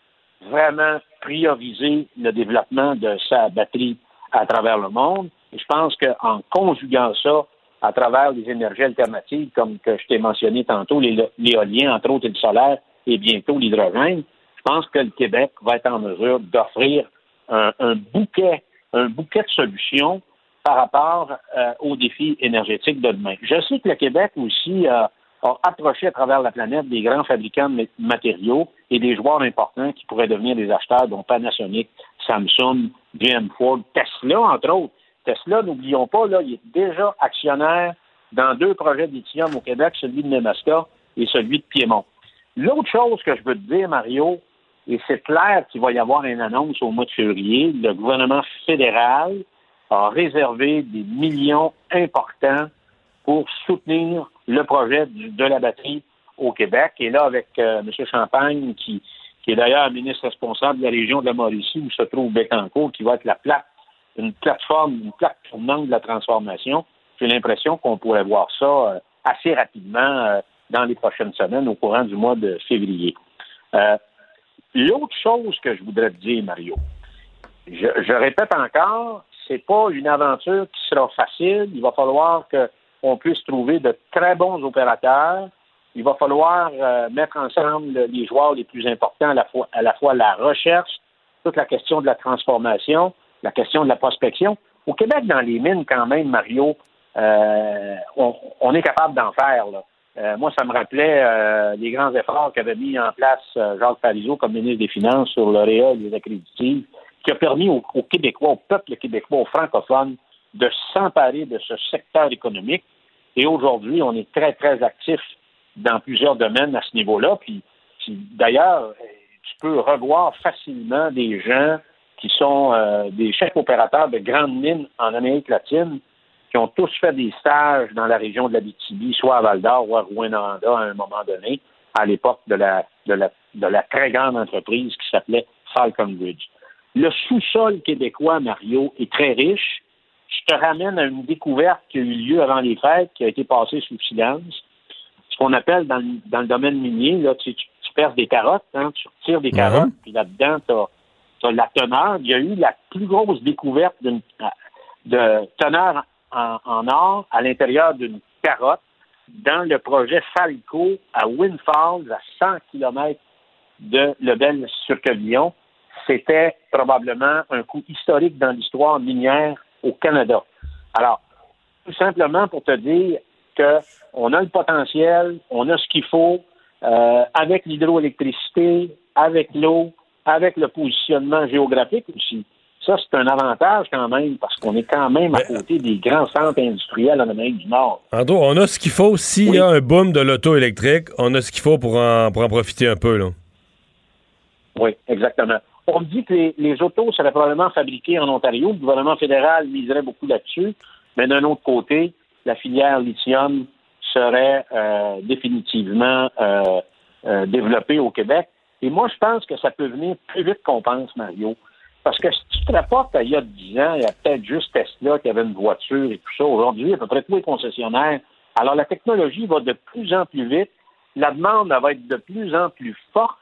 vraiment priorisé le développement de sa batterie à travers le monde. Et je pense qu'en conjuguant ça à travers les énergies alternatives, comme que je t'ai mentionné tantôt, l'éolien, entre autres, et le solaire, et bientôt l'hydrogène, je pense que le Québec va être en mesure d'offrir un, bouquet, un bouquet de solutions par rapport euh, aux défis énergétiques de demain. Je sais que le Québec aussi euh, a approché à travers la planète des grands fabricants de matériaux et des joueurs importants qui pourraient devenir des acheteurs, dont Panasonic, Samsung, GM Ford, Tesla, entre autres. Tesla, n'oublions pas, là, il est déjà actionnaire dans deux projets lithium au Québec, celui de Nebraska et celui de Piémont. L'autre chose que je veux te dire, Mario, et c'est clair qu'il va y avoir une annonce au mois de février, le gouvernement fédéral a réservé des millions importants pour soutenir le projet de la batterie au Québec. Et là, avec euh, M. Champagne, qui, est d'ailleurs ministre responsable de la région de la Mauricie, où se trouve Bécancourt, qui va être la plaque, une plateforme, une plaque tournante de la transformation, j'ai l'impression qu'on pourrait voir ça euh, assez rapidement euh, dans les prochaines semaines, au courant du mois de février. L'autre chose que je voudrais te dire, Mario, je, je répète encore, c'est pas une aventure qui sera facile. Il va falloir qu'on puisse trouver de très bons opérateurs. Il va falloir euh, mettre ensemble les joueurs les plus importants à la fois la recherche, toute la question de la transformation, la question de la prospection. Au Québec, dans les mines, quand même, Mario, euh, on, est capable d'en faire. Euh, moi, ça me rappelait les grands efforts qu'avait mis en place Jacques Parizeau comme ministre des Finances sur l'OREA et les accréditives qui a permis aux, Québécois, au peuple québécois, aux francophones, de s'emparer de ce secteur économique. Et aujourd'hui, on est très, très actif dans plusieurs domaines à ce niveau-là. Puis, d'ailleurs, tu peux revoir facilement des gens qui sont euh, des chefs opérateurs de grandes mines en Amérique latine, qui ont tous fait des stages dans la région de la BTB, soit à Val-d'Or ou à Rwanda à un moment donné, à l'époque de la très grande entreprise qui s'appelait Falcon Ridge. Le sous-sol québécois, Mario, est très riche. Je te ramène à une découverte qui a eu lieu avant les fêtes, qui a été passée sous silence. Ce qu'on appelle dans, le domaine minier, là, tu, tu, perces des carottes, hein, tu retires des carottes, puis là-dedans, tu as, la teneur. Il y a eu la plus grosse découverte de teneur en, en or à l'intérieur d'une carotte dans le projet Falco à Windfalls, à 100 km de Lebel-sur-Quevillon c'était probablement un coup historique dans l'histoire minière au Canada. Alors, tout simplement pour te dire qu'on a le potentiel, on a ce qu'il faut, euh, avec l'hydroélectricité, avec l'eau, avec le positionnement géographique aussi. Ça, c'est un avantage quand même, parce qu'on est quand même à côté des grands centres industriels en Amérique du Nord. Ando, on a ce qu'il faut. S'il y a un boom de l'auto électrique, on a ce qu'il faut pour en, pour en profiter un peu. Là. Oui, exactement. On dit que les, autos seraient probablement fabriquées en Ontario. Le gouvernement fédéral miserait beaucoup là-dessus. Mais d'un autre côté, la filière lithium serait euh, définitivement euh, euh, développée au Québec. Et moi, je pense que ça peut venir plus vite qu'on pense, Mario. Parce que si tu te rapportes à il y a 10 ans, il y a peut-être juste Tesla qui avait une voiture et tout ça. Aujourd'hui, à peu près tous les concessionnaires. Alors, la technologie va de plus en plus vite. La demande va être de plus en plus forte.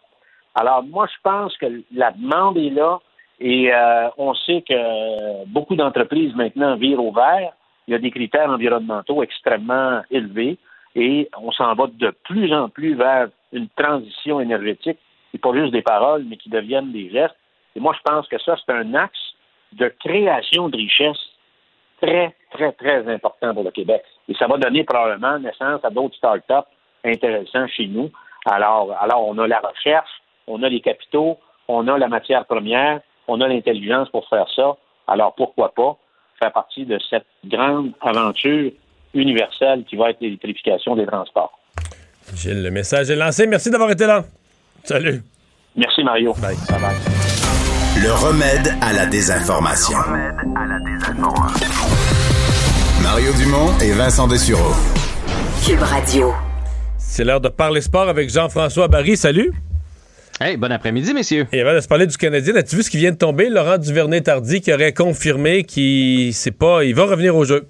Alors, moi, je pense que la demande est là et euh, on sait que beaucoup d'entreprises maintenant virent au vert. Il y a des critères environnementaux extrêmement élevés et on s'en va de plus en plus vers une transition énergétique, et pas juste des paroles, mais qui deviennent des gestes. Et moi, je pense que ça, c'est un axe de création de richesse très, très, très important pour le Québec. Et ça va donner probablement naissance à d'autres start-up intéressants chez nous. Alors, alors, on a la recherche, on a les capitaux, on a la matière première, on a l'intelligence pour faire ça. Alors pourquoi pas faire partie de cette grande aventure universelle qui va être l'électrification des transports. Gilles, le message est lancé. Merci d'avoir été là. Salut. Merci Mario. Bye. Le remède à la désinformation. Le remède à la désinformation. Mario Dumont et Vincent Dessureau. Cube Radio. C'est l'heure de parler sport avec Jean-François Barry. Salut. Hey, bon après-midi, messieurs. Et avant de se parler du Canadien, as-tu vu ce qui vient de tomber? Laurent Duvernay-Tardy qui aurait confirmé qu'il pas, il va revenir au jeu.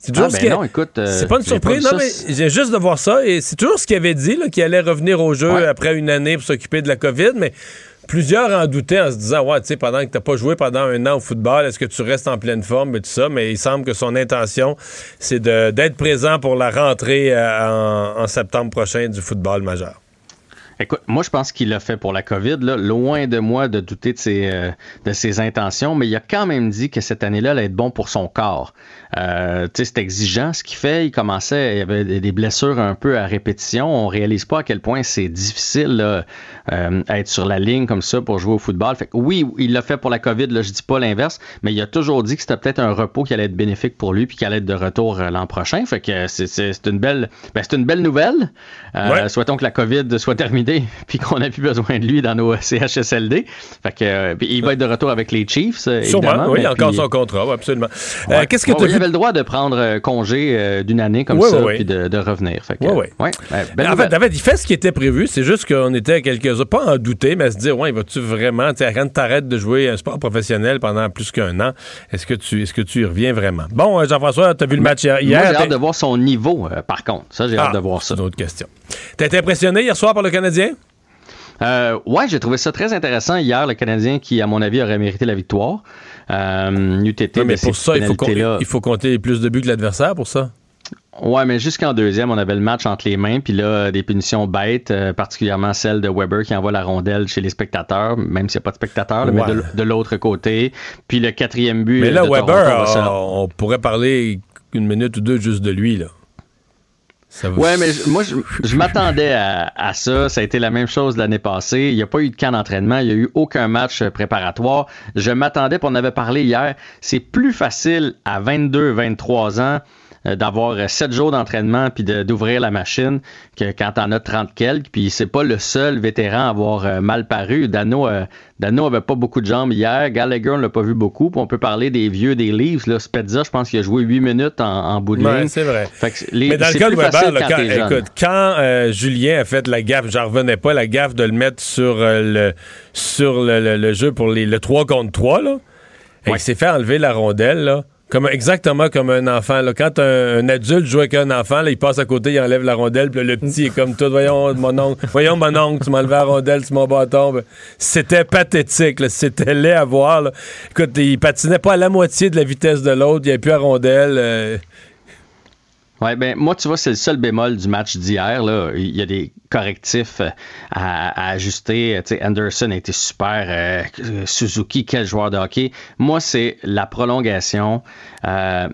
C'est toujours ah, ben non, écoute. Euh, c'est pas une surprise, non, mais j'ai juste de voir ça. Et c'est toujours ce qu'il avait dit, qu'il allait revenir au jeu après une année pour s'occuper de la COVID, mais plusieurs en doutaient en se disant, ouais, tu sais, pendant que t'as pas joué pendant un an au football, est-ce que tu restes en pleine forme et tout ça? Mais il semble que son intention, c'est d'être présent pour la rentrée euh, en septembre prochain du football majeur. Écoute, moi, je pense qu'il l'a fait pour la COVID. Là. Loin de moi de douter de ses, euh, de ses intentions, mais il a quand même dit que cette année-là allait être bon pour son corps. Euh, c'est exigeant ce qu'il fait. Il commençait, il y avait des blessures un peu à répétition. On réalise pas à quel point c'est difficile là, euh, être sur la ligne comme ça pour jouer au football. Fait que oui, il l'a fait pour la COVID. Là, je dis pas l'inverse, mais il a toujours dit que c'était peut-être un repos qui allait être bénéfique pour lui puis qu'il allait être de retour euh, l'an prochain. Fait que c'est une belle, ben, c'est une belle nouvelle. Euh, Souhaitons que la COVID soit terminée puis qu'on n'a plus besoin de lui dans nos CHSLD. Fait que, il va être de retour avec les Chiefs, Sûrement, oui, il a encore son contrat, absolument. Euh, qu'est-ce que tu Il le droit de prendre congé d'une année comme ça, puis de, revenir. Fait que, ouais, en fait, il fait ce qui était prévu. C'est juste qu'on était à quelques pas en douter, mais à se dire, ouais, vas-tu vraiment, tu quand t'arrêtes de jouer un sport professionnel pendant plus qu'un an, est-ce que tu, est-ce que tu y reviens vraiment? Bon, Jean-François, tu as vu le match hier. Moi, j'ai hâte de voir son niveau, par contre. Ça, j'ai hâte ah, de voir ça. C'est une autre question. T'as été impressionné hier soir par le Canadien? Euh, ouais, j'ai trouvé ça très intéressant hier, le Canadien qui, à mon avis, aurait mérité la victoire. Euh, UTT, mais pour ça, il faut, compter, il faut compter plus de buts que l'adversaire pour ça. Ouais, mais jusqu'en deuxième, on avait le match entre les mains, puis là, des punitions bêtes, euh, particulièrement celle de Weber qui envoie la rondelle chez les spectateurs, même s'il n'y a pas de spectateurs, mais de, l'autre côté. Puis le quatrième but. Mais là, Weber, on pourrait parler une minute ou deux juste de lui, là. Ouais, mais moi, je, m'attendais à, ça. Ça a été la même chose l'année passée. Il n'y a pas eu de camp d'entraînement. Il n'y a eu aucun match préparatoire. Je m'attendais, puis on avait parlé hier, c'est plus facile à 22, 23 ans euh, d'avoir euh, sept jours d'entraînement puis d'ouvrir la machine que quand t'en as 30 quelques. Puis c'est pas le seul vétéran à avoir euh, mal paru. Dano, Dano avait pas beaucoup de jambes hier. Gallagher, on l'a pas vu beaucoup. Puis on peut parler des vieux des Leafs. Là. Spezza, je pense qu'il a joué 8 minutes en, en bout de ligne. c'est vrai. Mais dans le cas de Weber, quand, écoute, quand Julien a fait la gaffe, j'en revenais pas, la gaffe de le mettre sur le sur le, jeu pour les, le 3 contre 3, là. il s'est fait enlever la rondelle, là. Comme, exactement comme un enfant. Quand un, adulte joue avec un enfant, il passe à côté, il enlève la rondelle, puis le petit est comme tout. Voyons, mon oncle, voyons, mon oncle, tu enlevé la rondelle, c'est mon bâton. Ben, c'était pathétique. C'était laid à voir. Écoute, il patinait pas à la moitié de la vitesse de l'autre. Il n'y avait plus la rondelle. Euh, Ouais, ben moi, tu vois, c'est le seul bémol du match d'hier. Là. Il y a des correctifs euh, à, ajuster. Tu sais, Anderson a été super. Euh, Suzuki, quel joueur de hockey. Moi, c'est la prolongation. Euh,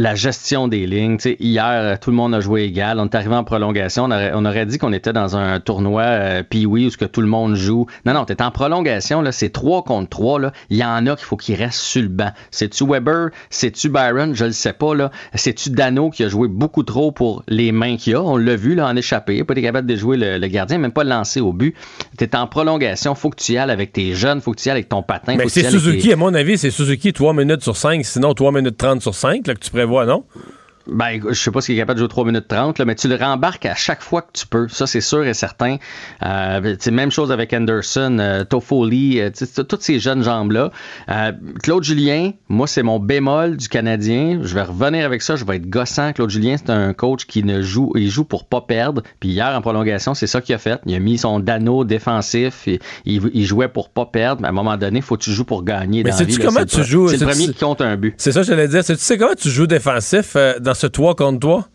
la gestion des lignes. hier, tout le monde a joué égal. On est arrivé en prolongation. On aurait, dit qu'on était dans un tournoi euh, Pee-Wee où que tout le monde joue. Non, non, t'es en prolongation. Là, c'est 3 contre 3. Il y en a qu'il faut qu'ils restent sur le banc. C'est-tu Weber? C'est-tu Byron? Je le sais pas. là. C'est-tu Dano qui a joué beaucoup trop pour les mains qu'il a? On l'a vu là, en échappé. Il pas été capable de jouer le, gardien, même pas le lancer au but. T'es en prolongation. Faut que tu y ailles avec tes jeunes. Faut que tu y ailles avec ton patin. Mais c'est Suzuki, à mon avis, c'est Suzuki 3 minutes sur 5, sinon 3 minutes 30 sur 5 là, que tu prévois, non? Ben, je sais pas s'il est capable de jouer 3 minutes 30, là, mais tu le rembarques à chaque fois que tu peux. Ça, c'est sûr et certain. Euh, même chose avec Anderson, euh, Toffoli, euh, toutes ces jeunes jambes-là. Euh, Claude Julien, moi, c'est mon bémol du Canadien. Je vais revenir avec ça. Je vais être gossant. Claude Julien, c'est un coach qui ne joue, il joue pour pas perdre. Puis hier, en prolongation, c'est ça qu'il a fait. Il a mis son dano défensif. Et, il, jouait pour pas perdre. Mais à un moment donné, faut que tu joues pour gagner. Mais sais-tu comment tu joues? C'est le premier qui compte un but. C'est ça, je dire. Tu sais comment tu joues défensif dans ce 3 contre 3,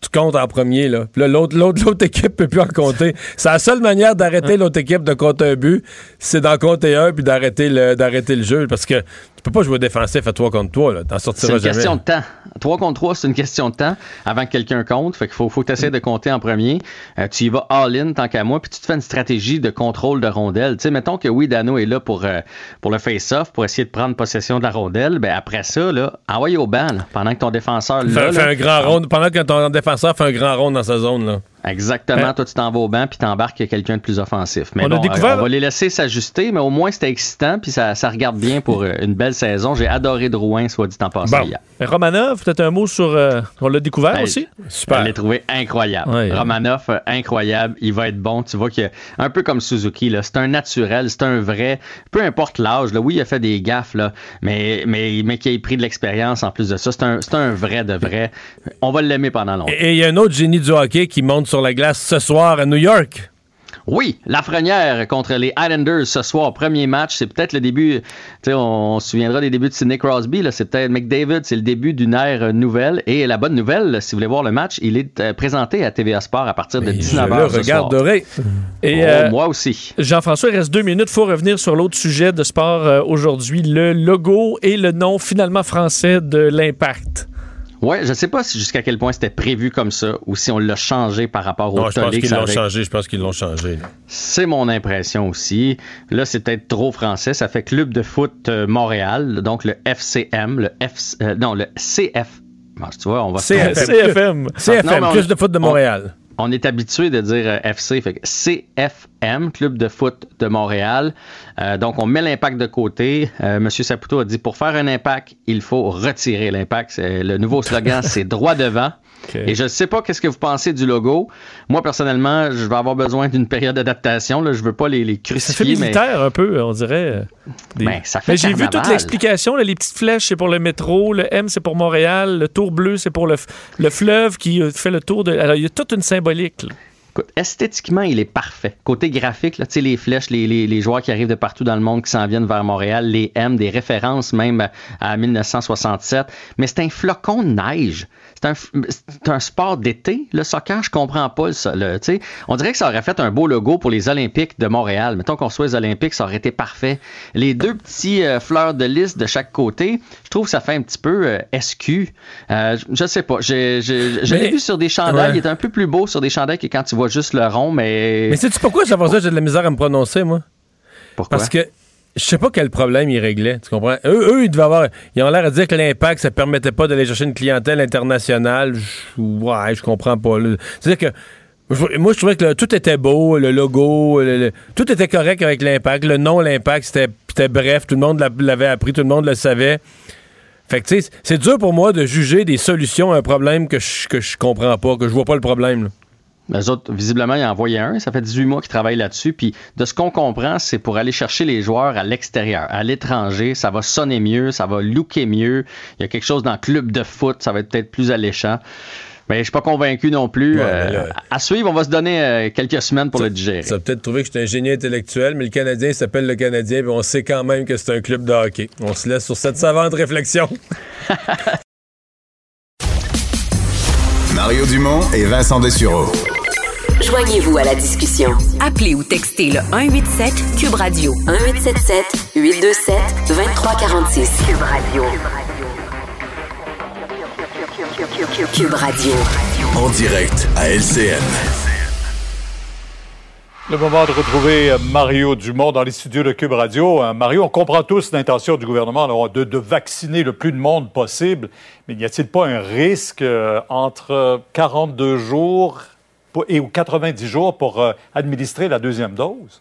tu comptes en premier, là. Puis l'autre, l'autre, l'autre équipe peut plus en compter. C'est la seule manière d'arrêter l'autre équipe de compter un but, c'est d'en compter un puis d'arrêter le, d'arrêter le jeu. Parce que tu peux pas jouer défensif à 3 contre 3, là. T'en sortiras jamais. C'est une question de temps. 3 contre 3, c'est une question de temps avant que quelqu'un compte. Fait qu'il faut, faut que tu essaies de compter en premier. Euh, tu y vas all-in tant qu'à moi, puis tu te fais une stratégie de contrôle de rondelle. Tu sais, mettons que oui, Dano est là pour, euh, pour le face-off, pour essayer de prendre possession de la rondelle. Ben après ça, là, envoie au ban, pendant que ton défenseur. Là, fait, un grand rond, pendant que ton défenseur fait un grand rond dans sa zone, là. Exactement. Ben- Toi, tu t'en vas au banc puis t'embarques quelqu'un de plus offensif. Mais on, bon, euh, on va les laisser s'ajuster, mais au moins c'était excitant puis ça, ça, regarde bien pour euh, une belle saison. J'ai adoré Drouin, soit dit en passant hier. Romanov, peut-être un mot sur. Euh, on l'a découvert ben, aussi? Super. Je l'ai trouvé incroyable. Romanov, incroyable. Il va être bon. Tu vois qu'il un peu comme Suzuki, c'est un naturel, c'est un vrai. Peu importe l'âge, oui, il a fait des gaffes, là, mais, mais, mais qui a pris de l'expérience en plus de ça. C'est un, un vrai de vrai. On va l'aimer pendant longtemps. Et il y a un autre génie du hockey qui monte sur la glace ce soir à New York. Oui, Lafrenière contre les Islanders ce soir, premier match. C'est peut-être le début, sais, on, se souviendra des débuts de Sidney Crosby. C'est peut-être McDavid, c'est le début d'une ère nouvelle. Et la bonne nouvelle, si vous voulez voir le match, il est euh, présenté à TVA Sport à partir de 19h. Je le regarderai. Et, Oh, euh, moi aussi. Jean-François, il reste deux minutes. Il faut revenir sur l'autre sujet de sport euh, aujourd'hui, le logo et le nom finalement français de l'Impact. Ouais, je sais pas si jusqu'à quel point c'était prévu comme ça ou si on l'a changé par rapport au Non, je pense qu'ils l'ont changé. Je pense qu'ils l'ont changé. C'est mon impression aussi. Là, c'est peut-être trop français. Ça fait Club de foot euh, Montréal, donc le FCM, le F, euh, non, le CF. Bon, tu vois, on va CFM. CFM. CFM, Non, on- de foot de on- Montréal. On est habitué de dire euh, FC, fait que CFM, Club de foot de Montréal. Euh, donc, on met l'impact de côté. Euh, Monsieur Saputo a dit pour faire un impact, il faut retirer l'impact. Le nouveau slogan, c'est droit devant. Et je ne sais pas qu'est-ce que vous pensez du logo. Moi, personnellement, je vais avoir besoin d'une période d'adaptation. Je veux pas les, les Ça fait crucifier, mais militaire un peu, on dirait. euh, des- Ben, ça fait Mais j'ai vu toute l'explication. Les petites flèches, c'est pour le métro. Le M, c'est pour Montréal. Le tour bleu, c'est pour le, fleuve qui euh, fait le tour de. Alors, il y a toute une symbolique. là. Écoute, esthétiquement, il est parfait. Côté graphique, là, les flèches, les, les- les joueurs qui arrivent de partout dans le monde, qui s'en viennent vers Montréal, les M, des références même à 1967. Mais c'est un flocon de neige. C'est un, sport d'été. Le soccer, je comprends pas. Le, sais, on dirait que ça aurait fait un beau logo pour les Olympiques de Montréal. Mettons qu'on soit les Olympiques, ça aurait été parfait. Les deux petits euh, fleurs de lys de chaque côté, je trouve que ça fait un petit peu euh, SQ. Euh, je- sais pas. J'ai- l'ai vu sur des chandails. Ouais. Il est un peu plus beau sur des chandails que quand tu vois juste le rond, mais. Mais sais-tu pourquoi, Jean-François, j'ai de la misère à me prononcer, moi? Pourquoi? Parce que je sais pas quel problème ils réglaient, tu comprends? Eux, eux ils devaient avoir... Ils ont l'air de dire que l'impact, ça permettait pas d'aller chercher une clientèle internationale. Je- ouais, je comprends pas. C'est-à-dire que moi, je trouvais que tout était beau, le logo, tout était correct avec l'impact. Le nom, l'impact, c'était bref, tout le monde l'a- l'avait appris, tout le monde le savait. Fait que, tu sais, c'est dur pour moi de juger des solutions à un problème que je, que je comprends pas, que je vois pas le problème. Les autres, visiblement, ils en envoyé un. Ça fait 18 mois qu'ils travaillent là-dessus. Puis, de ce qu'on comprend, c'est pour aller chercher les joueurs à l'extérieur, à l'étranger. Ça va sonner mieux, ça va looker mieux. Il y a quelque chose dans le club de foot, ça va être peut-être plus alléchant. Mais je suis pas convaincu non plus. Ouais, Euh, là- à suivre, on va se donner euh, quelques semaines pour le digérer. Ça a peut-être trouvé que j'étais un génie intellectuel, mais le Canadien s'appelle le Canadien, puis on sait quand même que c'est un club de hockey. On se laisse sur cette savante réflexion. Mario Dumont et Vincent Dessureau. Joignez-vous à la discussion. Appelez ou textez le 187 Cube Radio 1877 827 2346. Cube Radio. Cube Radio. En direct à LCN. Le moment de retrouver euh, Mario Dumont dans les studios de Cube Radio. Euh, Mario, on comprend tous l'intention du gouvernement alors, de, de vacciner le plus de monde possible, mais n'y a-t-il pas un risque euh, entre 42 jours pour- et ou 90 jours pour euh, administrer la deuxième dose?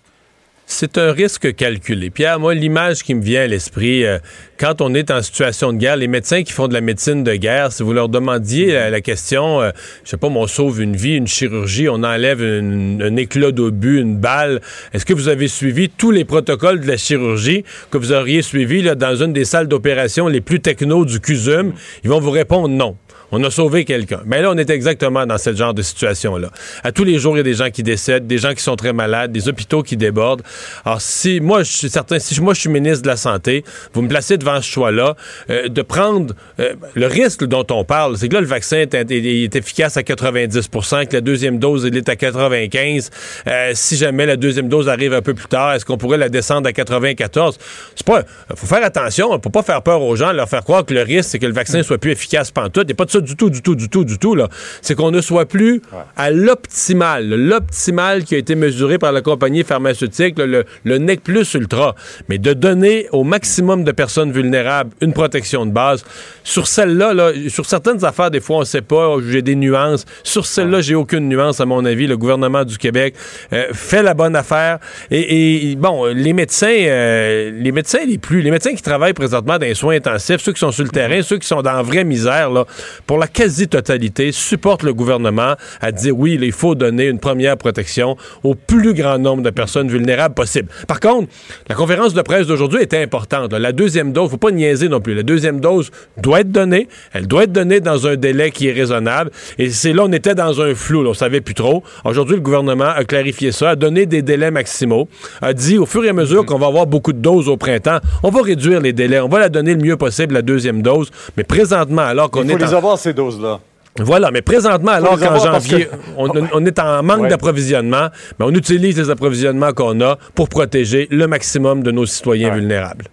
C'est un risque calculé. Pierre, moi, l'image qui me vient à l'esprit, euh, quand on est en situation de guerre, les médecins qui font de la médecine de guerre, si vous leur demandiez la, question, euh, je sais pas, on sauve une vie, une chirurgie, on enlève un éclat d'obus, une balle, est-ce que vous avez suivi tous les protocoles de la chirurgie que vous auriez suivi là, dans une des salles d'opération les plus techno du CUSUM? Ils vont vous répondre non. On a sauvé quelqu'un. Mais là, on est exactement dans ce genre de situation-là. À tous les jours, il y a des gens qui décèdent, des gens qui sont très malades, des hôpitaux qui débordent. Alors, si moi, je suis certain, si moi, je suis ministre de la Santé, vous me placez devant ce choix-là, euh, de prendre euh, le risque dont on parle, c'est que là, le vaccin est, est- est efficace à 90% que la deuxième dose, il est à 95 Euh, Si jamais la deuxième dose arrive un peu plus tard, est-ce qu'on pourrait la descendre à 94 C'est pas... faut faire attention, faut pas faire peur aux gens, leur faire croire que le risque, c'est que le vaccin soit plus efficace pantoute. Il n'y a pas de ça du tout, du tout, du tout, du tout, là. C'est qu'on ne soit plus à l'optimal. L'optimal qui a été mesuré par la compagnie pharmaceutique, là, le, le NEC plus ultra. Mais de donner au maximum de personnes vulnérables une protection de base. Sur celle-là, là, sur certaines affaires, des fois, on ne sait pas, j'ai des nuances. Sur celle-là, j'ai aucune nuance, à mon avis. Le gouvernement du Québec euh, fait la bonne affaire. Et, et, bon, les médecins, euh, les médecins les plus, les médecins qui travaillent présentement dans les soins intensifs, ceux qui sont sur le terrain, ceux qui sont dans la vraie misère, là, pour la quasi-totalité, supportent le gouvernement à dire oui, il faut donner une première protection au plus grand nombre de personnes vulnérables possible. Par contre, la conférence de presse d'aujourd'hui était importante. La deuxième dose, faut pas niaiser non plus. La deuxième dose doit être donnée. Elle doit être donnée dans un délai qui est raisonnable. Et c'est là, on était dans un flou. Là, on savait plus trop. Aujourd'hui, le gouvernement a clarifié ça, a donné des délais maximaux, a dit au fur et à mesure qu'on va avoir beaucoup de doses au printemps, on va réduire les délais, on va la donner le mieux possible, la deuxième dose. Mais présentement, alors qu'on est... Il faut les avoir, ces doses-là. Voilà, mais présentement, alors qu'en janvier, on, on, est en manque d'approvisionnement, mais on utilise les approvisionnements qu'on a pour protéger le maximum de nos citoyens vulnérables.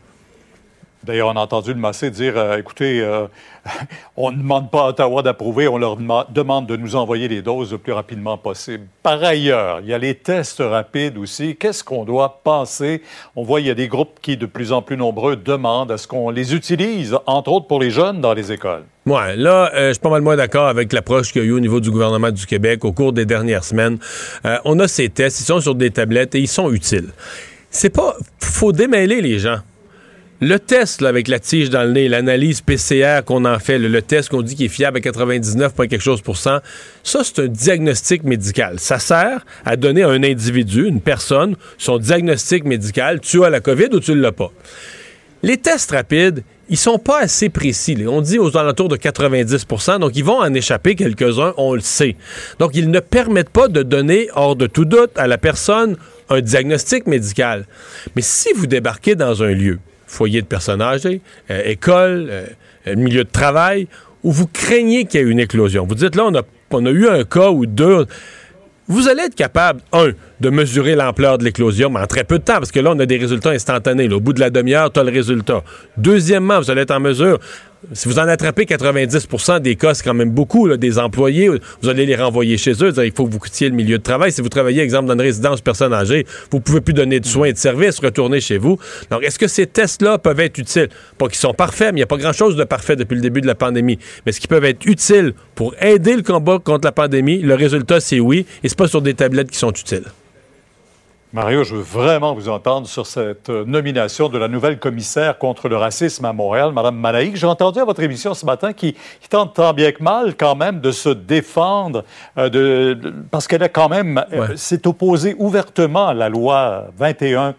D'ailleurs, on a entendu le Massé dire euh, écoutez, euh, on ne demande pas à Ottawa d'approuver, on leur demande de nous envoyer les doses le plus rapidement possible. Par ailleurs, il y a les tests rapides aussi. Qu'est-ce qu'on doit penser? On voit il y a des groupes qui, de plus en plus nombreux, demandent à ce qu'on les utilise, entre autres pour les jeunes dans les écoles. Ouais, là, euh, je suis pas mal moins d'accord avec l'approche qu'il y a eu au niveau du gouvernement du Québec au cours des dernières semaines. on a ces tests, ils sont sur des tablettes et ils sont utiles. C'est pas. faut démêler les gens. Le test avec la tige dans le nez, l'analyse PCR qu'on en fait, le, test qu'on dit qui est fiable à 99, quelque chose ça c'est un diagnostic médical. Ça sert à donner à un individu, une personne, son diagnostic médical. Tu as la COVID ou tu ne l'as pas. Les tests rapides, ils sont pas assez précis. On dit aux alentours de 90% donc ils vont en échapper quelques-uns, on le sait. Donc ils ne permettent pas de donner, hors de tout doute, à la personne un diagnostic médical. Mais si vous débarquez dans un lieu, foyer de personnes âgées, euh, école, euh, milieu de travail, où vous craignez qu'il y ait une éclosion. Vous dites là, on a eu un cas ou deux. Vous allez être capable, un, de mesurer l'ampleur de l'éclosion, mais en très peu de temps, parce que là, on a des résultats instantanés. au bout de la demi-heure, tu as le résultat. Deuxièmement, vous allez être en mesure si vous en attrapez 90 des cas, c'est quand même beaucoup, des employés, vous allez les renvoyer chez eux. Il faut que vous coûtiez le milieu de travail. Si vous travaillez, exemple, dans une résidence personne âgée, vous pouvez plus donner de soins et de services, retourner chez vous. Donc, est-ce que ces tests-là peuvent être utiles? Pas qu'ils sont parfaits, mais il n'y a pas grand-chose de parfait depuis le début de la pandémie. Mais est-ce qu'ils peuvent être utiles pour aider le combat contre la pandémie? Le résultat, c'est oui. Et c'est pas sur des tablettes qui sont utiles. Mario, je veux vraiment vous entendre sur cette euh, nomination de la nouvelle commissaire contre le racisme à Montréal, Mme Malaïque. J'ai entendu à votre émission ce matin qui, tente tant bien que mal quand même de se défendre euh, de, parce qu'elle a quand même euh, s'est opposée ouvertement à la loi 21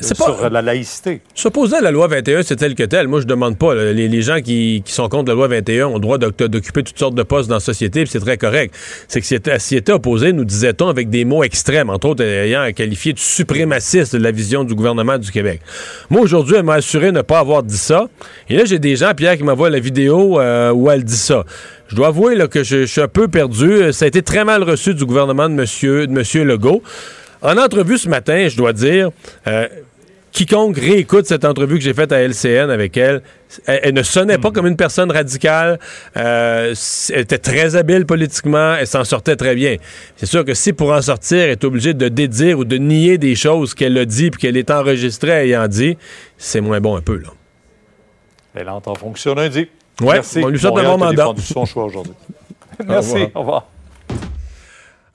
c'est sur pas, la laïcité. S'opposer à la loi 21, c'est tel que tel. Moi, je demande pas. Les, gens qui, sont contre la loi 21 ont le droit d'occuper toutes sortes de postes dans la société, c'est très correct. C'est que s'y était, opposé, nous disait-on, avec des mots extrêmes, entre autres ayant qualifié de suprémaciste de la vision du gouvernement du Québec. Moi, aujourd'hui, elle m'a assuré ne pas avoir dit ça. Et là, j'ai des gens, Pierre, qui m'envoient la vidéo euh, où elle dit ça. Je dois avouer là, que je, suis un peu perdu. Ça a été très mal reçu du gouvernement de M. de monsieur Legault. En entrevue ce matin, je dois dire, euh, quiconque réécoute cette entrevue que j'ai faite à LCN avec elle, elle, ne sonnait pas hmm. comme une personne radicale. Euh, elle était très habile politiquement. Elle s'en sortait très bien. C'est sûr que si pour en sortir, elle est obligée de dédire ou de nier des choses qu'elle a dit puis qu'elle est enregistrée ayant dit, c'est moins bon un peu. Là. Elle entre en fonction lundi. Oui, on lui souhaite un bon mandat. son choix aujourd'hui. Merci. Au revoir.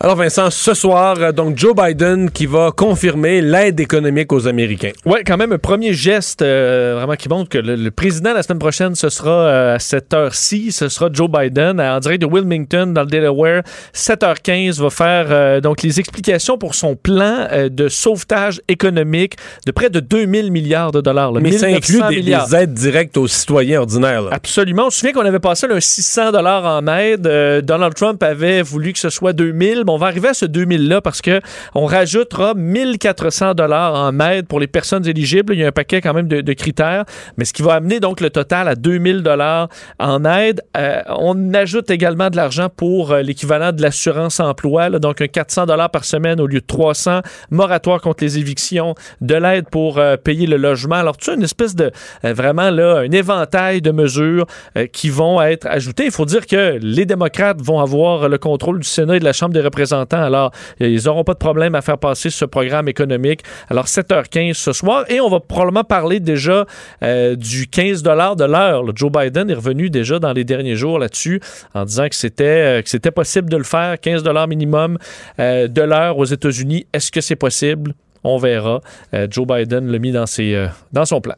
Alors Vincent, ce soir, euh, donc Joe Biden qui va confirmer l'aide économique aux Américains. Oui, quand même un premier geste euh, vraiment qui montre que le, président la semaine prochaine, ce sera euh, à cette heure-ci, ce sera Joe Biden en direct de Wilmington dans le Delaware, 7h15, va faire donc les explications pour son plan de sauvetage économique de près de 2000 milliards de dollars. Mais ça inclut des, aides directes aux citoyens ordinaires. Absolument. On se souvient qu'on avait passé un 600 dollars en aide. Donald Trump avait voulu que ce soit 2000 on va arriver à ce 2000-là parce que on rajoutera 1400 dollars en aide pour les personnes éligibles. Il y a un paquet quand même de, critères, mais ce qui va amener donc le total à 2000 dollars en aide. Euh, on ajoute également de l'argent pour euh, l'équivalent de l'assurance emploi, donc un 400 dollars par semaine au lieu de 300, moratoire contre les évictions, de l'aide pour euh, payer le logement. Alors tu as une espèce de vraiment là un éventail de mesures qui vont être ajoutées. Il faut dire que les démocrates vont avoir le contrôle du Sénat et de la Chambre des représentants alors, ils n'auront pas de problème à faire passer ce programme économique. Alors, 7h15 ce soir. Et on va probablement parler déjà euh, du 15 de l'heure. Joe Biden est revenu déjà dans les derniers jours là-dessus en disant que c'était, euh, possible de le faire. 15 minimum euh, de l'heure aux États-Unis. Est-ce que c'est possible? On verra. Joe Biden l'a mis dans, ses, dans son plan.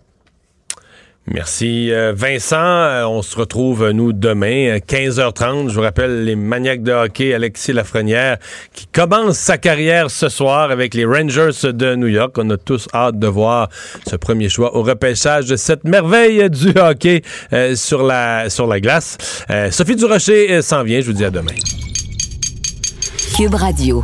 Merci euh, Vincent. Euh, on se retrouve, euh, nous, demain, 15h30. Je vous rappelle les maniaques de hockey, Alexis Lafrenière, qui commence sa carrière ce soir avec les Rangers de New York. On a tous hâte de voir ce premier choix au repêchage de cette merveille du hockey sur, la, sur la glace. Sophie Durocher s'en vient. Je vous dis à demain. Cube Radio.